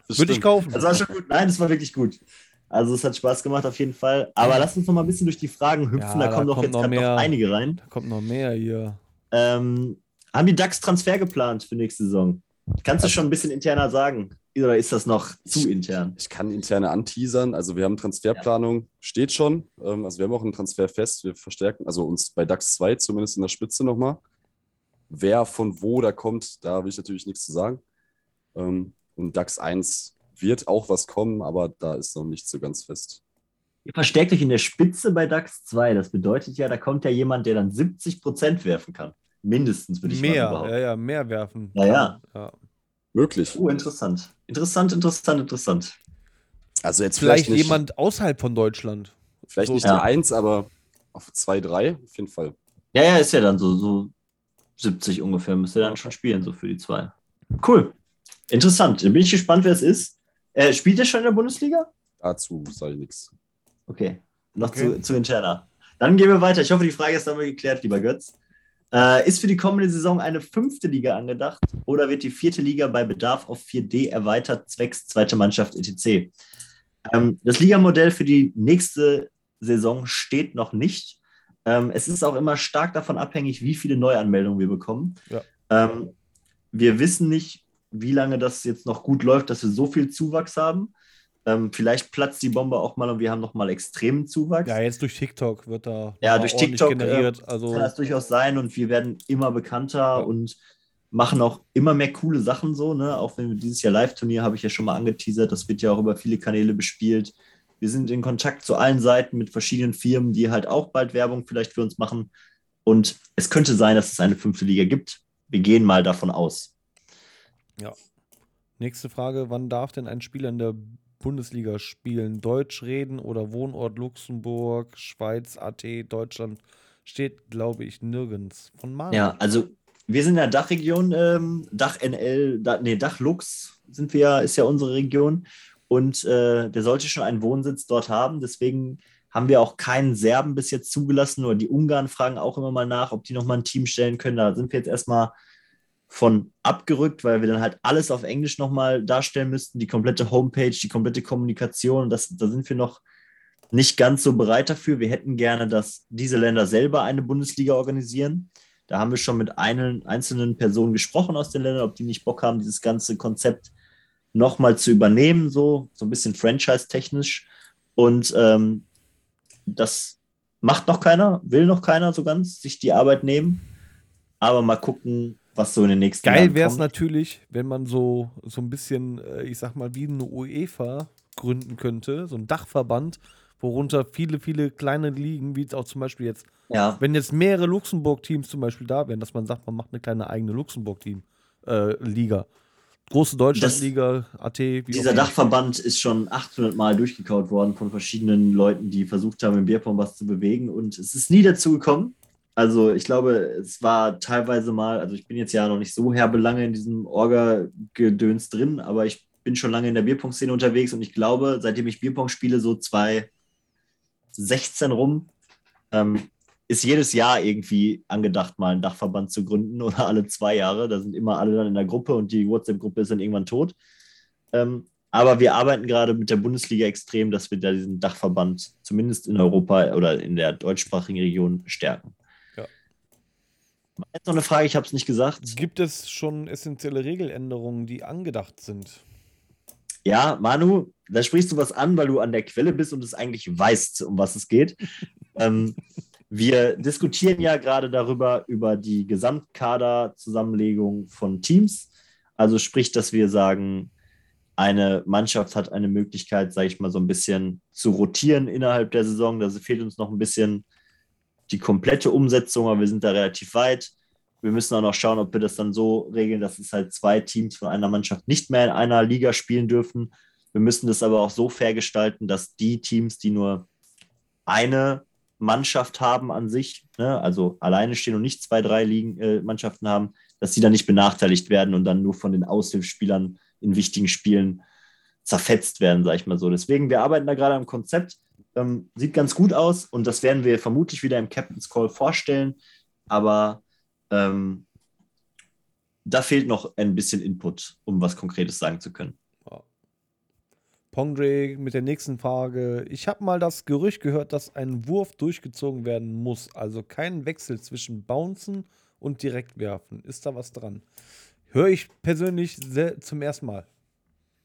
Das Würde ich kaufen. Das war schon gut. Nein, das war wirklich gut. Also es hat Spaß gemacht auf jeden Fall. Aber lass uns noch mal ein bisschen durch die Fragen hüpfen. Ja, da kommen da doch kommt jetzt noch noch einige rein. Da kommt noch mehr hier. Ähm, haben die DAX Transfer geplant für nächste Saison? Kannst du schon ein bisschen interner sagen? Oder ist das noch zu intern? Ich kann interne anteasern. Also wir haben Transferplanung, steht schon. Ähm, also wir haben auch einen Transfer fest. Wir verstärken, also uns bei DAX 2 zumindest in der Spitze nochmal. Wer von wo da kommt, da will ich natürlich nichts zu sagen. Ähm, und DAX 1 wird auch was kommen, aber da ist noch nicht so ganz fest. Ihr verstärkt euch in der Spitze bei DAX 2. Das bedeutet ja, da kommt ja jemand, der dann 70% werfen kann. Mindestens, würde ich mal Mehr, behaupten. ja, ja, mehr werfen. Ja, ja. Möglich. Oh, interessant. Interessant, interessant, interessant. Also jetzt Vielleicht, vielleicht, nicht, jemand außerhalb von Deutschland. vielleicht so- nicht Ja. die 1, aber auf 2, 3 auf jeden Fall. Ja, ja, ist ja dann so, so 70 ungefähr, müsste dann schon spielen, so für die zwei. Cool. Interessant. Dann bin ich gespannt, wer es ist. Äh, spielt er schon in der Bundesliga? Dazu sage ich nichts. Okay. Noch Okay. Zu, zu interner. Dann gehen wir weiter. Ich hoffe, die Frage ist damit geklärt, lieber Götz. Äh, ist für die kommende Saison eine fünfte Liga angedacht oder wird die vierte Liga bei Bedarf auf 4D erweitert, zwecks zweite Mannschaft etc.? Ähm, das Ligamodell für die nächste Saison steht noch nicht. Ähm, es ist auch immer stark davon abhängig, wie viele Neuanmeldungen wir bekommen. Ja. Ähm, wir wissen nicht, wie lange das jetzt noch gut läuft, dass wir so viel Zuwachs haben. Ähm, vielleicht platzt die Bombe auch mal und wir haben noch mal extremen Zuwachs. Ja, jetzt durch TikTok wird da Ja, durch TikTok, generiert. äh, also, kann das durchaus sein und wir werden immer bekannter Ja. und machen auch immer mehr coole Sachen so, ne? Auch wenn wir dieses Jahr Live-Turnier habe ich ja schon mal angeteasert, das wird ja auch über viele Kanäle bespielt. Wir sind in Kontakt zu allen Seiten mit verschiedenen Firmen, die halt auch bald Werbung vielleicht für uns machen. Und es könnte sein, dass es eine fünfte Liga gibt. Wir gehen mal davon aus. nächste Frage: Wann darf denn ein Spieler in der Bundesliga spielen? Deutsch reden oder Wohnort Luxemburg, Schweiz, AT, Deutschland? Steht, glaube ich, nirgends. Von Mario. Ja, also wir sind in der Dachregion, ähm, Dach NL, da, nee, Dach Lux sind wir, ist ja unsere Region. Und äh, der sollte schon einen Wohnsitz dort haben. Deswegen haben wir auch keinen Serben bis jetzt zugelassen. Oder die Ungarn fragen auch immer mal nach, ob die nochmal ein Team stellen können. Da sind wir jetzt erstmal von abgerückt, weil wir dann halt alles auf Englisch nochmal darstellen müssten. Die komplette Homepage, die komplette Kommunikation. Das, da sind wir noch nicht ganz so bereit dafür. Wir hätten gerne, dass diese Länder selber eine Bundesliga organisieren. Da haben wir schon mit einen, einzelnen Personen gesprochen aus den Ländern, ob die nicht Bock haben, dieses ganze Konzept nochmal zu übernehmen, so, so ein bisschen franchise-technisch. Und ähm, das macht noch keiner, will noch keiner so ganz sich die Arbeit nehmen. Aber mal gucken, was so in den nächsten Geil Jahren wäre es natürlich, wenn man so, so ein bisschen, äh, ich sag mal, wie eine UEFA gründen könnte, so ein Dachverband, worunter viele, viele kleine Ligen, wie jetzt auch zum Beispiel jetzt, Ja, wenn jetzt mehrere Luxemburg-Teams zum Beispiel da wären, dass man sagt, man macht eine kleine eigene Luxemburg-Team-Liga. Große Deutschlandliga, AT, wie dieser. Dachverband ist schon 800 Mal durchgekaut worden von verschiedenen Leuten, die versucht haben, im Bierpong was zu bewegen und es ist nie dazu gekommen. Also ich glaube, es war teilweise mal, also ich bin jetzt ja noch nicht so herbe lange in diesem Orga-Gedöns drin, aber ich bin schon lange in der Bierpong-Szene unterwegs und ich glaube, seitdem ich Bierpong spiele, so 2016 rum, ähm, ist jedes Jahr irgendwie angedacht, mal einen Dachverband zu gründen oder alle zwei Jahre. Da sind immer alle dann in der Gruppe und die WhatsApp-Gruppe ist dann irgendwann tot. Ähm, aber wir arbeiten gerade mit der Bundesliga extrem, dass wir da diesen Dachverband zumindest in Europa oder in der deutschsprachigen Region stärken. Jetzt noch eine Frage, ich habe es nicht gesagt. Gibt es schon essentielle Regeländerungen, die angedacht sind? Ja, Manu, da sprichst du was an, weil du an der Quelle bist und es eigentlich weißt, um was es geht. ähm, wir diskutieren ja gerade darüber, über die Gesamtkaderzusammenlegung von Teams. Also sprich, dass wir sagen, eine Mannschaft hat eine Möglichkeit, sage ich mal, so ein bisschen zu rotieren innerhalb der Saison. Da fehlt uns noch ein bisschen die komplette Umsetzung, aber wir sind da relativ weit. Wir müssen auch noch schauen, ob wir das dann so regeln, dass es halt zwei Teams von einer Mannschaft nicht mehr in einer Liga spielen dürfen. Wir müssen das aber auch so fair gestalten, dass die Teams, die nur eine Mannschaft haben an sich, ne, also alleine stehen und nicht zwei, drei Ligen, äh, Mannschaften haben, dass die dann nicht benachteiligt werden und dann nur von den Aushilfsspielern in wichtigen Spielen zerfetzt werden, sage ich mal so. Deswegen, wir arbeiten da gerade am Konzept. Ähm, sieht ganz gut aus und das werden wir vermutlich wieder im Captain's Call vorstellen. Aber ähm, da fehlt noch ein bisschen Input, um was Konkretes sagen zu können. Pongdre mit der nächsten Frage. Ich habe mal das Gerücht gehört, dass ein Wurf durchgezogen werden muss. Also kein Wechsel zwischen Bouncen und Direktwerfen. Ist da was dran? Höre ich persönlich zum ersten Mal.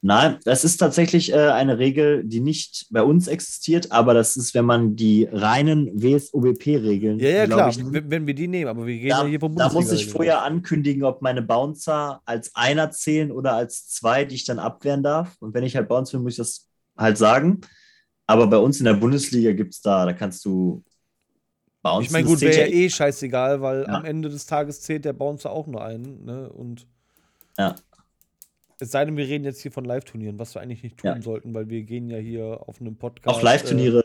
Nein, das ist tatsächlich äh, eine Regel, die nicht bei uns existiert, aber das ist, wenn man die reinen WSOBP-Regeln. Ja, ja, klar, ich, wenn, wenn wir die nehmen, aber wir gehen da, ja hier vom da muss ich vorher ankündigen, ob meine Bouncer als einer zählen oder als zwei, die ich dann abwehren darf. Und wenn ich halt Bounce will, muss ich das halt sagen. Aber bei uns in der Bundesliga gibt es da, da kannst du aus. Bouncen. Ich meine, gut, wäre ja eh scheißegal, weil Ja. am Ende des Tages zählt der Bouncer auch nur einen. Ne? Und Ja. Es sei denn, wir reden jetzt hier von Live-Turnieren, was wir eigentlich nicht tun Ja. sollten, weil wir gehen ja hier auf einem Podcast. Auch Live-Turniere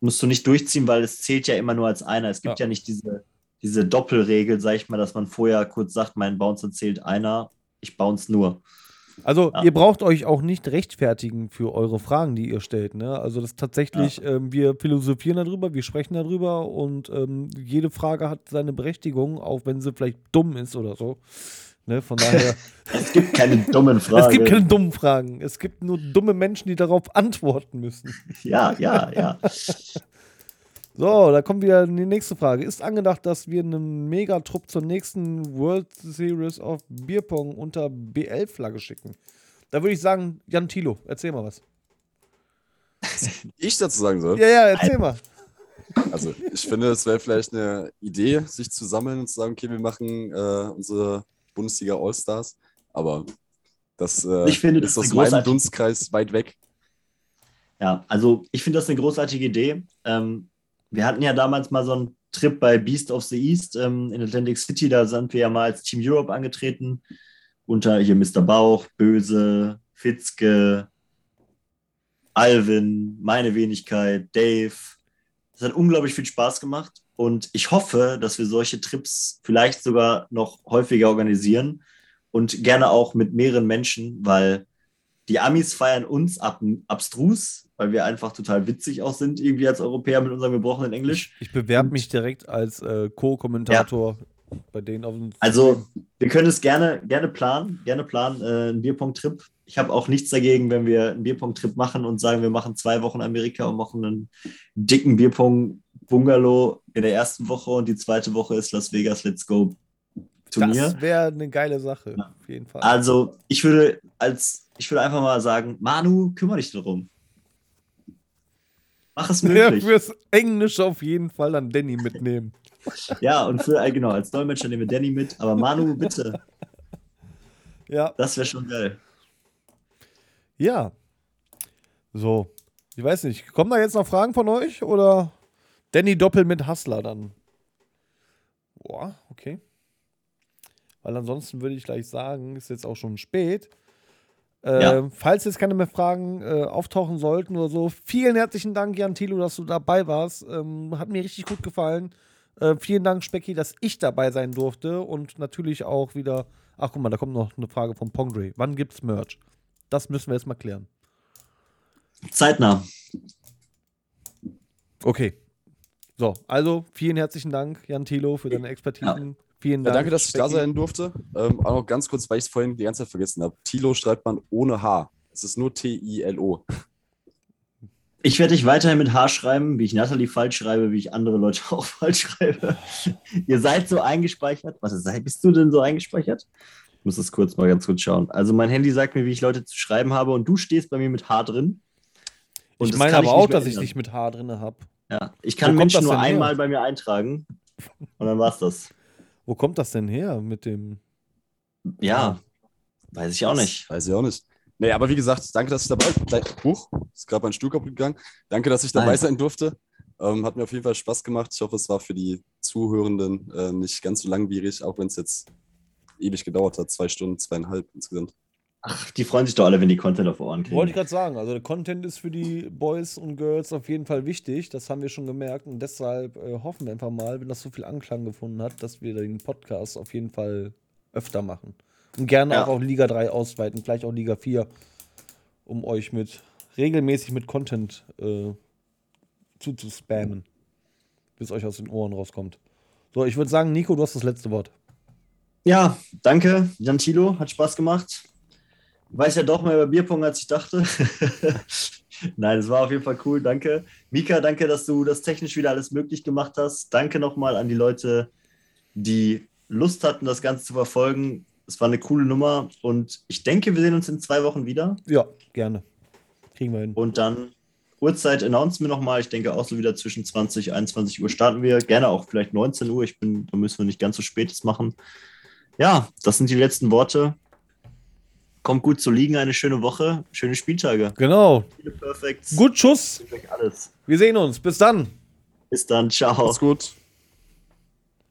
musst du nicht durchziehen, weil es zählt ja immer nur als einer. Es gibt Ja. ja, nicht diese, diese Doppelregel, sag ich mal, dass man vorher kurz sagt, mein Bouncer zählt einer, ich bounce nur. Äh, also, Ja. ihr braucht euch auch nicht rechtfertigen für eure Fragen, die ihr stellt. Ne? Also, das tatsächlich, ähm, wir philosophieren darüber, wir sprechen darüber und ähm, jede Frage hat seine Berechtigung, auch wenn sie vielleicht dumm ist oder so. Ne? Von daher, Es gibt keine dummen Fragen. es gibt keine dummen Fragen. Es gibt nur dumme Menschen, die darauf antworten müssen. Ja, ja, ja. So, da kommt wieder die nächste Frage. Ist angedacht, dass wir einen Megatrupp zur nächsten World Series of Bierpong unter BL-Flagge schicken? Da würde ich sagen, Jan Thilo, erzähl mal was. Ich dazu sagen soll. Ja, ja, erzähl mal. Also ich finde, es wäre vielleicht eine Idee, sich zu sammeln und zu sagen, okay, wir machen äh, unsere Bundesliga All-Stars. Aber das äh, Ich finde, das ist ist aus eine meinem Dunstkreis weit weg. Ja, also ich finde das eine großartige Idee. Ähm, wir hatten ja damals mal so einen Trip bei Beast of the East ähm, in Atlantic City. Da sind wir ja mal als Team Europe angetreten. Unter hier Mr. Bauch, Böse, Fitzke, Alvin, meine Wenigkeit, Dave. Das hat unglaublich viel Spaß gemacht. Und ich hoffe, dass wir solche Trips vielleicht sogar noch häufiger organisieren und gerne auch mit mehreren Menschen, weil die Amis feiern uns ab, abstrus, weil wir einfach total witzig auch sind, irgendwie als Europäer mit unserem gebrochenen Englisch. Ich, ich bewerbe mich direkt als äh, Co-Kommentator bei denen auf dem Also, wir können es gerne, gerne planen, gerne planen, äh, einen Bierpong-Trip. Ich habe auch nichts dagegen, wenn wir einen Bierpong-Trip machen und sagen, wir machen zwei Wochen Amerika und machen einen dicken Bierpong-Bungalow in der ersten Woche und die zweite Woche ist Las Vegas Let's Go Turnier. Das wäre eine geile Sache, auf jeden Fall. Also, ich würde als, ich würde einfach mal sagen, Manu, kümmere dich darum. Mach es Ja, möglich. fürs Englisch auf jeden Fall dann Danny mitnehmen. Ja, und für, äh, genau, als Dolmetscher nehmen wir Danny mit. Aber Manu, bitte, Ja. das wäre schon geil. Ja. So. Ich weiß nicht. Kommen da jetzt noch Fragen von euch? Oder Danny Doppel mit Hustler dann? Boah, okay. Weil ansonsten würde ich gleich sagen, ist jetzt auch schon spät. Äh, Ja. Falls jetzt keine mehr Fragen äh, auftauchen sollten oder so, vielen herzlichen Dank, Jan Thilo, dass du dabei warst. Ähm, hat mir richtig gut gefallen. Äh, vielen Dank, Specki, dass ich dabei sein durfte. Und natürlich auch wieder. Ach, guck mal, da kommt noch eine Frage von Pongdre. Wann gibt's Merch? Das müssen wir jetzt mal klären. Zeitnah. Okay. So, also vielen herzlichen Dank, Jan Thilo, für deine Expertisen. Vielen Ja, Dank. danke, dass ich da sein durfte. Ähm, auch noch ganz kurz, weil ich es vorhin die ganze Zeit vergessen habe. Tilo schreibt man ohne H. Es ist nur T-I-L-O. Ich werde dich weiterhin mit H schreiben, wie ich Natalie falsch schreibe, wie ich andere Leute auch falsch schreibe. Ihr seid so eingespeichert. Was sei, bist du denn so eingespeichert? Ich muss das kurz mal ganz kurz schauen. Also mein Handy sagt mir, wie ich Leute zu schreiben habe und du stehst bei mir mit H drin. Und Ich meine aber auch, dass ich dich mit H drin habe. Ja, ich kann Menschen nur denn her? einmal bei mir eintragen und dann war's das. Wo kommt das denn her mit dem. Ja, weiß ich auch nicht. Weiß ich auch nicht. Nee, aber wie gesagt, danke, dass ich dabei Buch, ist gerade mein Stuhl kaputt gegangen. Danke, dass ich dabei Nein. sein durfte. Ähm, hat mir auf jeden Fall Spaß gemacht. Ich hoffe, es war für die Zuhörenden äh, nicht ganz so langwierig, auch wenn es jetzt ewig gedauert hat. Zwei Stunden, zweieinhalb insgesamt. Ach, die freuen sich doch alle, wenn die Content auf Ohren kriegen. Wollte ich gerade sagen, also der Content ist für die Boys und Girls auf jeden Fall wichtig. Das haben wir schon gemerkt. Und deshalb äh, hoffen wir einfach mal, wenn das so viel Anklang gefunden hat, dass wir den Podcast auf jeden Fall öfter machen. Und gerne Ja. auch auf Liga 3 ausweiten, vielleicht auch Liga 4, um euch mit regelmäßig mit Content äh, zuzuspammen, bis euch aus den Ohren rauskommt. So, ich würde sagen, Nico, du hast das letzte Wort. Ja, danke, Jan Thilo, hat Spaß gemacht. Weiß ja doch mehr über Bierpong, als ich dachte. Nein, es war auf jeden Fall cool, danke. Mika, danke, dass du das technisch wieder alles möglich gemacht hast. Danke nochmal an die Leute, die Lust hatten, das Ganze zu verfolgen. Es war eine coole Nummer und ich denke, wir sehen uns in zwei Wochen wieder. Ja, gerne. Kriegen wir hin. Und dann Uhrzeit announcen wir nochmal. Ich denke auch so wieder zwischen 20 21 Uhr starten wir. Gerne auch vielleicht 19 Uhr. Ich bin, da müssen wir nicht ganz so spätes machen. Ja, das sind die letzten Worte. Kommt gut zu liegen, eine schöne Woche, schöne Spieltage. Genau. Viele Perfects. Gut, Schuss. Ich wünsche euch alles. Wir sehen uns. Bis dann. Bis dann. Ciao. Macht's gut.